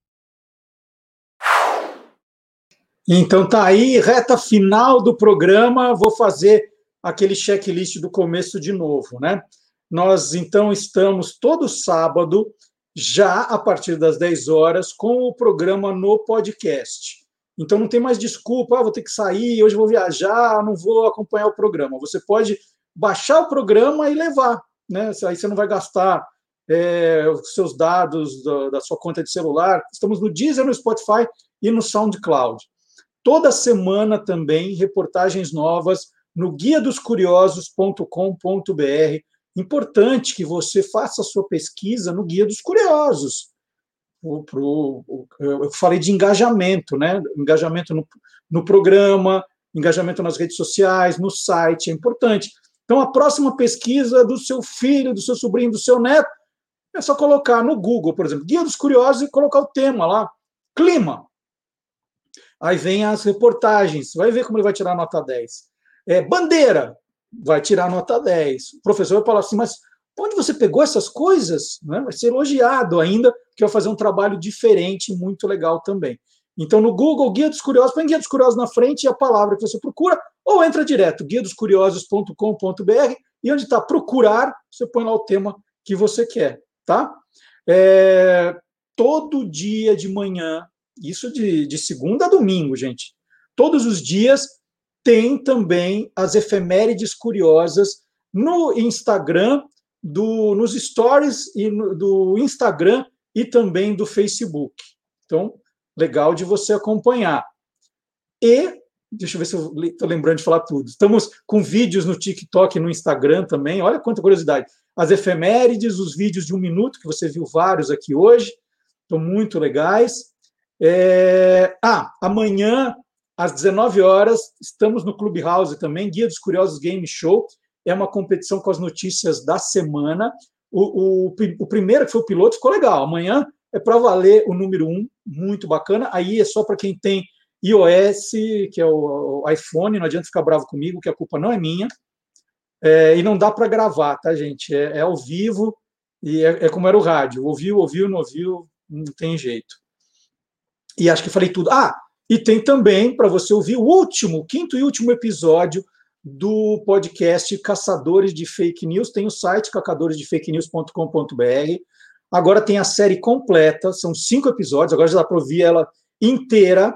Então tá aí, reta final do programa. Vou fazer aquele checklist do começo de novo, né? Nós então estamos todo sábado, já a partir das 10 horas, com o programa no podcast. Então não tem mais desculpa, ah, vou ter que sair, hoje vou viajar, não vou acompanhar o programa. Você pode baixar o programa e levar, né? Aí você não vai gastar é, os seus dados da, da, sua conta de celular. Estamos no Deezer, no Spotify e no SoundCloud. Toda semana também reportagens novas no guia dos curiosos.com.br. Importante que você faça a sua pesquisa no Guia dos Curiosos pro, eu falei de engajamento, né? Engajamento no, no programa, engajamento nas redes sociais, no site, é importante. Então, a próxima pesquisa do seu filho, do seu sobrinho, do seu neto, é só colocar no Google, por exemplo, Guia dos Curiosos e colocar o tema lá, clima. Aí vem as reportagens, vai ver como ele vai tirar nota 10. É, bandeira, vai tirar nota 10. O professor vai falar assim, mas onde você pegou essas coisas? Né? Vai ser elogiado ainda, que vai fazer um trabalho diferente, muito legal também. Então, no Google, Guia dos Curiosos, põe Guia dos Curiosos na frente e a palavra que você procura, ou entra direto, guiadoscuriosos.com.br, e onde está procurar, você põe lá o tema que você quer, tá? É, todo dia de manhã, isso de, de segunda a domingo, gente. Todos os dias tem também as efemérides curiosas no Instagram, do, nos stories e no, do Instagram e também do Facebook. Então, legal de você acompanhar. E, deixa eu ver se eu estou lembrando de falar tudo. Estamos com vídeos no TikTok e no Instagram também. Olha quanta curiosidade. As efemérides, os vídeos de um minuto, que você viu vários aqui hoje, estão muito legais. É... Ah, amanhã, às 19 horas, estamos no Clubhouse também, Guia dos Curiosos Game Show. É uma competição com as notícias da semana. O, o, o primeiro, que foi o piloto, ficou legal. Amanhã é para valer o número um, muito bacana. Aí é só para quem tem iOS, que é o, o, iPhone, não adianta ficar bravo comigo, que a culpa não é minha. É, e não dá para gravar, tá, gente? É, é ao vivo e é, é, como era o rádio. Ouviu, ouviu, não ouviu, não tem jeito. E acho que falei tudo. Ah, e tem também para você ouvir o último, quinto e último episódio do podcast Caçadores de Fake News. Tem o site caçadoresdefakenews.com.br. Agora tem a série completa, são cinco episódios, agora já dá para ouvir ela inteira.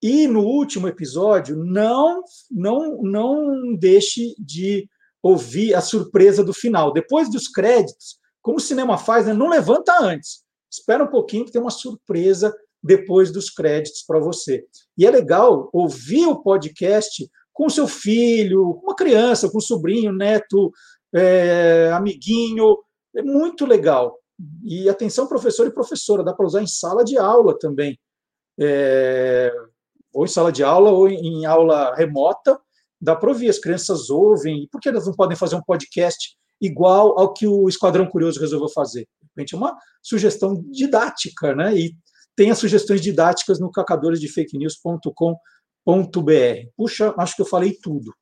E no último episódio, não, não, não deixe de ouvir a surpresa do final. Depois dos créditos, como o cinema faz, né, não levanta antes. Espera um pouquinho que tem uma surpresa depois dos créditos para você. E é legal ouvir o podcast com seu filho, uma criança, com um sobrinho, neto, é, amiguinho. É muito legal. E atenção, professor e professora, dá para usar em sala de aula também. É, ou em sala de aula, ou em aula remota, dá para ouvir. As crianças ouvem. Por que elas não podem fazer um podcast igual ao que o Esquadrão Curioso resolveu fazer? É uma sugestão didática, né? E tem as sugestões didáticas no cacadoresdefakenews.com.br. Puxa, acho que eu falei tudo.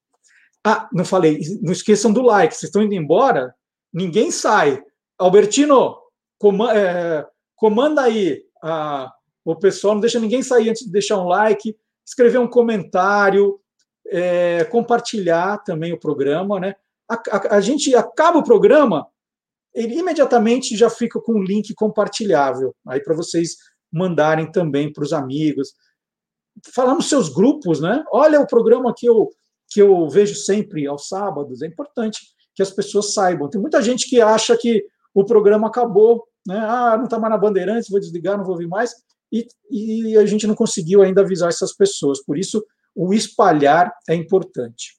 Ah, não falei. Não esqueçam do like. Vocês estão indo embora? Ninguém sai. Albertino, comanda, é, comanda aí a, o pessoal, não deixa ninguém sair antes de deixar um like, escrever um comentário, é, compartilhar também o programa, né? A, a, a, gente acaba o programa, ele imediatamente já fica com um link compartilhável, aí para vocês mandarem também para os amigos. Falar nos seus grupos, né? Olha o programa que eu, que eu vejo sempre aos sábados, é importante que as pessoas saibam. Tem muita gente que acha que o programa acabou, né? Ah, não está mais na Bandeirantes, vou desligar, não vou ouvir mais. E, e, a gente não conseguiu ainda avisar essas pessoas. Por isso, o espalhar é importante.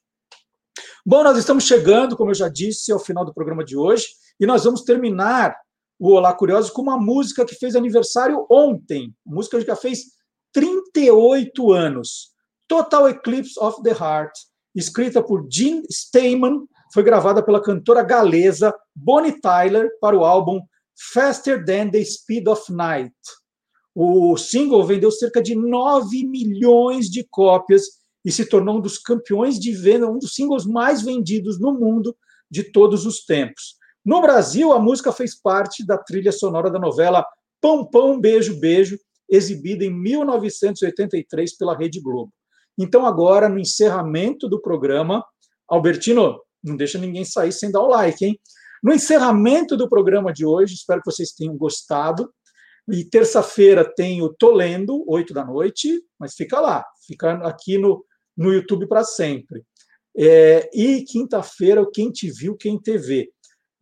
Bom, nós estamos chegando, como eu já disse, ao final do programa de hoje, e nós vamos terminar o Olá Curioso com uma música que fez aniversário ontem, música que já fez 38 anos, Total Eclipse of the Heart, escrita por Gene Steinman, foi gravada pela cantora galesa Bonnie Tyler para o álbum Faster Than the Speed of Night. O single vendeu cerca de 9 milhões de cópias e se tornou um dos campeões de venda, um dos singles mais vendidos no mundo de todos os tempos. No Brasil, a música fez parte da trilha sonora da novela Pão Pão Beijo Beijo, exibida em 1983 pela Rede Globo. Então, agora, no encerramento do programa, Albertino, não deixa ninguém sair sem dar o like, hein? No encerramento do programa de hoje, espero que vocês tenham gostado. E terça-feira tem o Tolendo, 8 da noite, mas fica lá, fica aqui no, no YouTube para sempre. É, e quinta-feira, o Quem Te Viu, Quem TV.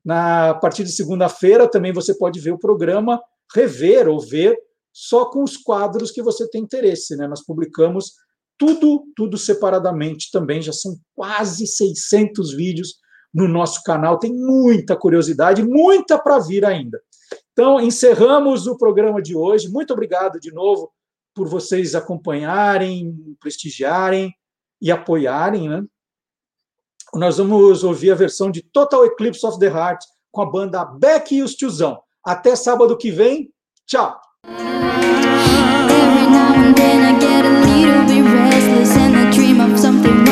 Na a partir de segunda-feira também você pode ver o programa, rever ou ver só com os quadros que você tem interesse. Né? Nós publicamos tudo, tudo separadamente também, já são quase 600 vídeos no nosso canal, tem muita curiosidade, muita para vir ainda. Então, encerramos o programa de hoje. Muito obrigado de novo por vocês acompanharem, prestigiarem e apoiarem. Né? nós vamos ouvir a versão de Total Eclipse of the Heart com a banda Beck e os Tiozão. Até sábado que vem. Tchau! something